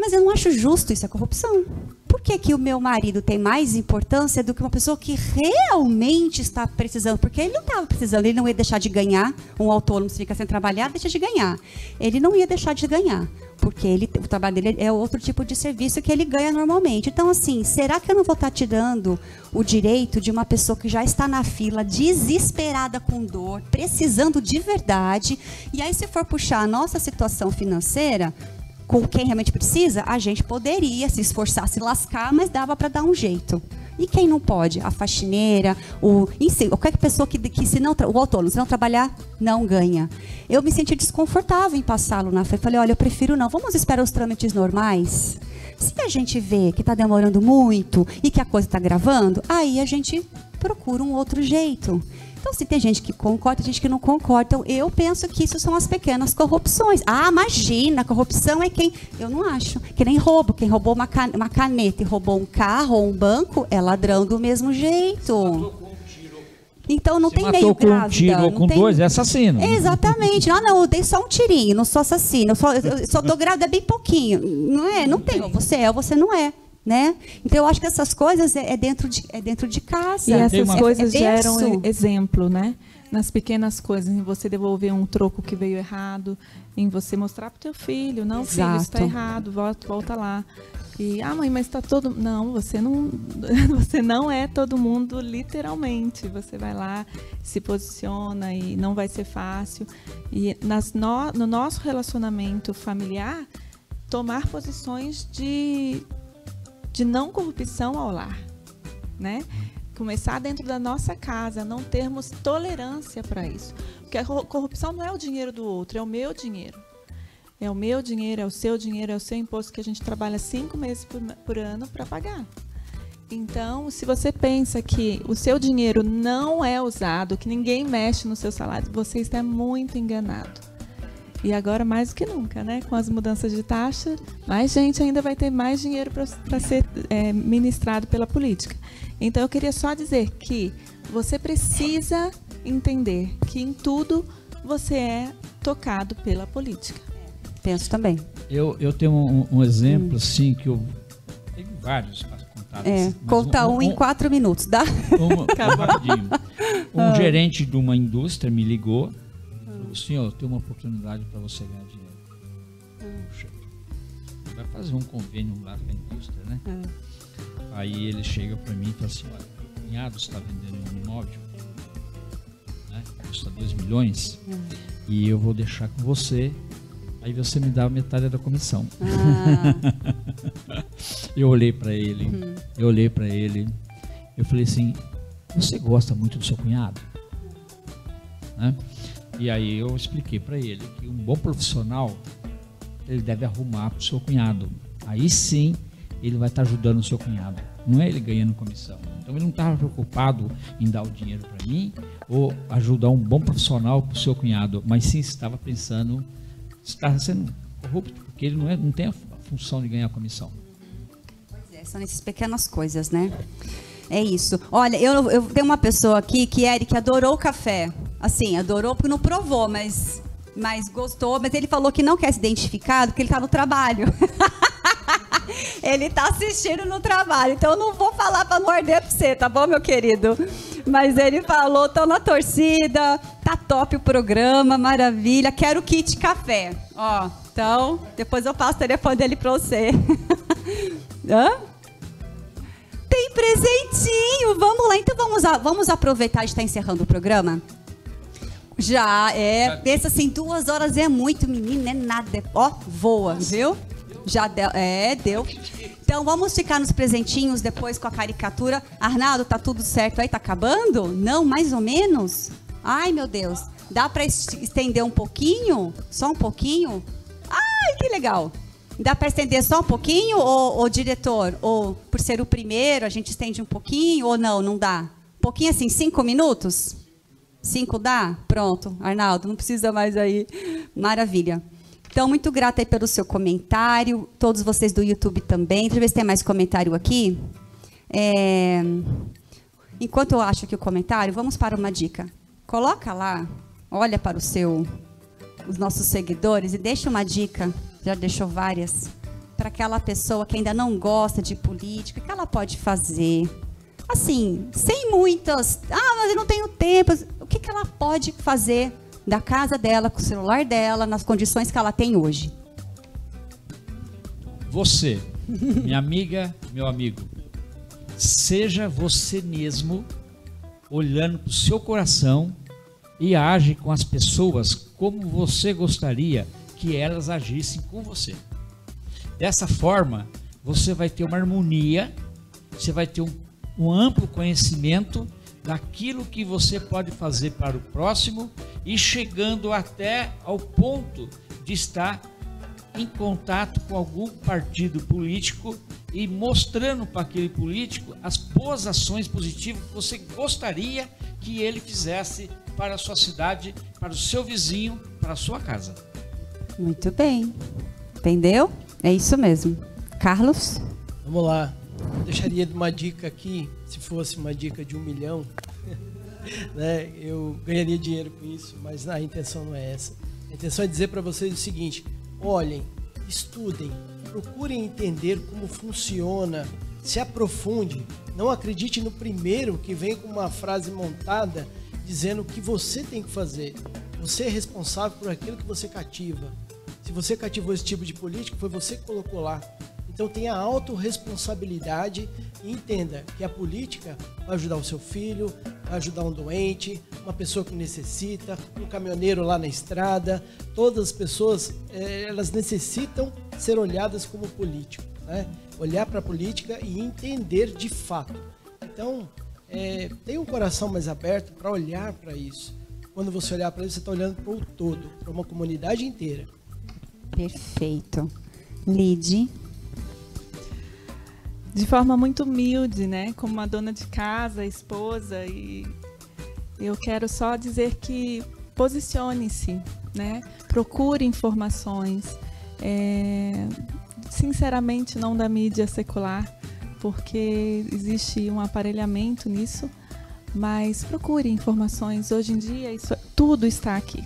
Mas eu não acho justo isso, é corrupção. Por que, que o meu marido tem mais importância do que uma pessoa que realmente está precisando? Porque ele não estava precisando, ele não ia deixar de ganhar. Um autônomo, se fica sem trabalhar, deixa de ganhar. Ele não ia deixar de ganhar, porque ele, o trabalho dele é outro tipo de serviço que ele ganha normalmente. Então, assim, será que eu não vou estar te dando o direito de uma pessoa que já está na fila, desesperada com dor, precisando de verdade, e aí, se for puxar a nossa situação financeira, com quem realmente precisa, a gente poderia se esforçar, se lascar, mas dava para dar um jeito. E quem não pode? A faxineira, o, enfim, qualquer pessoa que, que se não, o autônomo, se não trabalhar, não ganha. Eu me senti desconfortável em passá-lo na frente. Falei, olha, eu prefiro não. Vamos esperar os trâmites normais. Se a gente vê que está demorando muito e que a coisa está gravando, aí a gente procura um outro jeito. Então, se tem gente que concorda, tem gente que não concorda. Então, eu penso que isso são as pequenas corrupções. Ah, imagina, corrupção é quem. Eu não acho. Que nem roubo. Quem roubou uma, caneta e roubou um carro ou um banco é ladrão do mesmo jeito. Então não Se tem matou meio com grávida. Um tiro ou com tem... dois, é assassino. Exatamente. Ah, não, eu dei só um tirinho, não sou assassino. Eu só, eu só dou grávida bem pouquinho. Não é? Não, não tem. tem. Você é ou você não é né? Então eu acho que essas coisas é, é dentro de é dentro de casa. E essas uma... coisas é, geram exemplo, né? Nas pequenas coisas, em você devolver um troco que veio errado, em você mostrar para o teu filho, não, Exato. filho, está errado, volta, volta lá. E ah, mãe, mas está todo, não, você não, você não é todo mundo literalmente. Você vai lá, se posiciona e não vai ser fácil. E nas no, no nosso relacionamento familiar, tomar posições de de não corrupção ao lar, né? Começar dentro da nossa casa, não termos tolerância para isso. Porque a corrupção não é o dinheiro do outro, é o meu dinheiro. É o meu dinheiro, é o seu dinheiro, é o seu imposto que a gente trabalha cinco meses por, por ano para pagar. Então, se você pensa que o seu dinheiro não é usado, que ninguém mexe no seu salário, você está muito enganado. E agora mais do que nunca, né? Com as mudanças de taxa, mais gente ainda vai ter mais dinheiro para ser é, ministrado pela política. Então eu queria só dizer que você precisa entender que em tudo você é tocado pela política. Penso também. Eu, eu tenho um, um exemplo, hum. assim, que eu tenho vários para contar. É, conta um, um, um, em quatro minutos, dá? Um, um ah. gerente de uma indústria me ligou falou, senhor, tem uma oportunidade para você ganhar dinheiro. Puxa, vai fazer um convênio lá com a indústria, né? Hum. Aí ele chega para mim e fala assim, olha, o cunhado está vendendo um imóvel, né? Custa 2 milhões, hum. e eu vou deixar com você Aí você me dá metade da comissão. Ah. eu olhei para ele, uhum. eu olhei para ele, eu falei assim: você gosta muito do seu cunhado? Né? E aí eu expliquei para ele que um bom profissional ele deve arrumar para o seu cunhado. Aí sim ele vai estar tá ajudando o seu cunhado. Não é ele ganhando comissão. Então ele não estava preocupado em dar o dinheiro para mim ou ajudar um bom profissional para o seu cunhado, mas sim estava pensando, estava sendo corrupto, porque ele não, é, não tem a função de ganhar comissão. Pois é, são essas pequenas coisas, né? É isso. Olha, eu, eu tenho uma pessoa aqui que Eric adorou o café. Assim, adorou porque não provou, mas, mas gostou. Mas ele falou que não quer se identificar porque ele está no trabalho. ele está assistindo no trabalho. Então eu não vou falar para morder para você, tá bom, meu querido? Mas ele falou, tô na torcida, tá top o programa, maravilha, quero kit café. Ó, então, depois eu passo o telefone dele pra você. Hã? Tem presentinho, vamos lá. Então vamos, a, vamos aproveitar, está encerrando o programa. Já, é. Pensa assim, duas horas é muito, menino, é nada. Ó, voa, viu? Já deu, é, deu. Então vamos ficar nos presentinhos depois com a caricatura. Arnaldo, tá tudo certo aí? Tá acabando? Não, mais ou menos? Ai, meu Deus. Dá para estender um pouquinho? Só um pouquinho? Ai, que legal. Dá para estender só um pouquinho, ou, ou, diretor? Ou por ser o primeiro, a gente estende um pouquinho, ou não, não dá? Um pouquinho assim, cinco minutos? Cinco dá? Pronto, Arnaldo, não precisa mais aí. Maravilha. Então, muito grata aí pelo seu comentário, todos vocês do YouTube também. Deixa eu ver se tem mais comentário aqui. É... Enquanto eu acho aqui o comentário, vamos para uma dica. Coloca lá, olha para o seu, os nossos seguidores e deixa uma dica, já deixou várias, para aquela pessoa que ainda não gosta de política, que ela pode fazer. Assim, sem muitas. Ah, mas eu não tenho tempo. Que, que ela pode fazer da casa dela, com o celular dela, nas condições que ela tem hoje. Você, minha amiga, meu amigo, seja você mesmo olhando para o seu coração e age com as pessoas como você gostaria que elas agissem com você. Dessa forma, você vai ter uma harmonia, você vai ter um, um amplo conhecimento daquilo que você pode fazer para o próximo e chegando até ao ponto de estar em contato com algum partido político e mostrando para aquele político as boas ações positivas que você gostaria que ele fizesse para a sua cidade, para o seu vizinho, para a sua casa. Muito bem. Entendeu? É isso mesmo. Carlos? Vamos lá. Deixaria uma dica aqui, se fosse uma dica de um milhão, né, eu ganharia dinheiro com isso, mas a intenção não é essa. A intenção é dizer para vocês o seguinte: olhem, estudem, procurem entender como funciona, se aprofunde. Não acredite no primeiro que vem com uma frase montada dizendo o que você tem que fazer. Você é responsável por aquilo que você cativa. Se você cativou esse tipo de político, foi você que colocou lá. Então tenha autorresponsabilidade e entenda que a política vai ajudar o seu filho, vai ajudar um doente, uma pessoa que necessita, um caminhoneiro lá na estrada. Todas as pessoas, é, elas necessitam ser olhadas como político, né? Olhar para a política e entender de fato. Então, é, tenha um coração mais aberto para olhar para isso. Quando você olhar para isso, você está olhando para o todo, para uma comunidade inteira. Perfeito. Lide de forma muito humilde, né? Como uma dona de casa, esposa e eu quero só dizer que posicione-se, né? Procure informações. É, sinceramente, não da mídia secular, porque existe um aparelhamento nisso, mas procure informações. Hoje em dia, isso, tudo está aqui,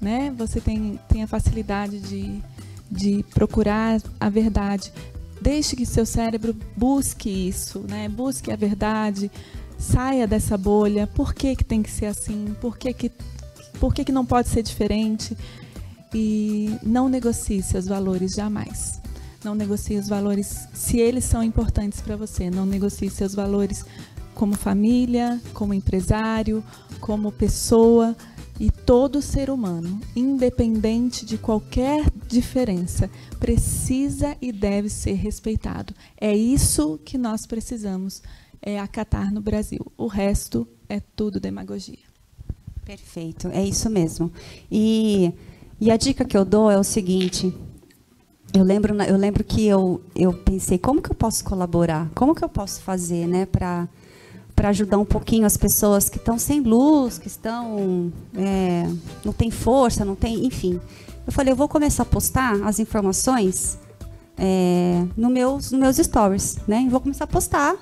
né? Você tem, tem a facilidade de, de procurar a verdade. Deixe que seu cérebro busque isso, né? Busque a verdade, saia dessa bolha. Por que, que tem que ser assim? Por que, que, por que, que não pode ser diferente? E não negocie seus valores jamais. Não negocie os valores se eles são importantes para você. Não negocie seus valores como família, como empresário, como pessoa e todo ser humano, independente de qualquer diferença, precisa e deve ser respeitado. É isso que nós precisamos é, acatar no Brasil. O resto é tudo demagogia. Perfeito, é isso mesmo. E, e a dica que eu dou é o seguinte: eu lembro, eu lembro que eu, eu pensei, como que eu posso colaborar? Como que eu posso fazer né, para para ajudar um pouquinho as pessoas que estão sem luz, que estão é, não tem força, não tem, enfim. Eu falei, eu vou começar a postar as informações é, no meus, nos meus stories, né? vou começar a postar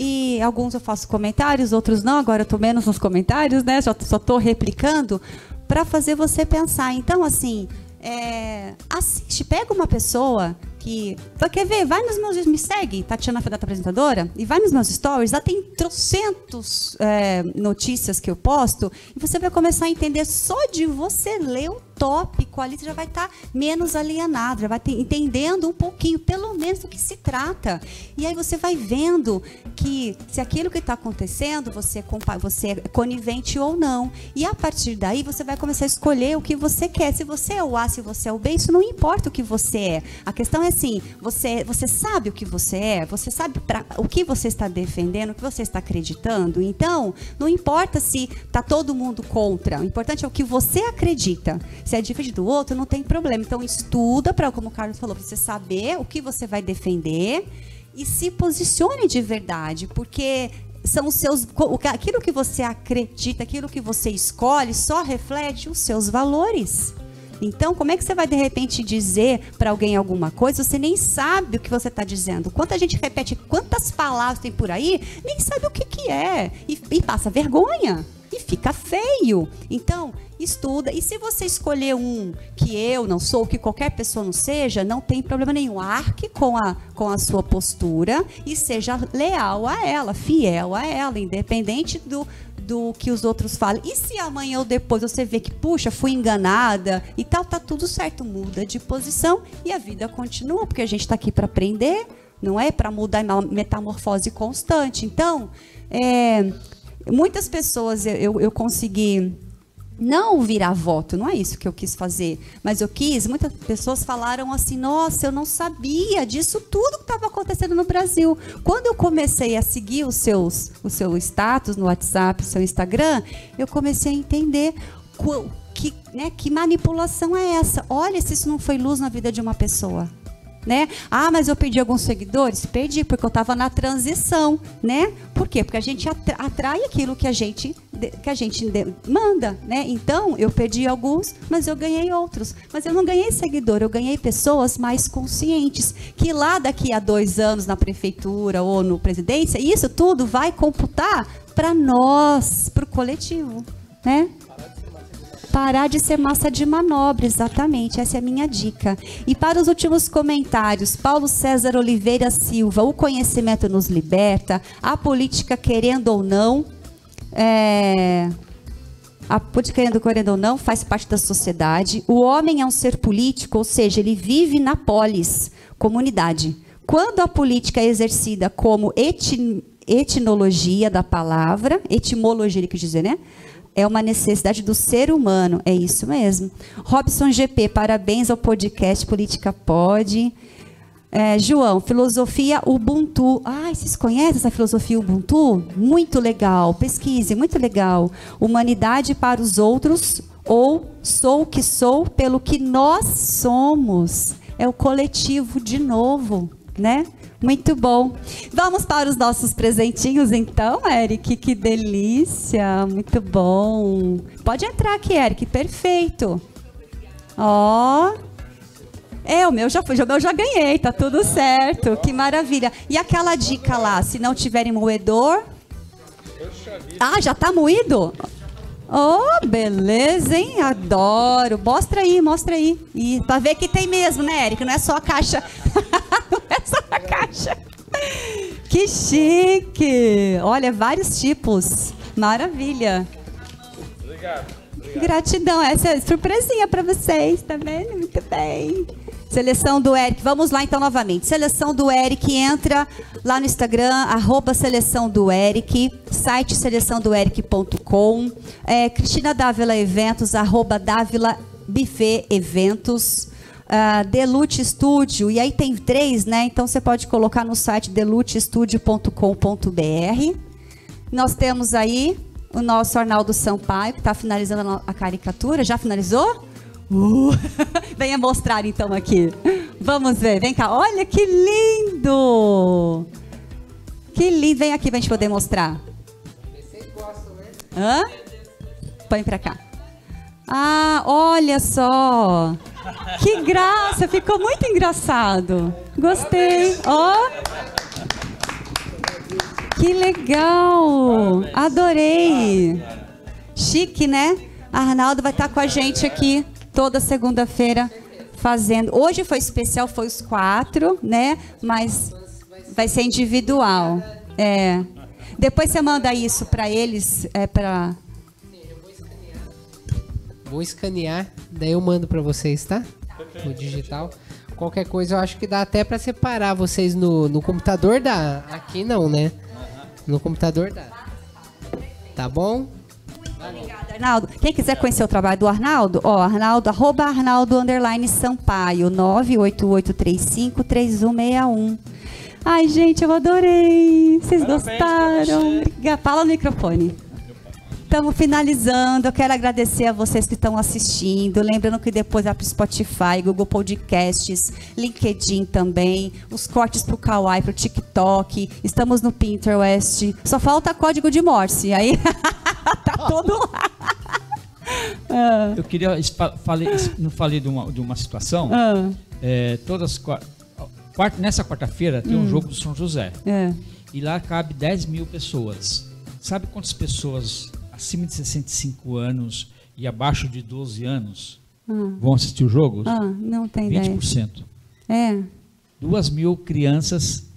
e alguns eu faço comentários, outros não. Agora eu estou menos nos comentários, né? Só estou replicando para fazer você pensar. Então, assim, é, assiste, pega uma pessoa que. Quer ver? Vai nos meus. Me segue, Tatiana Fedata Apresentadora, e vai nos meus stories. Lá tem trocentos é, notícias que eu posto. E você vai começar a entender só de você ler um tópico ali, você já vai estar tá menos alienado, já vai ter, entendendo um pouquinho, pelo menos, do que se trata. E aí você vai vendo que se aquilo que está acontecendo, você é, você é conivente ou não. E a partir daí você vai começar a escolher o que você quer. Se você é o A, se você é o B, isso não importa o que você é. A questão é assim, você, você sabe o que você é, você sabe pra, o que você está defendendo, o que você está acreditando. Então, não importa se está todo mundo contra. O importante é o que você acredita. Se é diferente do outro, não tem problema. Então, estuda para, como o Carlos falou, para você saber o que você vai defender e se posicione de verdade, porque são os seus aquilo que você acredita, aquilo que você escolhe só reflete os seus valores. Então, como é que você vai de repente dizer para alguém alguma coisa? Você nem sabe o que você está dizendo. Quanta gente repete quantas palavras tem por aí, nem sabe o que, que é. E, e passa vergonha. E fica feio. Então, estuda. E se você escolher um que eu não sou, que qualquer pessoa não seja, não tem problema nenhum. Arque com a, com a sua postura e seja leal a ela, fiel a ela, independente do, do que os outros falam. E se amanhã ou depois você vê que, puxa, fui enganada e tal, tá tudo certo, muda de posição e a vida continua, porque a gente está aqui para aprender, não é para mudar uma metamorfose constante. Então, é, muitas pessoas eu, eu consegui não virar voto, não é isso que eu quis fazer, mas eu quis, muitas pessoas falaram assim, nossa, eu não sabia disso tudo que estava acontecendo no Brasil. Quando eu comecei a seguir os seus, o seu status no WhatsApp, o seu Instagram, eu comecei a entender que, né, que manipulação é essa. Olha se isso não foi luz na vida de uma pessoa né? Ah, mas eu perdi alguns seguidores? Perdi, porque eu estava na transição, né? Por quê? Porque a gente atrai aquilo que a gente, que a gente manda, né? Então, eu perdi alguns, mas eu ganhei outros. Mas eu não ganhei seguidor, eu ganhei pessoas mais conscientes, que lá daqui a dois anos na prefeitura ou no presidência, isso tudo vai computar para nós, para o coletivo, né? Parar de ser massa de manobra, exatamente. Essa é a minha dica. E para os últimos comentários, Paulo César Oliveira Silva, o conhecimento nos liberta, a política querendo ou não, é, a política querendo, ou não, faz parte da sociedade. O homem é um ser político, ou seja, ele vive na polis, comunidade. Quando a política é exercida como etnologia da palavra, etimologia, ele quis dizer, né? É uma necessidade do ser humano. É isso mesmo. Robson GP, parabéns ao podcast Política Pode. É, João, filosofia Ubuntu. Ah, vocês conhecem essa filosofia Ubuntu? Muito legal. Pesquise, muito legal. Humanidade para os outros ou sou o que sou pelo que nós somos. É o coletivo de novo, né? Muito bom. Vamos para os nossos presentinhos então, Eric. Que delícia. Muito bom. Pode entrar aqui, Eric. Perfeito. Ó. Oh. É, o meu já foi, o meu já ganhei, tá tudo certo. Que maravilha. E aquela dica lá, se não tiverem moedor. Ah, já tá moído? Oh, beleza, hein? Adoro. Mostra aí, mostra aí. E para ver que tem mesmo, né, Eric? Não é só a caixa. Não é só a caixa. Que chique. Olha, vários tipos. Maravilha. Obrigado. Obrigado. Gratidão. Essa é surpresinha para vocês, tá vendo? Muito bem. Seleção do Eric. Vamos lá então novamente. Seleção do Eric entra lá no Instagram, arroba seleção do Eric, site seleçãodoeric.com, é, Cristina Dávila Eventos, arroba Dávila Buffet Eventos. Uh, Delute Studio, e aí tem três, né? Então você pode colocar no site delutestudio.com.br. Nós temos aí o nosso Arnaldo Sampaio, que está finalizando a caricatura. Já finalizou? Uh. Venha mostrar então aqui. Vamos ver, vem cá. Olha que lindo! Que lindo. Vem aqui pra gente poder mostrar. Hã? Põe pra cá. Ah, olha só. Que graça, ficou muito engraçado. Gostei. Ó. Oh. Que legal. Adorei. Chique, né? Arnaldo vai estar com a gente aqui toda segunda-feira fazendo. Hoje foi especial, foi os quatro, né? Mas vai ser individual. É. Depois você manda isso para eles, é para Vou escanear, daí eu mando para vocês, tá? O digital. Qualquer coisa eu acho que dá até para separar vocês no, no computador dá. Aqui não, né? No computador dá. Tá bom? Obrigada, Arnaldo. Quem quiser conhecer o trabalho do Arnaldo, ó, Arnaldo, arroba Arnaldo underline Sampaio, 988353161. Ai, gente, eu adorei. Vocês Parabéns gostaram? Fala no microfone. Estamos finalizando. Eu quero agradecer a vocês que estão assistindo. Lembrando que depois vai para o Spotify, Google Podcasts, LinkedIn também, os cortes para o Kawaii, para o TikTok. Estamos no Pinterest. Só falta código de Morse. Aí tá todo lá. Ah. Eu queria falei, não falei de uma, de uma situação. Ah. É, todas quarta, nessa quarta-feira tem hum. um jogo do São José. É. E lá cabe 10 mil pessoas. Sabe quantas pessoas acima de 65 anos e abaixo de 12 anos ah. vão assistir o jogo? Ah, não tem 20%. Ideia. É. Duas mil crianças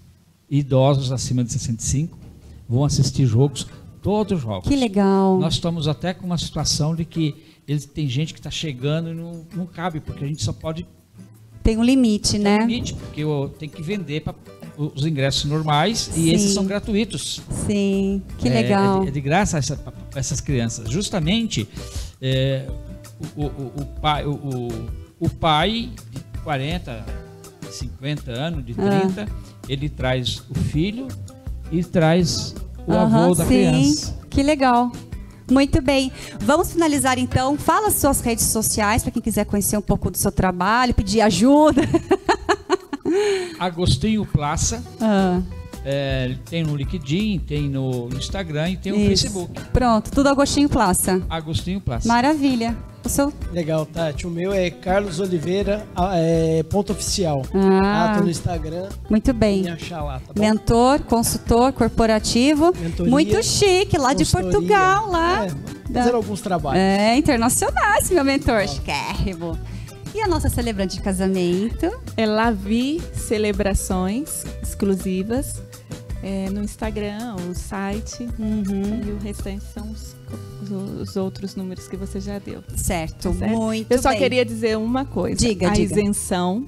idosos acima de 65 vão assistir jogos, todos os jogos. Que legal. Nós estamos até com uma situação de que eles, tem gente que está chegando e não, não cabe, porque a gente só pode. Tem um limite, tem né? Tem um limite, porque tenho que vender para os ingressos normais Sim. e esses são gratuitos. Sim, que é, legal. É de, é de graça essa, essas crianças. Justamente é, o, o, o, pai, o, o pai de 40, 50 anos, de 30, ah. ele traz o filho e traz o avô da sim. criança. Que legal. Muito bem. Vamos finalizar então. Fala as suas redes sociais para quem quiser conhecer um pouco do seu trabalho, pedir ajuda. Agostinho Plaça. Ah. É, tem no LinkedIn, tem no Instagram e tem no Isso. Facebook. Pronto, tudo Agostinho Plaça. Agostinho Plaça. Maravilha. O seu? Legal, Tati. O meu é Carlos Oliveira, é, ponto oficial. Ah, ah no Instagram. Muito bem. Me achar lá, tá bom? Mentor, consultor corporativo. Mentoria, muito chique, lá de Portugal, lá. É, fazer alguns trabalhos. É, internacionais, meu mentor. Chiquérrimo. E a nossa celebrante de casamento? É Lavi Celebrações Exclusivas. É, no Instagram, o site. Uhum. E o restante são os, os, outros números que você já deu. Certo, certo? muito Eu só bem. queria dizer uma coisa. Diga, a diga. isenção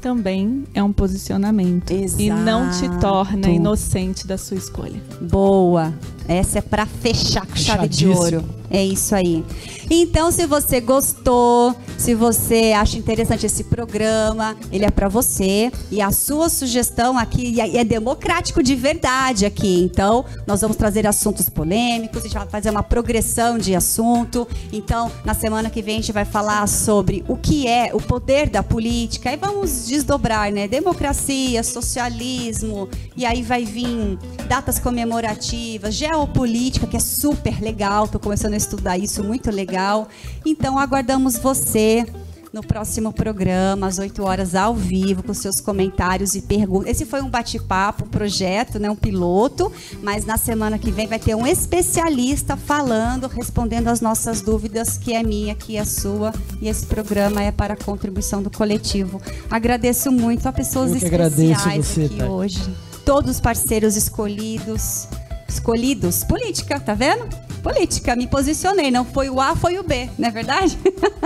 também é um posicionamento. Exato. E não te torna inocente da sua escolha. Boa. Essa é para fechar com chave de ouro. É isso aí. Então, se você gostou, se você acha interessante esse programa, ele é para você e a sua sugestão aqui é democrático de verdade aqui. Então, nós vamos trazer assuntos polêmicos, a gente vai fazer uma progressão de assunto. Então, na semana que vem a gente vai falar sobre o que é o poder da política e vamos desdobrar, né? Democracia, socialismo, e aí vai vir datas comemorativas, geopolítica, que é super legal. Tô começando a estudar isso, muito legal. Então, aguardamos você no próximo programa, às 8 horas, ao vivo, com seus comentários e perguntas. Esse foi um bate-papo, um projeto, né, um piloto, mas na semana que vem vai ter um especialista falando, respondendo as nossas dúvidas, que é minha, que é sua, e esse programa é para a contribuição do coletivo. Agradeço muito a pessoas especiais você, aqui hoje. Todos os parceiros escolhidos, escolhidos, política, tá vendo? política, me posicionei. Não foi o A, foi o B, não é verdade?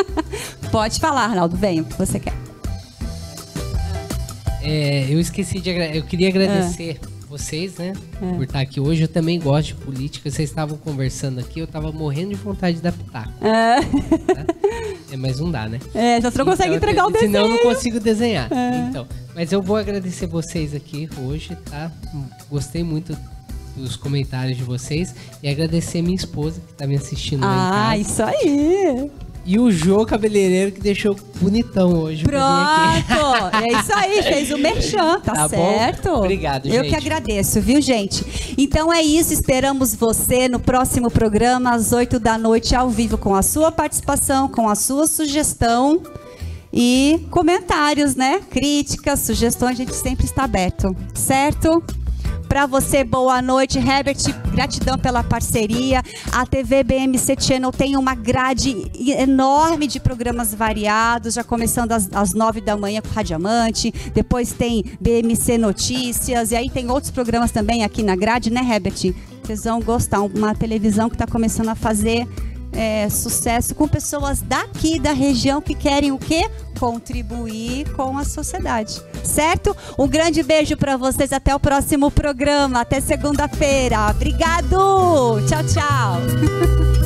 Pode falar, Arnaldo, venha, o que você quer. É, eu esqueci de eu queria agradecer ah. vocês, né, ah. por estar aqui hoje. Eu também gosto de política. Vocês estavam conversando aqui, eu estava morrendo de vontade de dar pitaco. Ah. Tá? É, mas não dá, né? É, já você não consegue então, entregar o desenho. Senão eu não consigo desenhar. Então, mas eu vou agradecer vocês aqui hoje, tá? Gostei muito os comentários de vocês e agradecer minha esposa que tá me assistindo Ah, isso aí! E o Jô Cabeleireiro que deixou bonitão hoje. Pronto! é isso aí, fez o merchan, tá, tá certo? Bom? Obrigado, gente. Eu que agradeço, viu, gente? Então é isso, esperamos você no próximo programa, às 8 da noite, ao vivo, com a sua participação, com a sua sugestão e comentários, né? Críticas, sugestões, a gente sempre está aberto, certo? Para você, boa noite. Herbert, gratidão pela parceria. A TV BMC Channel tem uma grade enorme de programas variados, já começando às, 9 da manhã com Radiamante, depois tem BMC Notícias, e aí tem outros programas também aqui na grade, né, Herbert? Vocês vão gostar. Uma televisão que está começando a fazer é, sucesso com pessoas daqui da região que querem o quê? Contribuir com a sociedade. Certo? Um grande beijo para vocês. Até o próximo programa. Até segunda-feira. Obrigado. Tchau, tchau.